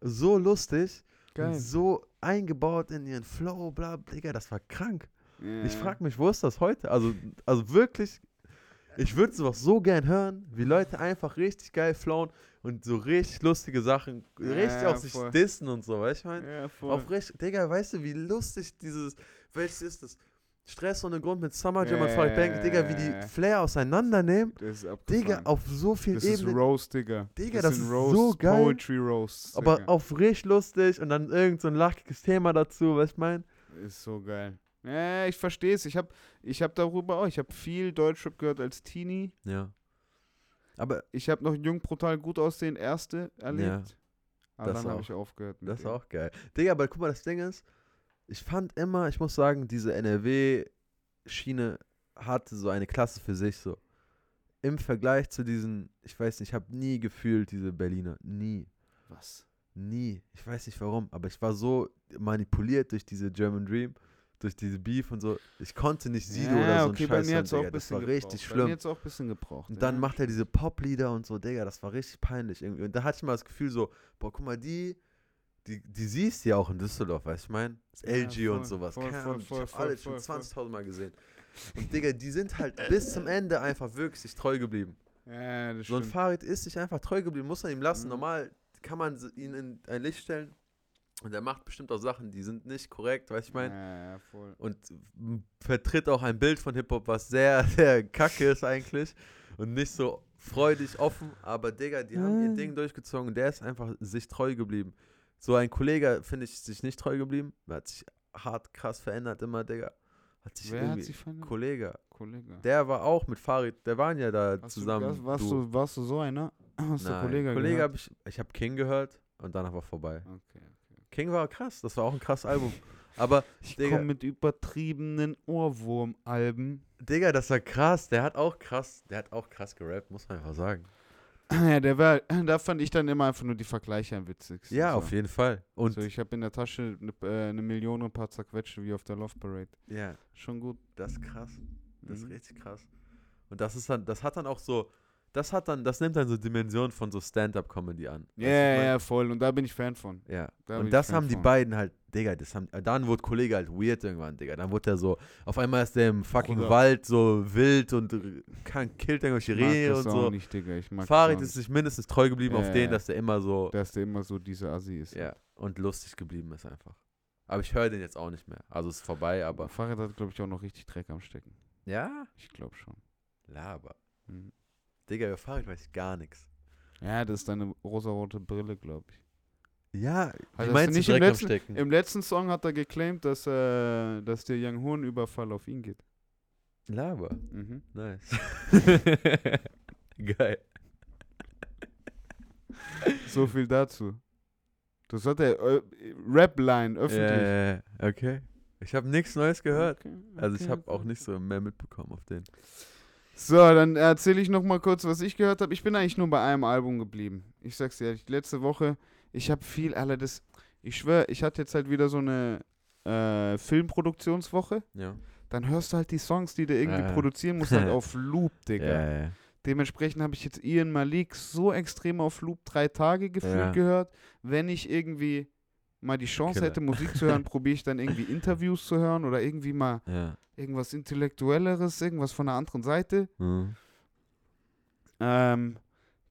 so lustig
Geil.
und so eingebaut in ihren Flow, bla, Digga, das war krank.
Ja.
Ich frag mich, wo ist das heute? Also, also wirklich, Ich würde sowas so gern hören, wie Leute einfach richtig geil flown und so richtig lustige Sachen, richtig
ja,
auch sich
voll.
dissen und so, weißt du, ich meine?
Ja, voll.
Auf richtig, Digga, weißt du, wie lustig dieses, welches ist das? Stress ohne Grund mit Summer Jam und Farid Bang, Digga, wie
Ja.
die Flair auseinandernehmen.
das ist
Digga, auf so viel
Das ist
Ebenen.
Roast, Digga.
Digga,
das
das ist
Roast,
so geil.
Poetry Roast.
aber auf richtig lustig und dann irgend so ein lachiges Thema dazu, weißt du, ich mein?
Ist so geil. Ja, ich verstehe es. Ich habe ich hab darüber auch. Ich habe viel Deutschrap gehört als Teenie.
Ja. Aber
Ich habe noch Jung Brutal gut aussehen, erste erlebt. Aber
das
dann habe ich aufgehört.
Das ist auch geil. Digga, aber guck mal, das Ding ist, ich fand immer, ich muss sagen, diese NRW-Schiene hatte so eine Klasse für sich so. Im Vergleich zu diesen, ich weiß nicht, ich habe nie gefühlt diese Berliner. Nie.
Was?
Nie. Ich weiß nicht warum, aber ich war so manipuliert durch diese German Dream, durch diese Beef und so. Ich konnte nicht Sido oder so ein
okay, bei
Scheiß
mir
hören,
auch
Digga.
ein
Das
bisschen
war
gebraucht.
richtig
Bei
schlimm.
mir hat's auch ein bisschen gebraucht.
Und dann
ja.
macht er diese Poplieder und so, Digga, das war richtig peinlich irgendwie. Und da hatte ich mal das Gefühl so, boah, guck mal, die, die, die siehst du ja auch in Düsseldorf, weißt du, ich mein? Das
Ja,
LG und
voll,
sowas.
voll,
Keine
voll, voll,
ich hab alle schon
voll,
20.000 Mal gesehen. Und Digga, die sind halt bis zum Ende einfach wirklich sich treu geblieben.
Ja, das
So ein
stimmt.
Fahrrad ist sich einfach treu geblieben, muss man ihm lassen.
Mhm.
Normal kann man ihn in ein Licht stellen und er macht bestimmt auch Sachen, die sind nicht korrekt, weißt du, ich mein?
Ja, ja, voll.
und vertritt auch ein Bild von Hip-Hop, was sehr, sehr kacke ist eigentlich und nicht so freudig offen, aber Digga, die haben ihr. Ding durchgezogen, der ist einfach sich treu geblieben. So ein Kollege, finde ich, sich nicht treu geblieben, der hat sich hart krass verändert immer, Digga. Hat sich
Wer
irgendwie,
hat sich verändert?
Kollege,
Kollege.
der war auch mit Farid, der waren ja da
Hast
zusammen.
Du, warst,
du.
du, warst du so einer? Hast du
Nein,
Kollege
Kollege
gehört?
habe ich, ich habe King gehört und danach war vorbei.
Okay.
King war krass, das war auch ein krasses Album. Aber,
Ich komme mit übertriebenen Ohrwurmalben.
Digga, das war krass, der hat auch krass, der hat auch krass gerappt, muss man einfach sagen.
Ja, der war, da fand ich dann immer einfach nur die Vergleiche am witzigsten.
Ja,
so.
auf jeden Fall. Und
so, ich habe in der Tasche eine äh, ne Million und ein paar zerquetschte wie auf der Love Parade.
ja,
Schon gut.
das ist krass. Das ist
Mhm.
richtig krass. Und das ist dann, das hat dann auch so, das hat dann, das nimmt dann so Dimensionen von so Stand-up-Comedy an.
Ja,
mein?
ja, voll. Und da bin ich Fan von.
Ja.
Da
Und das haben die
von.
beiden halt, Digga, das haben, dann wurde Kollege halt weird irgendwann, Digga. Dann wurde er so, auf einmal ist der im fucking
Bruder.
Wald so wild und kann, killt irgendwelche Rehe und
auch
so.
nicht, Digga. Ich mag
Farid ist sich mindestens treu geblieben
Ja,
auf den, dass der immer so,
dass der immer so dieser Assi ist.
ja, und lustig geblieben ist einfach. Aber ich höre den jetzt auch nicht mehr. Also ist vorbei, aber.
Aber Farid hat, glaube ich, auch noch richtig Dreck am Stecken.
Ja?
Ich glaube schon.
Laber.
Mhm.
Digga, über Farid weiß ich gar nichts.
Ja, das ist deine rosarote Brille, glaube ich.
Ja,
du
meinst du
nicht im letzten-? Im letzten Song hat er geclaimt, dass, äh, dass der Young Horn-Überfall auf ihn geht.
Laber.
Mhm.
Nice. Geil.
So viel dazu. Das hat er äh, Rap-Line öffentlich.
Ja. okay. Ich habe nichts Neues gehört.
Okay,
Also ich
okay,
habe
okay.
auch nicht so mehr mitbekommen auf den.
So, dann erzähle ich noch mal kurz, was ich gehört habe. Ich bin eigentlich nur bei einem Album geblieben. Ich sag's dir ehrlich, letzte Woche, ich habe viel, Alter, das, ich schwöre, ich hatte jetzt halt wieder so eine äh, Filmproduktionswoche.
Ja.
Dann hörst du halt die Songs, die du irgendwie
Ja.
produzieren musst, halt auf Loop, Digga.
Ja, ja.
Dementsprechend habe ich jetzt Ian Malik so extrem auf Loop drei Tage gefühlt gehört. Wenn ich irgendwie mal die Chance
Killer.
hätte, Musik zu hören, probiere ich dann irgendwie Interviews zu hören oder irgendwie mal
ja.
irgendwas Intellektuelleres, irgendwas von der anderen Seite.
Hm.
Ähm,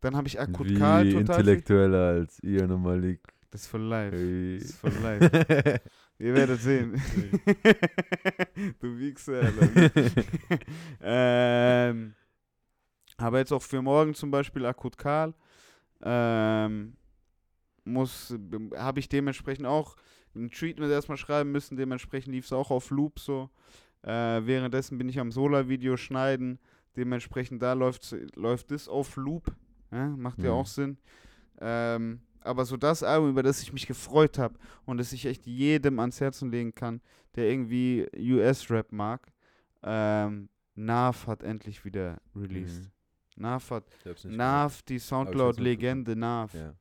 dann habe ich Akut
Wie
Karl total. viel-
intellektueller als Ian und Malik.
Das ist voll live.
Hey.
Das ist voll live. Ihr werdet sehen. du Wichser, Alter. ähm, aber jetzt auch für morgen zum Beispiel Akut Karl. Ähm, muss, habe ich dementsprechend auch ein Treatment erstmal schreiben müssen. Dementsprechend lief es auch auf Loop so. Äh, währenddessen bin ich am Solar-Video schneiden. Dementsprechend da läuft läuft das auf Loop. Ja, macht ja
Mhm.
auch Sinn. Ähm, aber so das Album, über das ich mich gefreut habe und das ich echt jedem ans Herzen legen kann, der irgendwie US-Rap mag, ähm, Nav hat endlich wieder released.
Mhm.
Nav hat, Nav, die Soundcloud-Legende Nav,
gehört.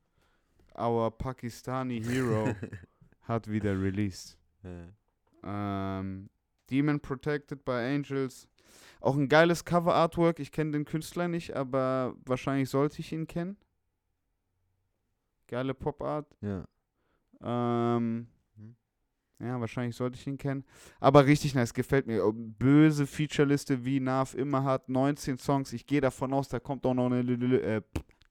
Our Pakistani Hero, hat wieder released.
Ja.
Ähm, Demon Protected by Angels. Auch ein geiles Cover-Artwork. Ich kenne den Künstler nicht, aber wahrscheinlich sollte ich ihn kennen. Geile Pop-Art.
Ja.
Ähm,
Mhm.
Ja, wahrscheinlich sollte ich ihn kennen. Aber richtig nice, gefällt mir. Oh, Böse Featureliste wie Nav immer hat, 19 Songs. Ich gehe davon aus, da kommt auch noch eine äh,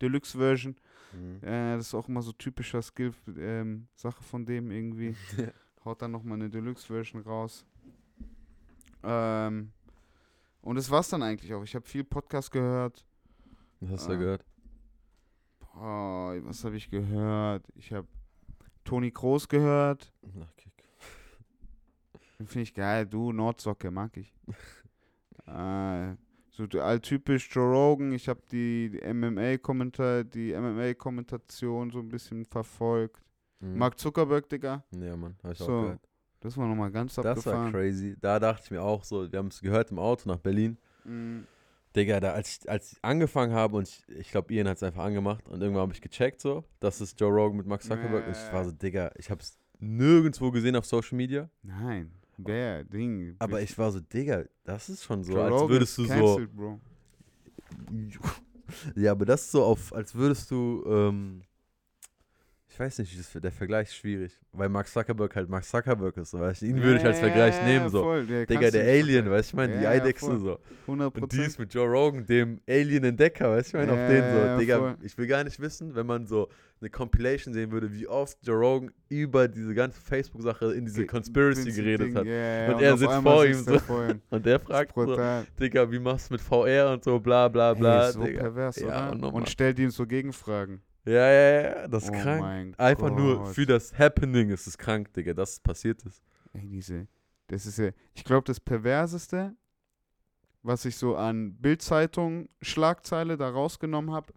Deluxe-Version.
Mhm.
Äh, das ist auch immer so typischer Skill-Sache von dem irgendwie. Haut dann nochmal eine Deluxe-Version raus. Ähm, und das war's dann eigentlich auch. Ich habe viel Podcast gehört.
Was hast du gehört?
Boah, was habe ich gehört? Ich habe Toni Kroos gehört.
Kick.
Finde ich geil. Du, Nordsocke, mag ich. äh, so alltypisch Joe Rogan. Ich habe die, die MMA-Kommentar, die MMA-Kommentation so ein bisschen verfolgt.
Mhm.
Mark Zuckerberg, Digga.
Ja, Mann, hab ich
So,
auch gehört.
Das war nochmal ganz
Das war
abgefahren.
crazy. Da dachte ich mir auch so, wir haben es gehört im Auto nach Berlin.
Mhm.
Digga, da, als, ich, als ich angefangen habe und ich, ich glaube, Ian hat es einfach angemacht und irgendwann habe ich gecheckt so, das ist Joe Rogan mit Max Zuckerberg und ich war so, Digga, ich habe es nirgendwo gesehen auf Social Media,
Nein, wer, Ding.
aber ich war so, Digga, das ist schon so,
Joe
als
Rogan
würdest du so,
Bro.
ja, aber das ist so auf, als würdest du, ähm, ich weiß nicht, das, der Vergleich ist schwierig, weil Max Zuckerberg halt Max Zuckerberg ist, so, weißt du, ihn würde ich als Vergleich nehmen, so,
voll, der
Digga, der Alien, weißt du, ich meine, die Eidechse
voll.
so.
100
Und die ist mit Joe Rogan, dem Alien-Entdecker, weißt du, ich meine, auf den so. Digga,
voll.
ich will gar nicht wissen, wenn man so eine Compilation sehen würde, wie oft Joe Rogan über diese ganze Facebook-Sache in diese Conspiracy geredet hat.
ja,
Und er sitzt vor ihm so.
er.
Und
ist
fragt so. Digga, wie machst du mit VR und so, bla bla bla,
Ey, so
Digga.
pervers,
Ja, und
Und, stellt ihm so Gegenfragen.
Ja, ja, ja, das ist
oh
krank. Einfach nur
Gott.
für das Happening ist es krank, Digga, dass es passiert ist.
Ey, diese, das ist ja, ich glaube, das Perverseste, was ich so an Bildzeitung Schlagzeile da rausgenommen habe,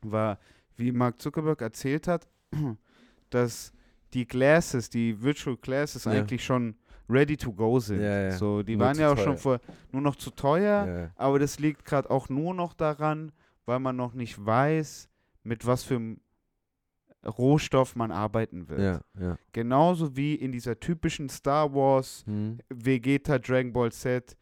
war, wie Mark Zuckerberg erzählt hat, dass die Glasses, die Virtual Glasses
Ja.
eigentlich schon ready to go sind.
Ja, ja.
So, die
Nur
waren ja auch
teuer.
schon vor, nur noch zu teuer, aber das liegt gerade auch nur noch daran, weil man noch nicht weiß, mit was für einem Rohstoff man arbeiten wird.
ja, ja.
Genauso wie in dieser typischen Star Wars
Hm.
Vegeta Dragon Ball Z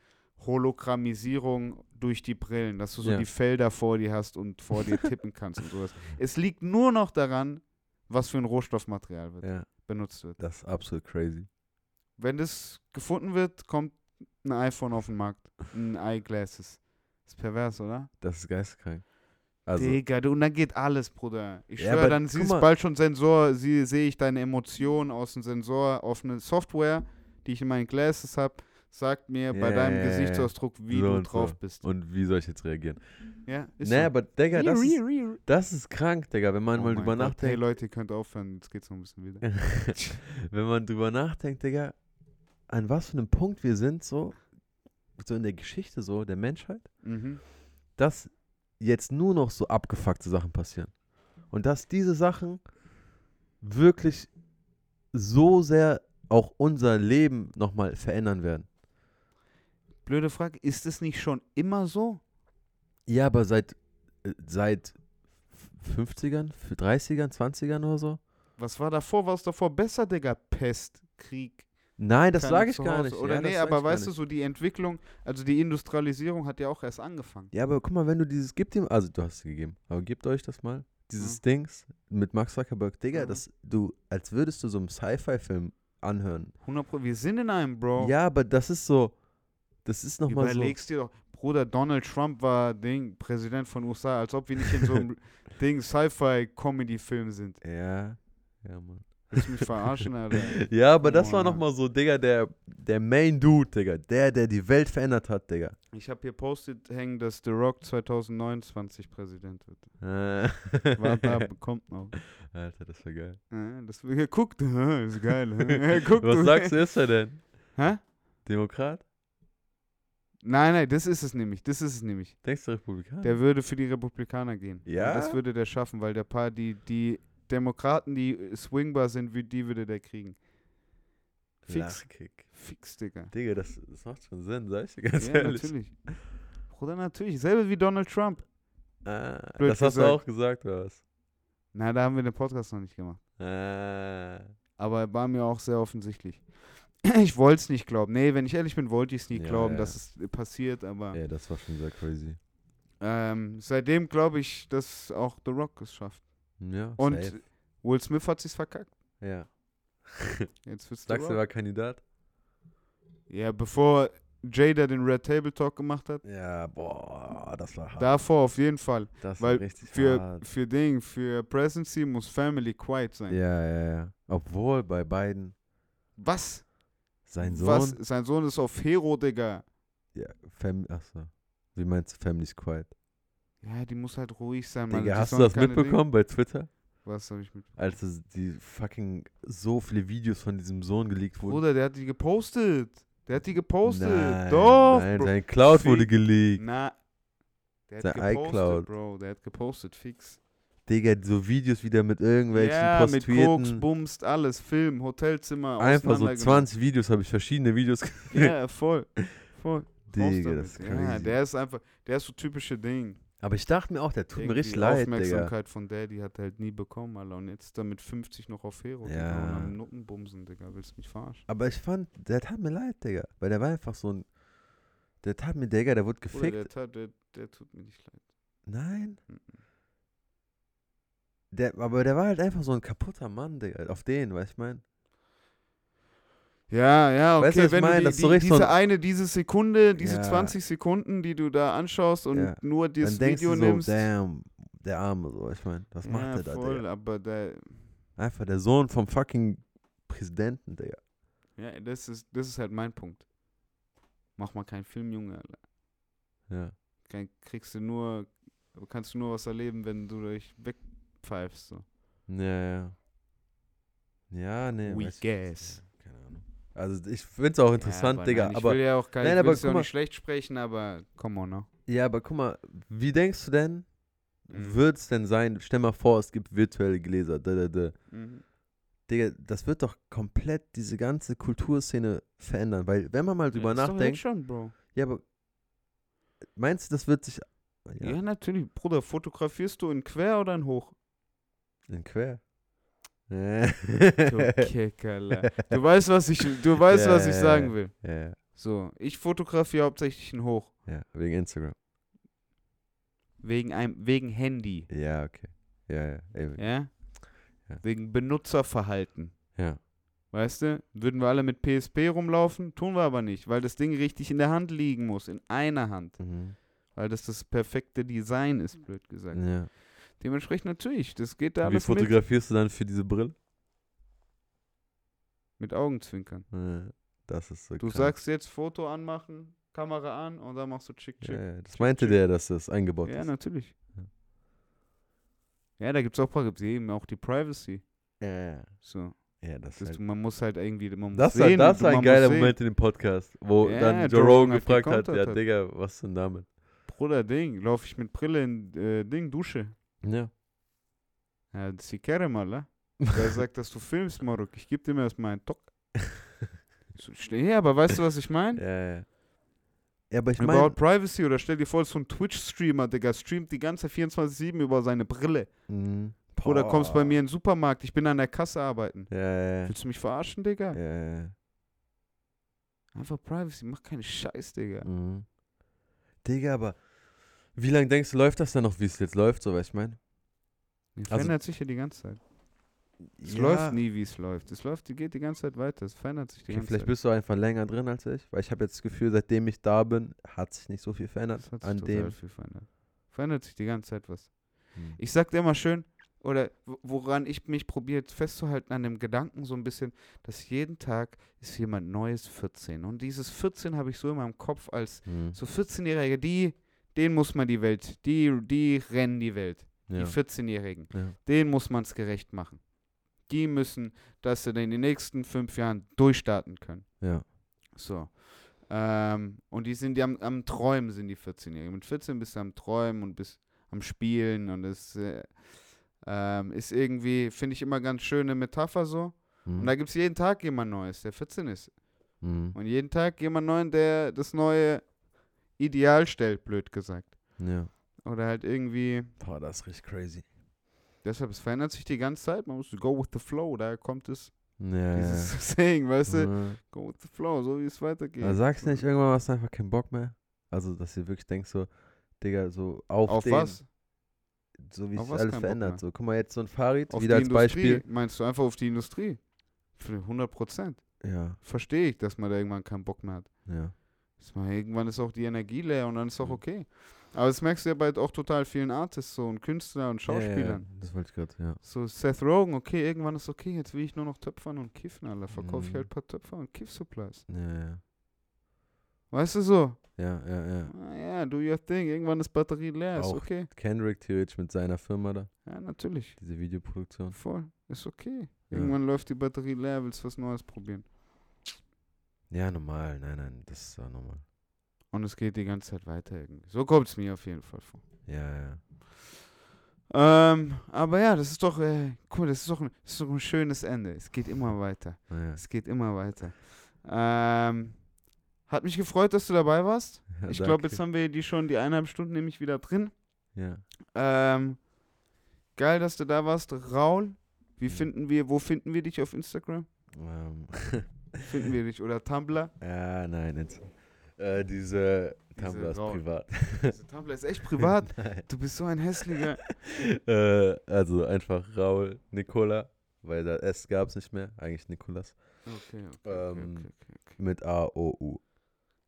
Hologrammisierung durch die Brillen, dass du so
Ja.
die Felder vor dir hast und vor dir tippen kannst und sowas. Es liegt nur noch daran, was für ein Rohstoffmaterial wird,
ja,
benutzt wird.
das ist absolut crazy.
Wenn das gefunden wird, kommt ein iPhone auf den Markt, ein Eyeglasses. Ist pervers, oder?
Das ist geisteskrank. Also,
Digga, du, und dann geht alles, Bruder. Ich
Ja,
schwöre, dann siehst
mal-
bald schon Sensor, sie, sehe ich deine Emotionen aus dem Sensor auf eine Software, die ich in meinen Glasses habe, sagt mir bei
Ja,
deinem. Gesichtsausdruck, wie
So
du drauf
so.
bist.
und wie soll ich jetzt reagieren?
Ja, ist
Nee,
so.
aber Digga, das ist, das ist krank, Digga, wenn man
oh
mal drüber
Gott. Hey
nachdenkt.
Leute, ihr könnt aufhören, jetzt geht's noch ein bisschen wieder.
wenn man drüber nachdenkt, Digga, an was für einem Punkt wir sind, so, so in der Geschichte so der Menschheit,
mhm.
dass jetzt nur noch so abgefuckte Sachen passieren. Und dass diese Sachen wirklich so sehr auch unser Leben nochmal verändern werden.
Blöde Frage, ist es nicht schon immer so?
Ja, aber seit, äh, seit 50ern, 30ern, 20ern oder so?
Was war davor? War es davor besser, Digga? Pest, Krieg.
Nein, das sage ich gar nicht.
Oder
ja,
nee, aber weißt du, so die Entwicklung, also die Industrialisierung hat ja auch erst angefangen.
Ja, aber guck mal, wenn du dieses, gib ihm, also du hast es gegeben, aber gebt euch das mal, dieses
Mhm.
Dings mit Max Zuckerberg, Digga,
Mhm.
das, du, als würdest du so einen Sci-Fi-Film anhören.
100 Pro, wir sind in einem, Bro.
Ja, aber das ist so, das ist nochmal so.
Überlegst dir doch, Bruder, Donald Trump war Ding, Präsident von USA, als ob wir nicht in so einem Ding Sci-Fi-Comedy-Film sind.
Ja, ja, Mann.
Willst du mich verarschen, Alter?
Ja, aber das
Oh,
war nochmal so, Digga, der, der Main Dude, Digga, der, der die Welt verändert hat, Digga.
Ich habe hier postet hängen, dass The Rock 2029 Präsident wird.
Äh.
Warte ab, kommt noch.
Alter, das wäre geil.
Ja, das, ja, guckt, ist geil. Guckt,
Was sagst du, ist er denn?
Hä?
Demokrat?
Nein, nein, das ist es nämlich. Das ist es nämlich.
Denkst du Republikaner?
Der würde für die Republikaner gehen.
Ja?
Das würde der schaffen, weil der paar, die, die Demokraten, die swingbar sind, wie die würde der kriegen. Fix.
Lachkick.
Fix, Digga.
Digga, das, das macht schon Sinn, sag ich dir ganz
ja,
ehrlich.
natürlich. Bruder, natürlich. Selbe wie Donald Trump.
Ah,
Blöd
das hast du
gesagt.
auch gesagt, oder was?
Na, da haben wir den Podcast noch nicht gemacht.
Ah,
Aber war mir auch sehr offensichtlich. Ich wollte es nicht glauben. Nee, wenn ich ehrlich bin, wollte ich es nie
Ja,
glauben,
ja.
dass es passiert. Aber
ja, das war schon sehr crazy.
ähm, seitdem glaube ich, dass auch The Rock es schafft.
Ja,
Und
safe.
Will Smith hat sich's verkackt.
Ja.
Jetzt wird's
Sagst du, er war Kandidat?
Ja, bevor Jada den Red Table Talk gemacht hat.
Ja, boah, das war hart.
Davor auf jeden Fall.
das
weil
war richtig
Für,
hart.
für Ding, für Presidency muss Family quiet sein.
Ja, ja, ja. Obwohl bei beiden
Was?
sein Sohn.
Was? Sein Sohn ist auf Hero, Digga.
Ja, Fam achso. Wie meinst du Family's Quiet?
Ja, die muss halt ruhig sein, Mann.
Digga,
Die
hast du das mitbekommen bei Twitter?
Dinge- Was habe ich mit?
Als die fucking so viele Videos von diesem Sohn geleakt wurden.
Bruder, der hat die gepostet. Der hat die gepostet.
Nein,
Doch.
nein,
Bro.
sein Cloud
Fick.
wurde geleakt.
Na. Der hat
Sein
gepostet,
iCloud.
Bro. Der hat gepostet, fix.
Digga, so Videos wieder mit irgendwelchen
ja, mit Koks,
Prostituierten.
Bumst, alles. Film, Hotelzimmer.
Einfach so
auseinandergenommen.
20 Videos habe ich verschiedene Videos.
Ja, voll. Voll.
Digga, das ist
Ja,
crazy.
der ist einfach, der ist so typische Ding.
Aber ich dachte mir auch, der tut mir
Irgendwie
richtig leid, Digga.
Aufmerksamkeit von Daddy hat er halt nie bekommen, Alter. Und jetzt ist er mit 50 noch auf Hero, Digga.
Ja.
Und am Nuckenbumsen, Digga. Willst du mich verarschen?
Aber ich fand, der tat mir leid, Digga. Weil der war einfach so ein. Der tat mir, Digga, der wurde gefickt.
der, tat- der, der tut mir nicht leid.
Nein.
Mhm.
Der, aber der war halt einfach so ein kaputter Mann, Digga. Auf den, weißt du, ich mein?
Ja, ja, okay.
Weißt du, was ich
wenn
mein?
du die, die,
so
diese
ein-
eine, diese Sekunde, diese
Ja.
20 Sekunden, die du da anschaust und
Ja.
nur
Dann
das
denkst
Video
du so,
nimmst.
damn, der Arme, so, ich mein. Was macht
ja,
der da,
voll,
Digga?
aber der,
Einfach der Sohn vom fucking Präsidenten, Digga.
ja, das ist, das ist halt mein Punkt. Mach mal keinen Film, Junge, Alter.
Ja.
Kein, kriegst du nur, kannst du nur was erleben, wenn du dich wegpfeifst. So.
Ja, ja. Ja, nee.
We
weiß ich-
guess.
Keine Ahnung. Also ich find's auch interessant,
ja, aber
Digga.
Nein, ich
aber
will ja auch kein,
Nein, aber
es
guck mal-
nicht schlecht sprechen, aber come on, ne?
Ja, aber guck mal, wie denkst du denn,
Mhm.
wird es denn sein, stell mal vor, es gibt virtuelle Gläser, da, da, da.
Mhm.
Digga, das wird doch komplett diese ganze Kulturszene verändern, weil wenn man mal drüber
ja, ist doch
nachdenkt,
schon, Bro.
ja, aber meinst du, das wird sich,
Ja.
ja,
natürlich. Bruder, fotografierst du in quer oder in hoch?
in quer.
Du Keckerle. Du weißt, was ich, du weißt,
Ja,
was ich sagen will.
ja, ja,
So, ich fotografiere hauptsächlich in hoch.
ja, wegen Instagram.
Wegen einem, wegen Handy.
Ja, okay. Ja, ja, ey?
Ja. Wegen Benutzerverhalten.
ja.
Weißt du? Würden wir alle mit PSP rumlaufen? Tun wir aber nicht, weil das Ding richtig in der Hand liegen muss. In einer Hand.
Mhm.
Weil das das perfekte Design ist, blöd gesagt.
ja.
Dementsprechend natürlich. Das geht da
Wie
alles mit,
fotografierst du dann für diese Brille?
mit Augenzwinkern.
Ja, das ist so
Du
krass.
sagst jetzt Foto anmachen, Kamera an und dann machst du Chick Chick.
ja, ja, das meinte
chick.
der, dass das eingebaut
Ja,
ist.
natürlich.
Ja.
Ja, da gibt es auch eben auch die Privacy.
Ja, ja.
So.
Ja, das,
Das,
ist halt,
man muss halt irgendwie, man muss
das, war,
sehen,
das
du-
war ein geiler. Moment in dem Podcast, wo
Ja,
dann
Joe Rogan
gefragt hat, ja. Digga, was denn damit?
Bruder, Ding, laufe ich mit Brille in äh, Ding, Dusche.
Ja.
Ja, das ist die mal, la. Wer sagt, dass du filmst, Marok? Ich geb dir mir erstmal einen Tock. so, steh her, aber weißt du, was ich meine?
Ja, ja. Ja, aber ich
About
meine,
Privacy oder stell dir vor, so ein Twitch-Streamer, Digga, streamt die ganze 24-7 über seine Brille. Oder kommst bei mir in den Supermarkt, ich bin an der Kasse arbeiten.
Ja, ja, ja.
Willst du mich verarschen, Digga?
ja, ja.
Einfach Privacy, mach keinen Scheiß, Digga.
Mhm. Digga, aber wie lange denkst du, läuft das dann noch, wie es jetzt läuft, so, du, ich meine?
Es
Also-
verändert sich ja die ganze Zeit. Es
Ja.
läuft nie, wie es läuft. Es läuft, die geht die ganze Zeit weiter. Es verändert sich die
Okay,
ganze
vielleicht
Zeit.
bist du einfach länger drin als ich, weil ich habe jetzt das Gefühl, seitdem ich da bin, hat sich nicht so viel verändert
Das hat sich
an dem.
viel verändert. Verändert sich die ganze Zeit was.
Hm.
Ich sag dir immer schön, oder wo- woran ich mich probiere festzuhalten an dem Gedanken so ein bisschen, dass jeden Tag ist jemand Neues 14. Und dieses 14 habe ich so in meinem Kopf als
Hm.
so 14-Jährige, die, denen muss man die Welt, die, die rennen die Welt.
Ja.
Die 14-Jährigen.
Ja.
Denen muss man es gerecht machen. Die müssen, dass sie in den nächsten fünf Jahren durchstarten können.
ja.
So. Ähm, und die sind die am, am Träumen, sind die 14-Jährigen. Mit 14 bist du am Träumen und bist am Spielen und das äh, ähm, ist irgendwie, finde ich immer ganz schöne Metapher so.
Hm.
Und da gibt es jeden Tag jemand Neues, der 14 ist.
Hm.
Und jeden Tag jemand Neuen, der das neue Ideal stellt, blöd gesagt.
Ja.
Oder halt irgendwie,
Boah, das ist richtig crazy.
deshalb, es verändert sich die ganze Zeit. Man muss go with the flow, da kommt es,
Ja, ja.
dieses Saying, weißt du?
Ja.
Go with the flow, so wie es weitergeht.
Aber sagst du nicht irgendwann, hast du einfach keinen Bock mehr? Also, dass ihr wirklich denkst, so, Digga, so auf,
Auf
den,
was?
so wie
Auf
sich
was
alles verändert. So, guck mal, jetzt so ein Fahrrad,
Auf
wieder als
Industrie,
Beispiel.
Meinst du einfach auf die Industrie? Für 100 Prozent.
Ja,
Verstehe ich, dass man da irgendwann keinen Bock mehr hat.
ja.
Ist mal, irgendwann ist auch die Energie leer und dann ist auch okay. Aber das merkst du ja bei auch total vielen Artists so und Künstlern und
Ja, ja,
Schauspielern.
Ja, das wollte ich gerade, ja.
So Seth Rogen, okay, irgendwann ist okay, jetzt will ich nur noch töpfern und kiffen, Alter. Verkaufe ich
Mhm.
halt ein paar Töpfer und Kiff-Supplies.
Ja, ja.
Weißt du so?
Ja, ja, ja.
Ah, ja, do your thing. Irgendwann ist Batterie leer, ist
Auch
okay.
Kendrick theoretisch mit seiner Firma da,
Ja, natürlich.
diese Videoproduktion.
Voll. Ist okay.
Ja.
Irgendwann läuft die Batterie leer, willst was Neues probieren.
Ja, normal. Nein, nein, das ist auch normal.
Und es geht die ganze Zeit weiter irgendwie. So kommt es mir auf jeden Fall vor.
Ja, ja.
Ähm, aber ja, das ist doch, äh, cool, das ist doch, ein, das ist doch ein schönes Ende. Es geht immer weiter.
Naja.
Es geht immer weiter. Ähm, hat mich gefreut, dass du dabei warst.
Ja,
Ich glaube, jetzt haben wir die schon die eineinhalb Stunden nämlich wieder drin.
Ja.
Ähm, geil, dass du da warst. Raul, wie
Mhm.
finden wir, wo finden wir dich auf Instagram?
Ähm,
Finden wir dich oder Tumblr?
ja, nein, jetzt. Äh, diese
Diese
Tumblr ist
Raul.
privat.
Also, Tumblr ist echt privat. Du bist so ein hässlicher.
äh, also einfach Raul Nicola, weil das S gab es nicht mehr, eigentlich Nikolas.
Okay, okay,
Ähm,
okay, okay.
Mit A-O-U.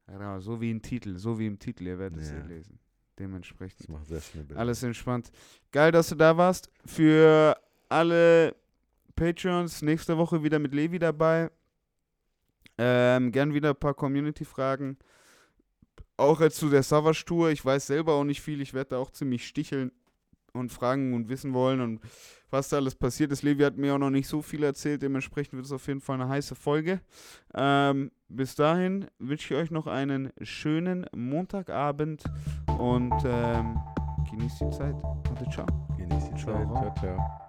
Genau, so wie im Titel, so wie im Titel, ihr werdet es
Ja.
ja lesen. Dementsprechend.
Das macht sehr schnell Bilder.
Alles entspannt. Geil, dass du da warst. Für alle Patreons nächste Woche wieder mit Levi dabei. Ähm, gern wieder ein paar Community-Fragen. Auch jetzt zu der Savage Tour. Ich weiß selber auch nicht viel. Ich werde da auch ziemlich sticheln und fragen und wissen wollen und was da alles passiert ist. Levi hat mir auch noch nicht so viel erzählt. Dementsprechend wird es auf jeden Fall eine heiße Folge. Ähm, bis dahin wünsche ich euch noch einen schönen Montagabend und ähm, genießt die Zeit. Und ciao.
Genieß die
Ciao,
Zeit.
Raul.
Ciao, ciao.